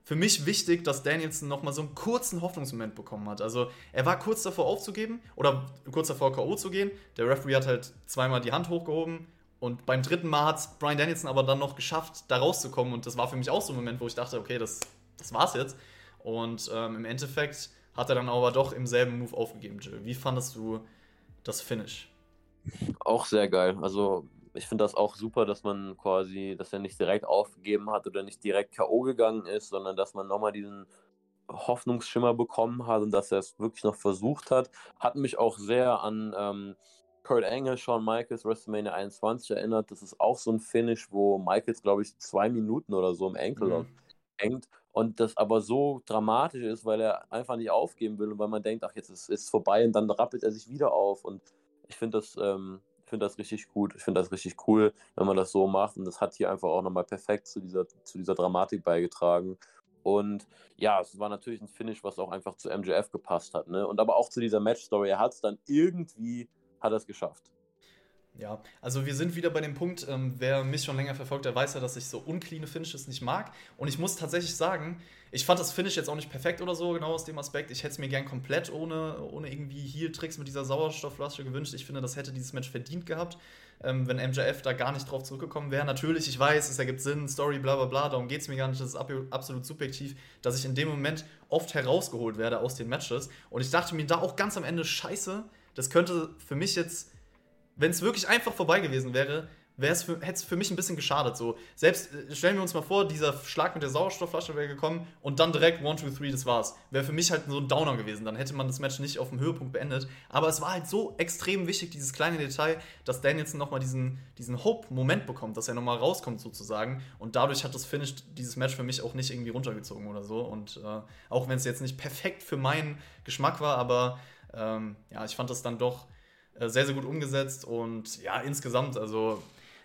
für mich wichtig, dass Danielson nochmal so einen kurzen Hoffnungsmoment bekommen hat. Also er war kurz davor aufzugeben oder kurz davor K.O. zu gehen. Der Referee hat halt zweimal die Hand hochgehoben und beim dritten Mal hat es Brian Danielson aber dann noch geschafft, da rauszukommen. Und das war für mich auch so ein Moment, wo ich dachte, okay, das, das war's jetzt. Und ähm, im Endeffekt hat er dann aber doch im selben Move aufgegeben, Jill. Wie fandest du das Finish? Auch sehr geil. Also ich finde das auch super, dass man quasi, dass er nicht direkt aufgegeben hat oder nicht direkt K.O. gegangen ist, sondern dass man nochmal diesen Hoffnungsschimmer bekommen hat und dass er es wirklich noch versucht hat. Hat mich auch sehr an ähm, Kurt Angle, Shawn Michaels, WrestleMania 21 erinnert. Das ist auch so ein Finish, wo Michaels, glaube ich, zwei Minuten oder so im Ankle mhm. hängt und das aber so dramatisch ist, weil er einfach nicht aufgeben will und weil man denkt, ach, jetzt ist es vorbei und dann rappelt er sich wieder auf und ich finde das ähm, finde das richtig gut. Ich finde das richtig cool, wenn man das so macht. Und das hat hier einfach auch nochmal perfekt zu dieser, zu dieser Dramatik beigetragen. Und ja, es war natürlich ein Finish, was auch einfach zu MJF gepasst hat. Ne? Und aber auch zu dieser Match-Story. Er hat es dann irgendwie, hat es geschafft. Ja, also wir sind wieder bei dem Punkt, ähm, wer mich schon länger verfolgt, der weiß ja, dass ich so uncleane Finishes nicht mag. Und ich muss tatsächlich sagen, ich fand das Finish jetzt auch nicht perfekt oder so, genau aus dem Aspekt. Ich hätte es mir gern komplett ohne, ohne irgendwie Heel-Tricks mit dieser Sauerstoffflasche gewünscht. Ich finde, das hätte dieses Match verdient gehabt, ähm, wenn MJF da gar nicht drauf zurückgekommen wäre. Natürlich, ich weiß, es ergibt Sinn, Story, bla bla bla, darum geht es mir gar nicht. Das ist absolut subjektiv, dass ich in dem Moment oft herausgeholt werde aus den Matches. Und ich dachte mir da auch ganz am Ende, scheiße, das könnte für mich jetzt wenn es wirklich einfach vorbei gewesen wäre, hätte es für mich ein bisschen geschadet. So. Selbst äh, stellen wir uns mal vor, dieser Schlag mit der Sauerstoffflasche wäre gekommen und dann direkt 1, 2, 3, das war's. Wäre für mich halt so ein Downer gewesen. Dann hätte man das Match nicht auf dem Höhepunkt beendet. Aber es war halt so extrem wichtig, dieses kleine Detail, dass Danielson nochmal diesen, diesen Hope-Moment bekommt, dass er nochmal rauskommt sozusagen. Und dadurch hat das Finish dieses Match für mich auch nicht irgendwie runtergezogen oder so. Und äh, auch wenn es jetzt nicht perfekt für meinen Geschmack war, aber ähm, ja, ich fand das dann doch sehr, sehr gut umgesetzt und ja, insgesamt, also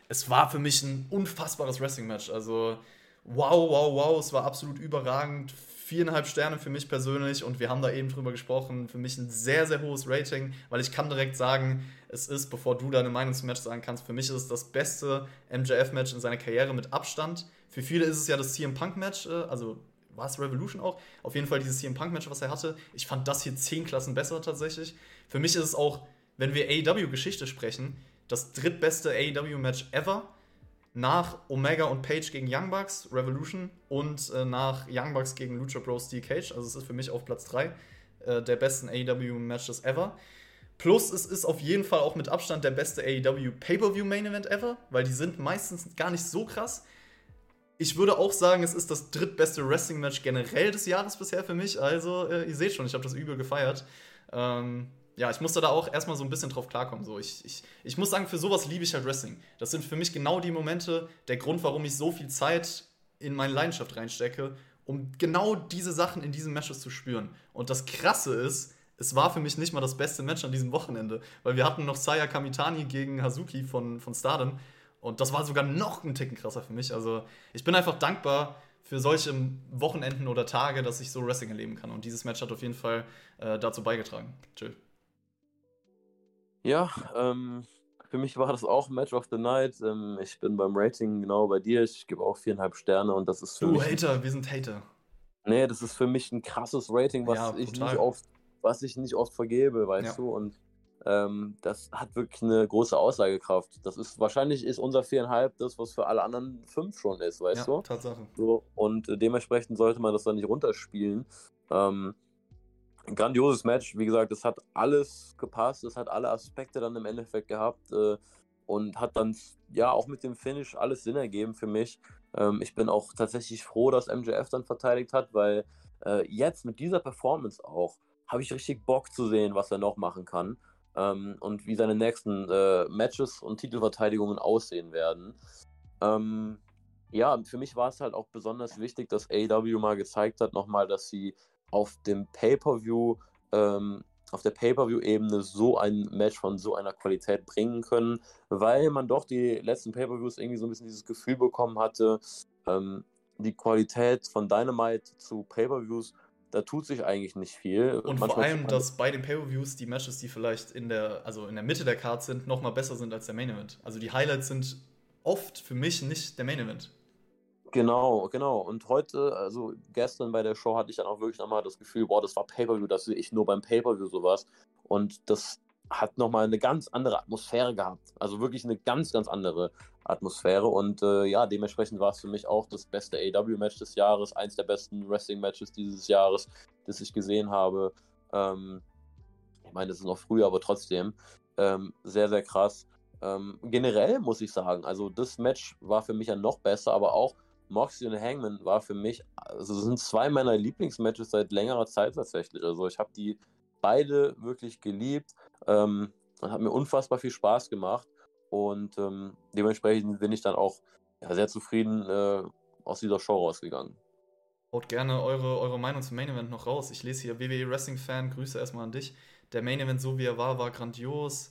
es war für mich ein unfassbares Wrestling-Match. Also wow, wow, wow, es war absolut überragend. Viereinhalb Sterne für mich persönlich und wir haben da eben drüber gesprochen. Für mich ein sehr, sehr hohes Rating, weil ich kann direkt sagen, es ist, bevor du deine Meinung zum Match sagen kannst, für mich ist es das beste MJF-Match in seiner Karriere mit Abstand. Für viele ist es ja das CM Punk-Match, äh, also war es Revolution auch? Auf jeden Fall dieses CM Punk-Match, was er hatte. Ich fand das hier zehn Klassen besser tatsächlich. Für mich ist es auch wenn wir AEW-Geschichte sprechen, das drittbeste AEW-Match ever nach Omega und Page gegen Young Bucks, Revolution und äh, nach Young Bucks gegen Lucha Bros Steel Cage. Also es ist für mich auf Platz 3 äh, der besten AEW-Matches ever. Plus es ist auf jeden Fall auch mit Abstand der beste AEW Pay-Per-View Main Event ever, weil die sind meistens gar nicht so krass. Ich würde auch sagen, es ist das drittbeste Wrestling-Match generell des Jahres bisher für mich. Also, äh, ihr seht schon, ich habe das übel gefeiert. Ähm, ja, ich musste da auch erstmal so ein bisschen drauf klarkommen. So, ich, ich, ich muss sagen, für sowas liebe ich halt Wrestling. Das sind für mich genau die Momente, der Grund, warum ich so viel Zeit in meine Leidenschaft reinstecke, um genau diese Sachen in diesen Matches zu spüren. Und das Krasse ist, es war für mich nicht mal das beste Match an diesem Wochenende, weil wir hatten noch Saya Kamitani gegen Hazuki von, von Stardom und das war sogar noch ein Ticken krasser für mich. Also ich bin einfach dankbar für solche Wochenenden oder Tage, dass ich so Wrestling erleben kann. Und dieses Match hat auf jeden Fall äh, dazu beigetragen. Tschüss. Ja, ähm, für mich war das auch Match of the Night. Ähm, ich bin beim Rating genau bei dir. Ich gebe auch viereinhalb Sterne und das ist für du mich. Hater, wir sind Hater. Nee, das ist für mich ein krasses Rating, was ja, ich nicht oft, was ich nicht oft vergebe, weißt ja. du? Und ähm, das hat wirklich eine große Aussagekraft. Das ist wahrscheinlich ist unser viereinhalb das, was für alle anderen fünf schon ist, weißt ja, du? Tatsache. So, und äh, dementsprechend sollte man das dann nicht runterspielen. Ähm, grandioses Match. Wie gesagt, es hat alles gepasst, es hat alle Aspekte dann im Endeffekt gehabt äh, und hat dann ja auch mit dem Finish alles Sinn ergeben für mich. Ähm, ich bin auch tatsächlich froh, dass MJF dann verteidigt hat, weil äh, jetzt mit dieser Performance auch habe ich richtig Bock zu sehen, was er noch machen kann ähm, und wie seine nächsten äh, Matches und Titelverteidigungen aussehen werden. Ähm, ja, für mich war es halt auch besonders wichtig, dass AEW mal gezeigt hat, nochmal, dass sie auf dem Pay-Per-View, ähm, auf der Pay-Per-View-Ebene so ein Match von so einer Qualität bringen können, weil man doch die letzten Pay-Per-Views irgendwie so ein bisschen dieses Gefühl bekommen hatte, ähm, die Qualität von Dynamite zu Pay-Per-Views, da tut sich eigentlich nicht viel. Und Manchmal vor allem, dass bei den Pay-Per-Views die Matches, die vielleicht in der, also in der Mitte der Card sind, nochmal besser sind als der Main Event. Also die Highlights sind oft für mich nicht der Main Event. Genau, genau. Und heute, also gestern bei der Show hatte ich dann auch wirklich nochmal das Gefühl, boah, das war Pay-Per-View, das sehe ich nur beim Pay-Per-View sowas. Und das hat nochmal eine ganz andere Atmosphäre gehabt. Also wirklich eine ganz, ganz andere Atmosphäre. Und äh, ja, dementsprechend war es für mich auch das beste AW-Match des Jahres, eins der besten Wrestling-Matches dieses Jahres, das ich gesehen habe. Ähm, ich meine, das ist noch früh, aber trotzdem ähm, sehr, sehr krass. Ähm, generell muss ich sagen, also das Match war für mich ja noch besser, aber auch Moxie und Hangman war für mich, also sind zwei meiner Lieblingsmatches seit längerer Zeit tatsächlich. Also ich habe die beide wirklich geliebt ähm, und hat mir unfassbar viel Spaß gemacht. Und ähm, dementsprechend bin ich dann auch ja, sehr zufrieden äh, aus dieser Show rausgegangen. Haut gerne eure, eure Meinung zum Main Event noch raus. Ich lese hier WWE Wrestling Fan, Grüße erstmal an dich. Der Main Event, so wie er war, war grandios.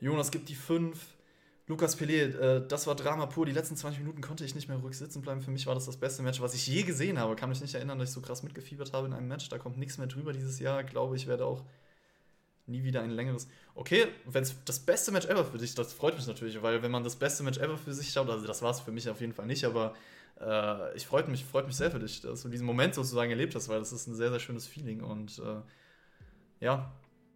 Jonas gibt die 5. Lukas Pelé, äh, das war Drama pur. Die letzten 20 Minuten konnte ich nicht mehr ruhig sitzen bleiben. Für mich war das das beste Match, was ich je gesehen habe. Kann mich nicht erinnern, dass ich so krass mitgefiebert habe in einem Match. Da kommt nichts mehr drüber dieses Jahr. Glaube ich, werde auch nie wieder ein längeres. Okay, wenn es das beste Match ever für dich, das freut mich natürlich, weil wenn man das beste Match ever für sich schaut, also das war es für mich auf jeden Fall nicht, aber äh, ich freut mich, freut mich sehr für dich, dass du diesen Moment sozusagen erlebt hast, weil das ist ein sehr, sehr schönes Feeling und äh, ja,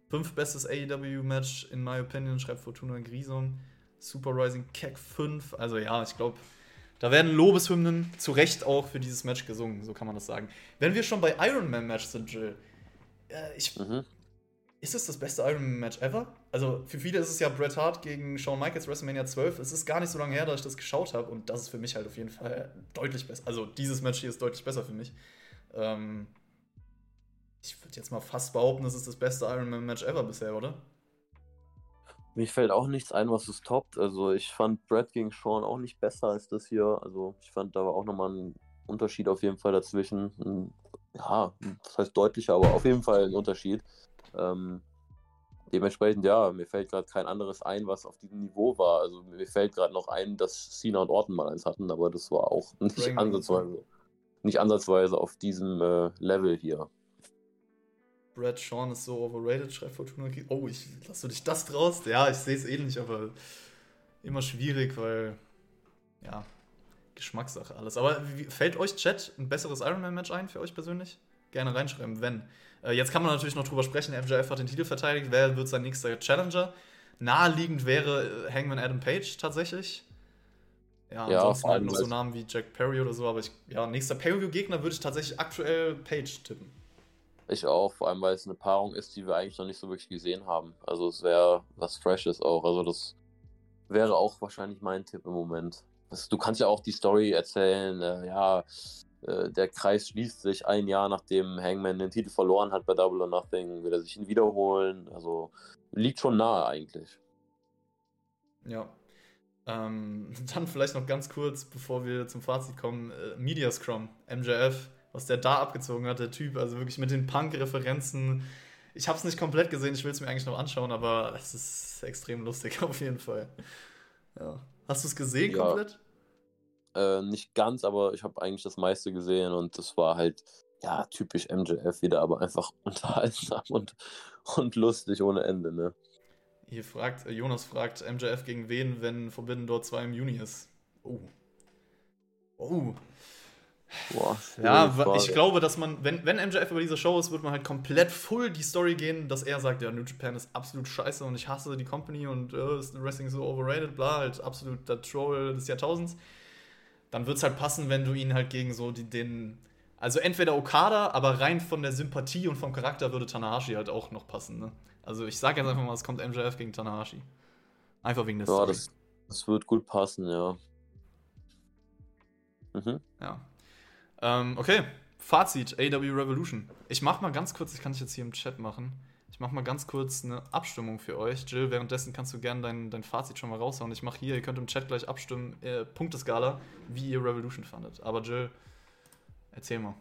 fünf bestes AEW-Match in my opinion, schreibt Fortuna Grison. Super Rising Keck 5. Also ja, ich glaube, da werden Lobeshymnen zu Recht auch für dieses Match gesungen, so kann man das sagen. Wenn wir schon bei Iron Man Match sind, Jill, äh, ich, mhm. ist es das beste Iron Man Match ever? Also für viele ist es ja Bret Hart gegen Shawn Michaels WrestleMania 12. Es ist gar nicht so lange her, dass ich das geschaut habe und das ist für mich halt auf jeden Fall deutlich besser. Also dieses Match hier ist deutlich besser für mich. Ähm, ich würde jetzt mal fast behaupten, das ist das beste Iron Man Match ever bisher, oder? Mir fällt auch nichts ein, was es toppt. Also ich fand Brad gegen Sean auch nicht besser als das hier. Also ich fand da war auch nochmal ein Unterschied auf jeden Fall dazwischen. Ja, das heißt deutlicher, aber auf jeden Fall ein Unterschied. Ähm, dementsprechend, ja, mir fällt gerade kein anderes ein, was auf diesem Niveau war. Also mir fällt gerade noch ein, dass Cena und Orton mal eins hatten, aber das war auch nicht ansatzweise, nicht ansatzweise auf diesem äh, Level hier. Brad Sean ist so overrated, schreibt Fortuna. Oh, ich lass du dich das draus? Ja, ich sehe es ähnlich, aber immer schwierig, weil ja, Geschmackssache alles. Aber wie, fällt euch Chat ein besseres Ironman-Match ein für euch persönlich? Gerne reinschreiben, wenn. Äh, jetzt kann man natürlich noch drüber sprechen, MJF hat den Titel verteidigt, wer wird sein nächster Challenger? Naheliegend wäre äh, Hangman Adam Page tatsächlich. Ja, ansonsten ja, halt nur so Namen wie Jack Perry oder so, aber ich, ja, nächster Pay-Per-View-Gegner würde ich tatsächlich aktuell Page tippen. Ich auch, vor allem weil es eine Paarung ist, die wir eigentlich noch nicht so wirklich gesehen haben. Also es wäre was Freshes auch. Also das wäre auch wahrscheinlich mein Tipp im Moment. Das, du kannst ja auch die Story erzählen, äh, ja, äh, der Kreis schließt sich ein Jahr nachdem Hangman den Titel verloren hat bei Double or Nothing, will er sich ihn wiederholen. Also liegt schon nahe eigentlich. Ja. Ähm, dann vielleicht noch ganz kurz, bevor wir zum Fazit kommen, äh, Media Scrum, MJF was der da abgezogen hat, der Typ. Also wirklich mit den Punk-Referenzen. Ich habe es nicht komplett gesehen, ich will es mir eigentlich noch anschauen, aber es ist extrem lustig auf jeden Fall. Ja. Hast du es gesehen ja. komplett? Äh, nicht ganz, aber ich habe eigentlich das meiste gesehen und das war halt, ja, typisch MJF wieder, aber einfach unterhaltsam und, und lustig ohne Ende, ne? Hier fragt, äh, Jonas fragt MJF gegen wen, wenn Forbidden Door 2 im Juni ist. Oh. Oh, Boah, ja, Frage. ich glaube, dass man, wenn, wenn MJF über diese Show ist, wird man halt komplett full die Story gehen, dass er sagt, ja, New Japan ist absolut scheiße und ich hasse die Company und äh, Wrestling ist so overrated, bla, halt absolut der Troll des Jahrtausends. Dann wird es halt passen, wenn du ihn halt gegen so die, den, also entweder Okada, aber rein von der Sympathie und vom Charakter würde Tanahashi halt auch noch passen, ne? Also ich sage jetzt einfach mal, es kommt MJF gegen Tanahashi. Einfach wegen des. Ja, das, das wird gut passen, ja. Mhm. Ja. Ähm, okay, Fazit, AW Revolution. Ich mach mal ganz kurz, ich kann es jetzt hier im Chat machen. Ich mach mal ganz kurz eine Abstimmung für euch. Jill, währenddessen kannst du gerne dein, dein Fazit schon mal raushauen. Ich mache hier, ihr könnt im Chat gleich abstimmen, äh, Punkteskala, wie ihr Revolution fandet. Aber Jill, erzähl mal.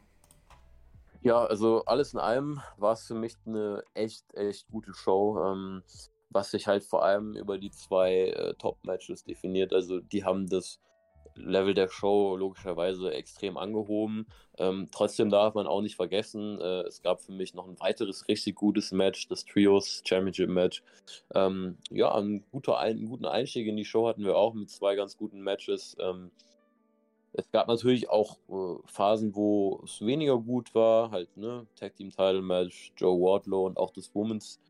Ja, also alles in allem war es für mich eine echt, echt gute Show. Ähm, was sich halt vor allem über die zwei äh, Top-Matches definiert. Also die haben das Level der Show logischerweise extrem angehoben. Ähm, trotzdem darf man auch nicht vergessen, äh, es gab für mich noch ein weiteres richtig gutes Match, das Trios Championship Match. Ähm, ja, ein guter, einen guten Einstieg in die Show hatten wir auch mit zwei ganz guten Matches. Ähm, es gab natürlich auch äh, Phasen, wo es weniger gut war, halt, ne, Tag Team Title Match, Joe Wardlow und auch das Women's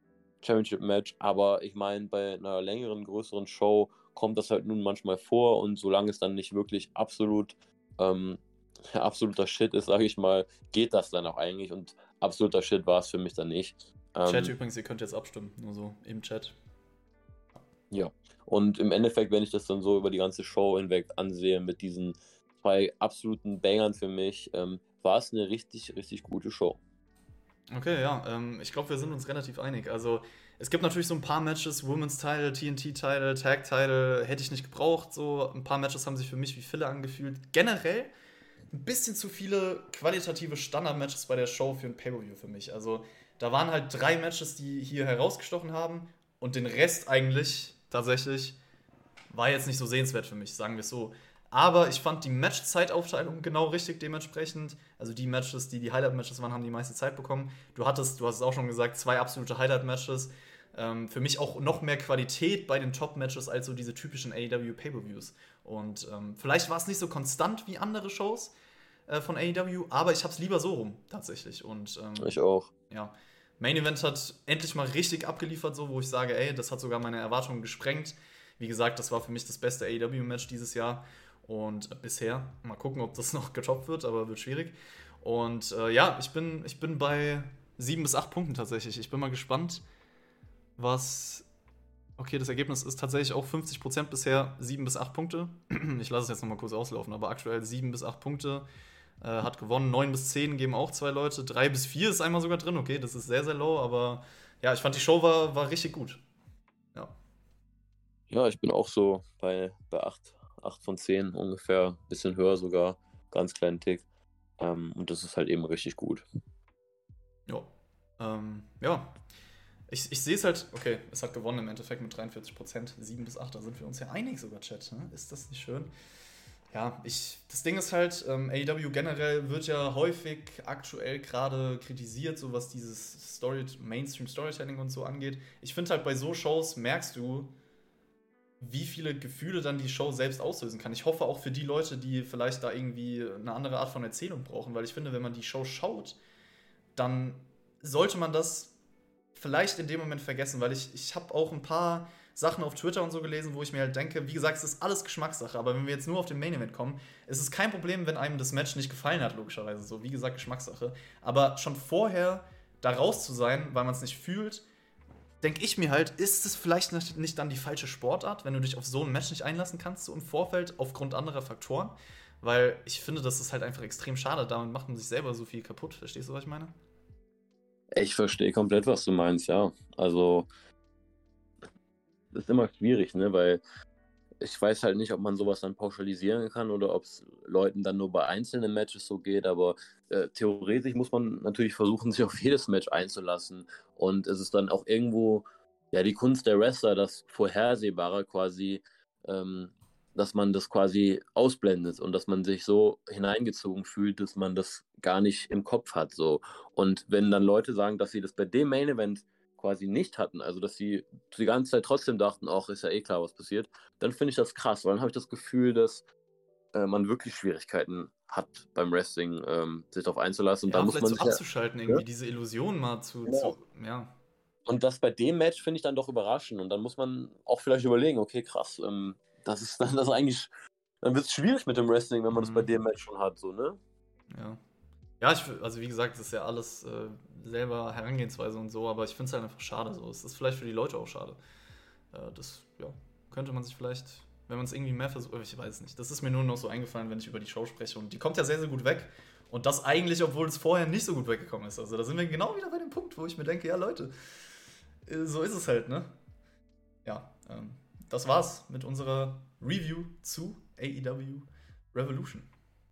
Championship Match. Aber ich meine, bei einer längeren, größeren Show kommt das halt nun manchmal vor und solange es dann nicht wirklich absolut ähm, absoluter Shit ist, sage ich mal, geht das dann auch eigentlich und absoluter Shit war es für mich dann nicht. Ähm, Chat übrigens, ihr könnt jetzt abstimmen, nur so im Chat. Ja, und im Endeffekt, wenn ich das dann so über die ganze Show hinweg ansehe mit diesen zwei absoluten Bangern für mich, ähm, war es eine richtig, richtig gute Show. Okay, ja, ähm, ich glaube, wir sind uns relativ einig. Also es gibt natürlich so ein paar Matches, Women's Title, TNT Title, Tag Title, hätte ich nicht gebraucht. So ein paar Matches haben sich für mich wie Fille angefühlt. Generell ein bisschen zu viele qualitative Standard-Matches bei der Show für ein Pay-Per-View für mich. Also da waren halt drei Matches, die hier herausgestochen haben und den Rest eigentlich tatsächlich. War jetzt nicht so sehenswert für mich, sagen wir es so. Aber ich fand die Matchzeitaufteilung genau richtig dementsprechend. Also die Matches, die die Highlight-Matches waren, haben die meiste Zeit bekommen. Du hattest, du hast es auch schon gesagt, zwei absolute Highlight-Matches. Ähm, für mich auch noch mehr Qualität bei den Top-Matches als so diese typischen AEW Pay-Per-Views. Und ähm, vielleicht war es nicht so konstant wie andere Shows äh, von AEW, aber ich habe es lieber so rum, tatsächlich. Und, ähm, ich auch. Ja. Main Event hat endlich mal richtig abgeliefert, so, wo ich sage, ey, das hat sogar meine Erwartungen gesprengt. Wie gesagt, das war für mich das beste AEW-Match dieses Jahr. Und äh, bisher, mal gucken, ob das noch getoppt wird, aber wird schwierig. Und äh, ja, ich bin, ich bin bei sieben bis acht Punkten tatsächlich. Ich bin mal gespannt, was. Okay, das Ergebnis ist tatsächlich auch 50% bisher, sieben bis acht Punkte. Ich lasse es jetzt nochmal kurz auslaufen, aber aktuell sieben bis acht Punkte. Äh, hat gewonnen. Neun bis zehn geben auch zwei Leute. Drei bis vier ist einmal sogar drin. Okay, das ist sehr, sehr low, aber ja, ich fand die Show war, war richtig gut. Ja. Ja, ich bin auch so bei, bei acht 8 von 10 ungefähr, bisschen höher sogar, ganz kleinen Tick. Ähm, und das ist halt eben richtig gut. Ja. Ähm, ja. Ich, ich sehe es halt, okay, es hat gewonnen im Endeffekt mit 43 Prozent, 7 bis 8, da sind wir uns ja einig sogar, Chat. Ne? Ist das nicht schön? Ja, ich, das Ding ist halt, ähm, AEW generell wird ja häufig aktuell gerade kritisiert, so was dieses Story, Mainstream Storytelling und so angeht. Ich finde halt bei so Shows merkst du, wie viele Gefühle dann die Show selbst auslösen kann. Ich hoffe auch für die Leute, die vielleicht da irgendwie eine andere Art von Erzählung brauchen, weil ich finde, wenn man die Show schaut, dann sollte man das vielleicht in dem Moment vergessen, weil ich, ich habe auch ein paar Sachen auf Twitter und so gelesen, wo ich mir halt denke, wie gesagt, es ist alles Geschmackssache, aber wenn wir jetzt nur auf den Main Event kommen, ist es kein Problem, wenn einem das Match nicht gefallen hat, logischerweise. So, wie gesagt, Geschmackssache. Aber schon vorher da raus zu sein, weil man es nicht fühlt, denke ich mir halt, ist es vielleicht nicht dann die falsche Sportart, wenn du dich auf so ein Match nicht einlassen kannst, so im Vorfeld, aufgrund anderer Faktoren? Weil ich finde, das ist halt einfach extrem schade. Damit macht man sich selber so viel kaputt. Verstehst du, was ich meine? Ich verstehe komplett, was du meinst, ja. Also, das ist immer schwierig, ne? Weil ich weiß halt nicht, ob man sowas dann pauschalisieren kann oder ob es Leuten dann nur bei einzelnen Matches so geht, aber äh, theoretisch muss man natürlich versuchen, sich auf jedes Match einzulassen. Und es ist dann auch irgendwo ja die Kunst der Wrestler, das Vorhersehbare quasi, ähm, dass man das quasi ausblendet und dass man sich so hineingezogen fühlt, dass man das gar nicht im Kopf hat. So. Und wenn dann Leute sagen, dass sie das bei dem Main Event quasi nicht hatten, also dass sie die ganze Zeit trotzdem dachten, ach, ist ja eh klar, was passiert, dann finde ich das krass, weil dann habe ich das Gefühl, dass äh, man wirklich Schwierigkeiten hat beim Wrestling, ähm, sich darauf einzulassen. Und ja, da muss man so abzuschalten, irgendwie ja? diese Illusion mal zu, ja. zu, ja. Und das bei dem Match finde ich dann doch überraschend. Und dann muss man auch vielleicht überlegen, okay, krass, ähm, das ist dann das eigentlich, dann wird es schwierig mit dem Wrestling, wenn man mhm. das bei mhm. dem Match schon hat, so, ne? Ja. Ja, ich, also wie gesagt, das ist ja alles äh, selber Herangehensweise und so, aber ich finde es halt einfach schade. So. Es ist vielleicht für die Leute auch schade. Äh, das ja, könnte man sich vielleicht, wenn man es irgendwie mehr versucht, ich weiß nicht. Das ist mir nur noch so eingefallen, wenn ich über die Show spreche. Und die kommt ja sehr, sehr gut weg. Und das eigentlich, obwohl es vorher nicht so gut weggekommen ist. Also da sind wir genau wieder bei dem Punkt, wo ich mir denke, ja Leute, äh, so ist es halt, ne? Ja, ähm, das war's mit unserer Review zu AEW Revolution.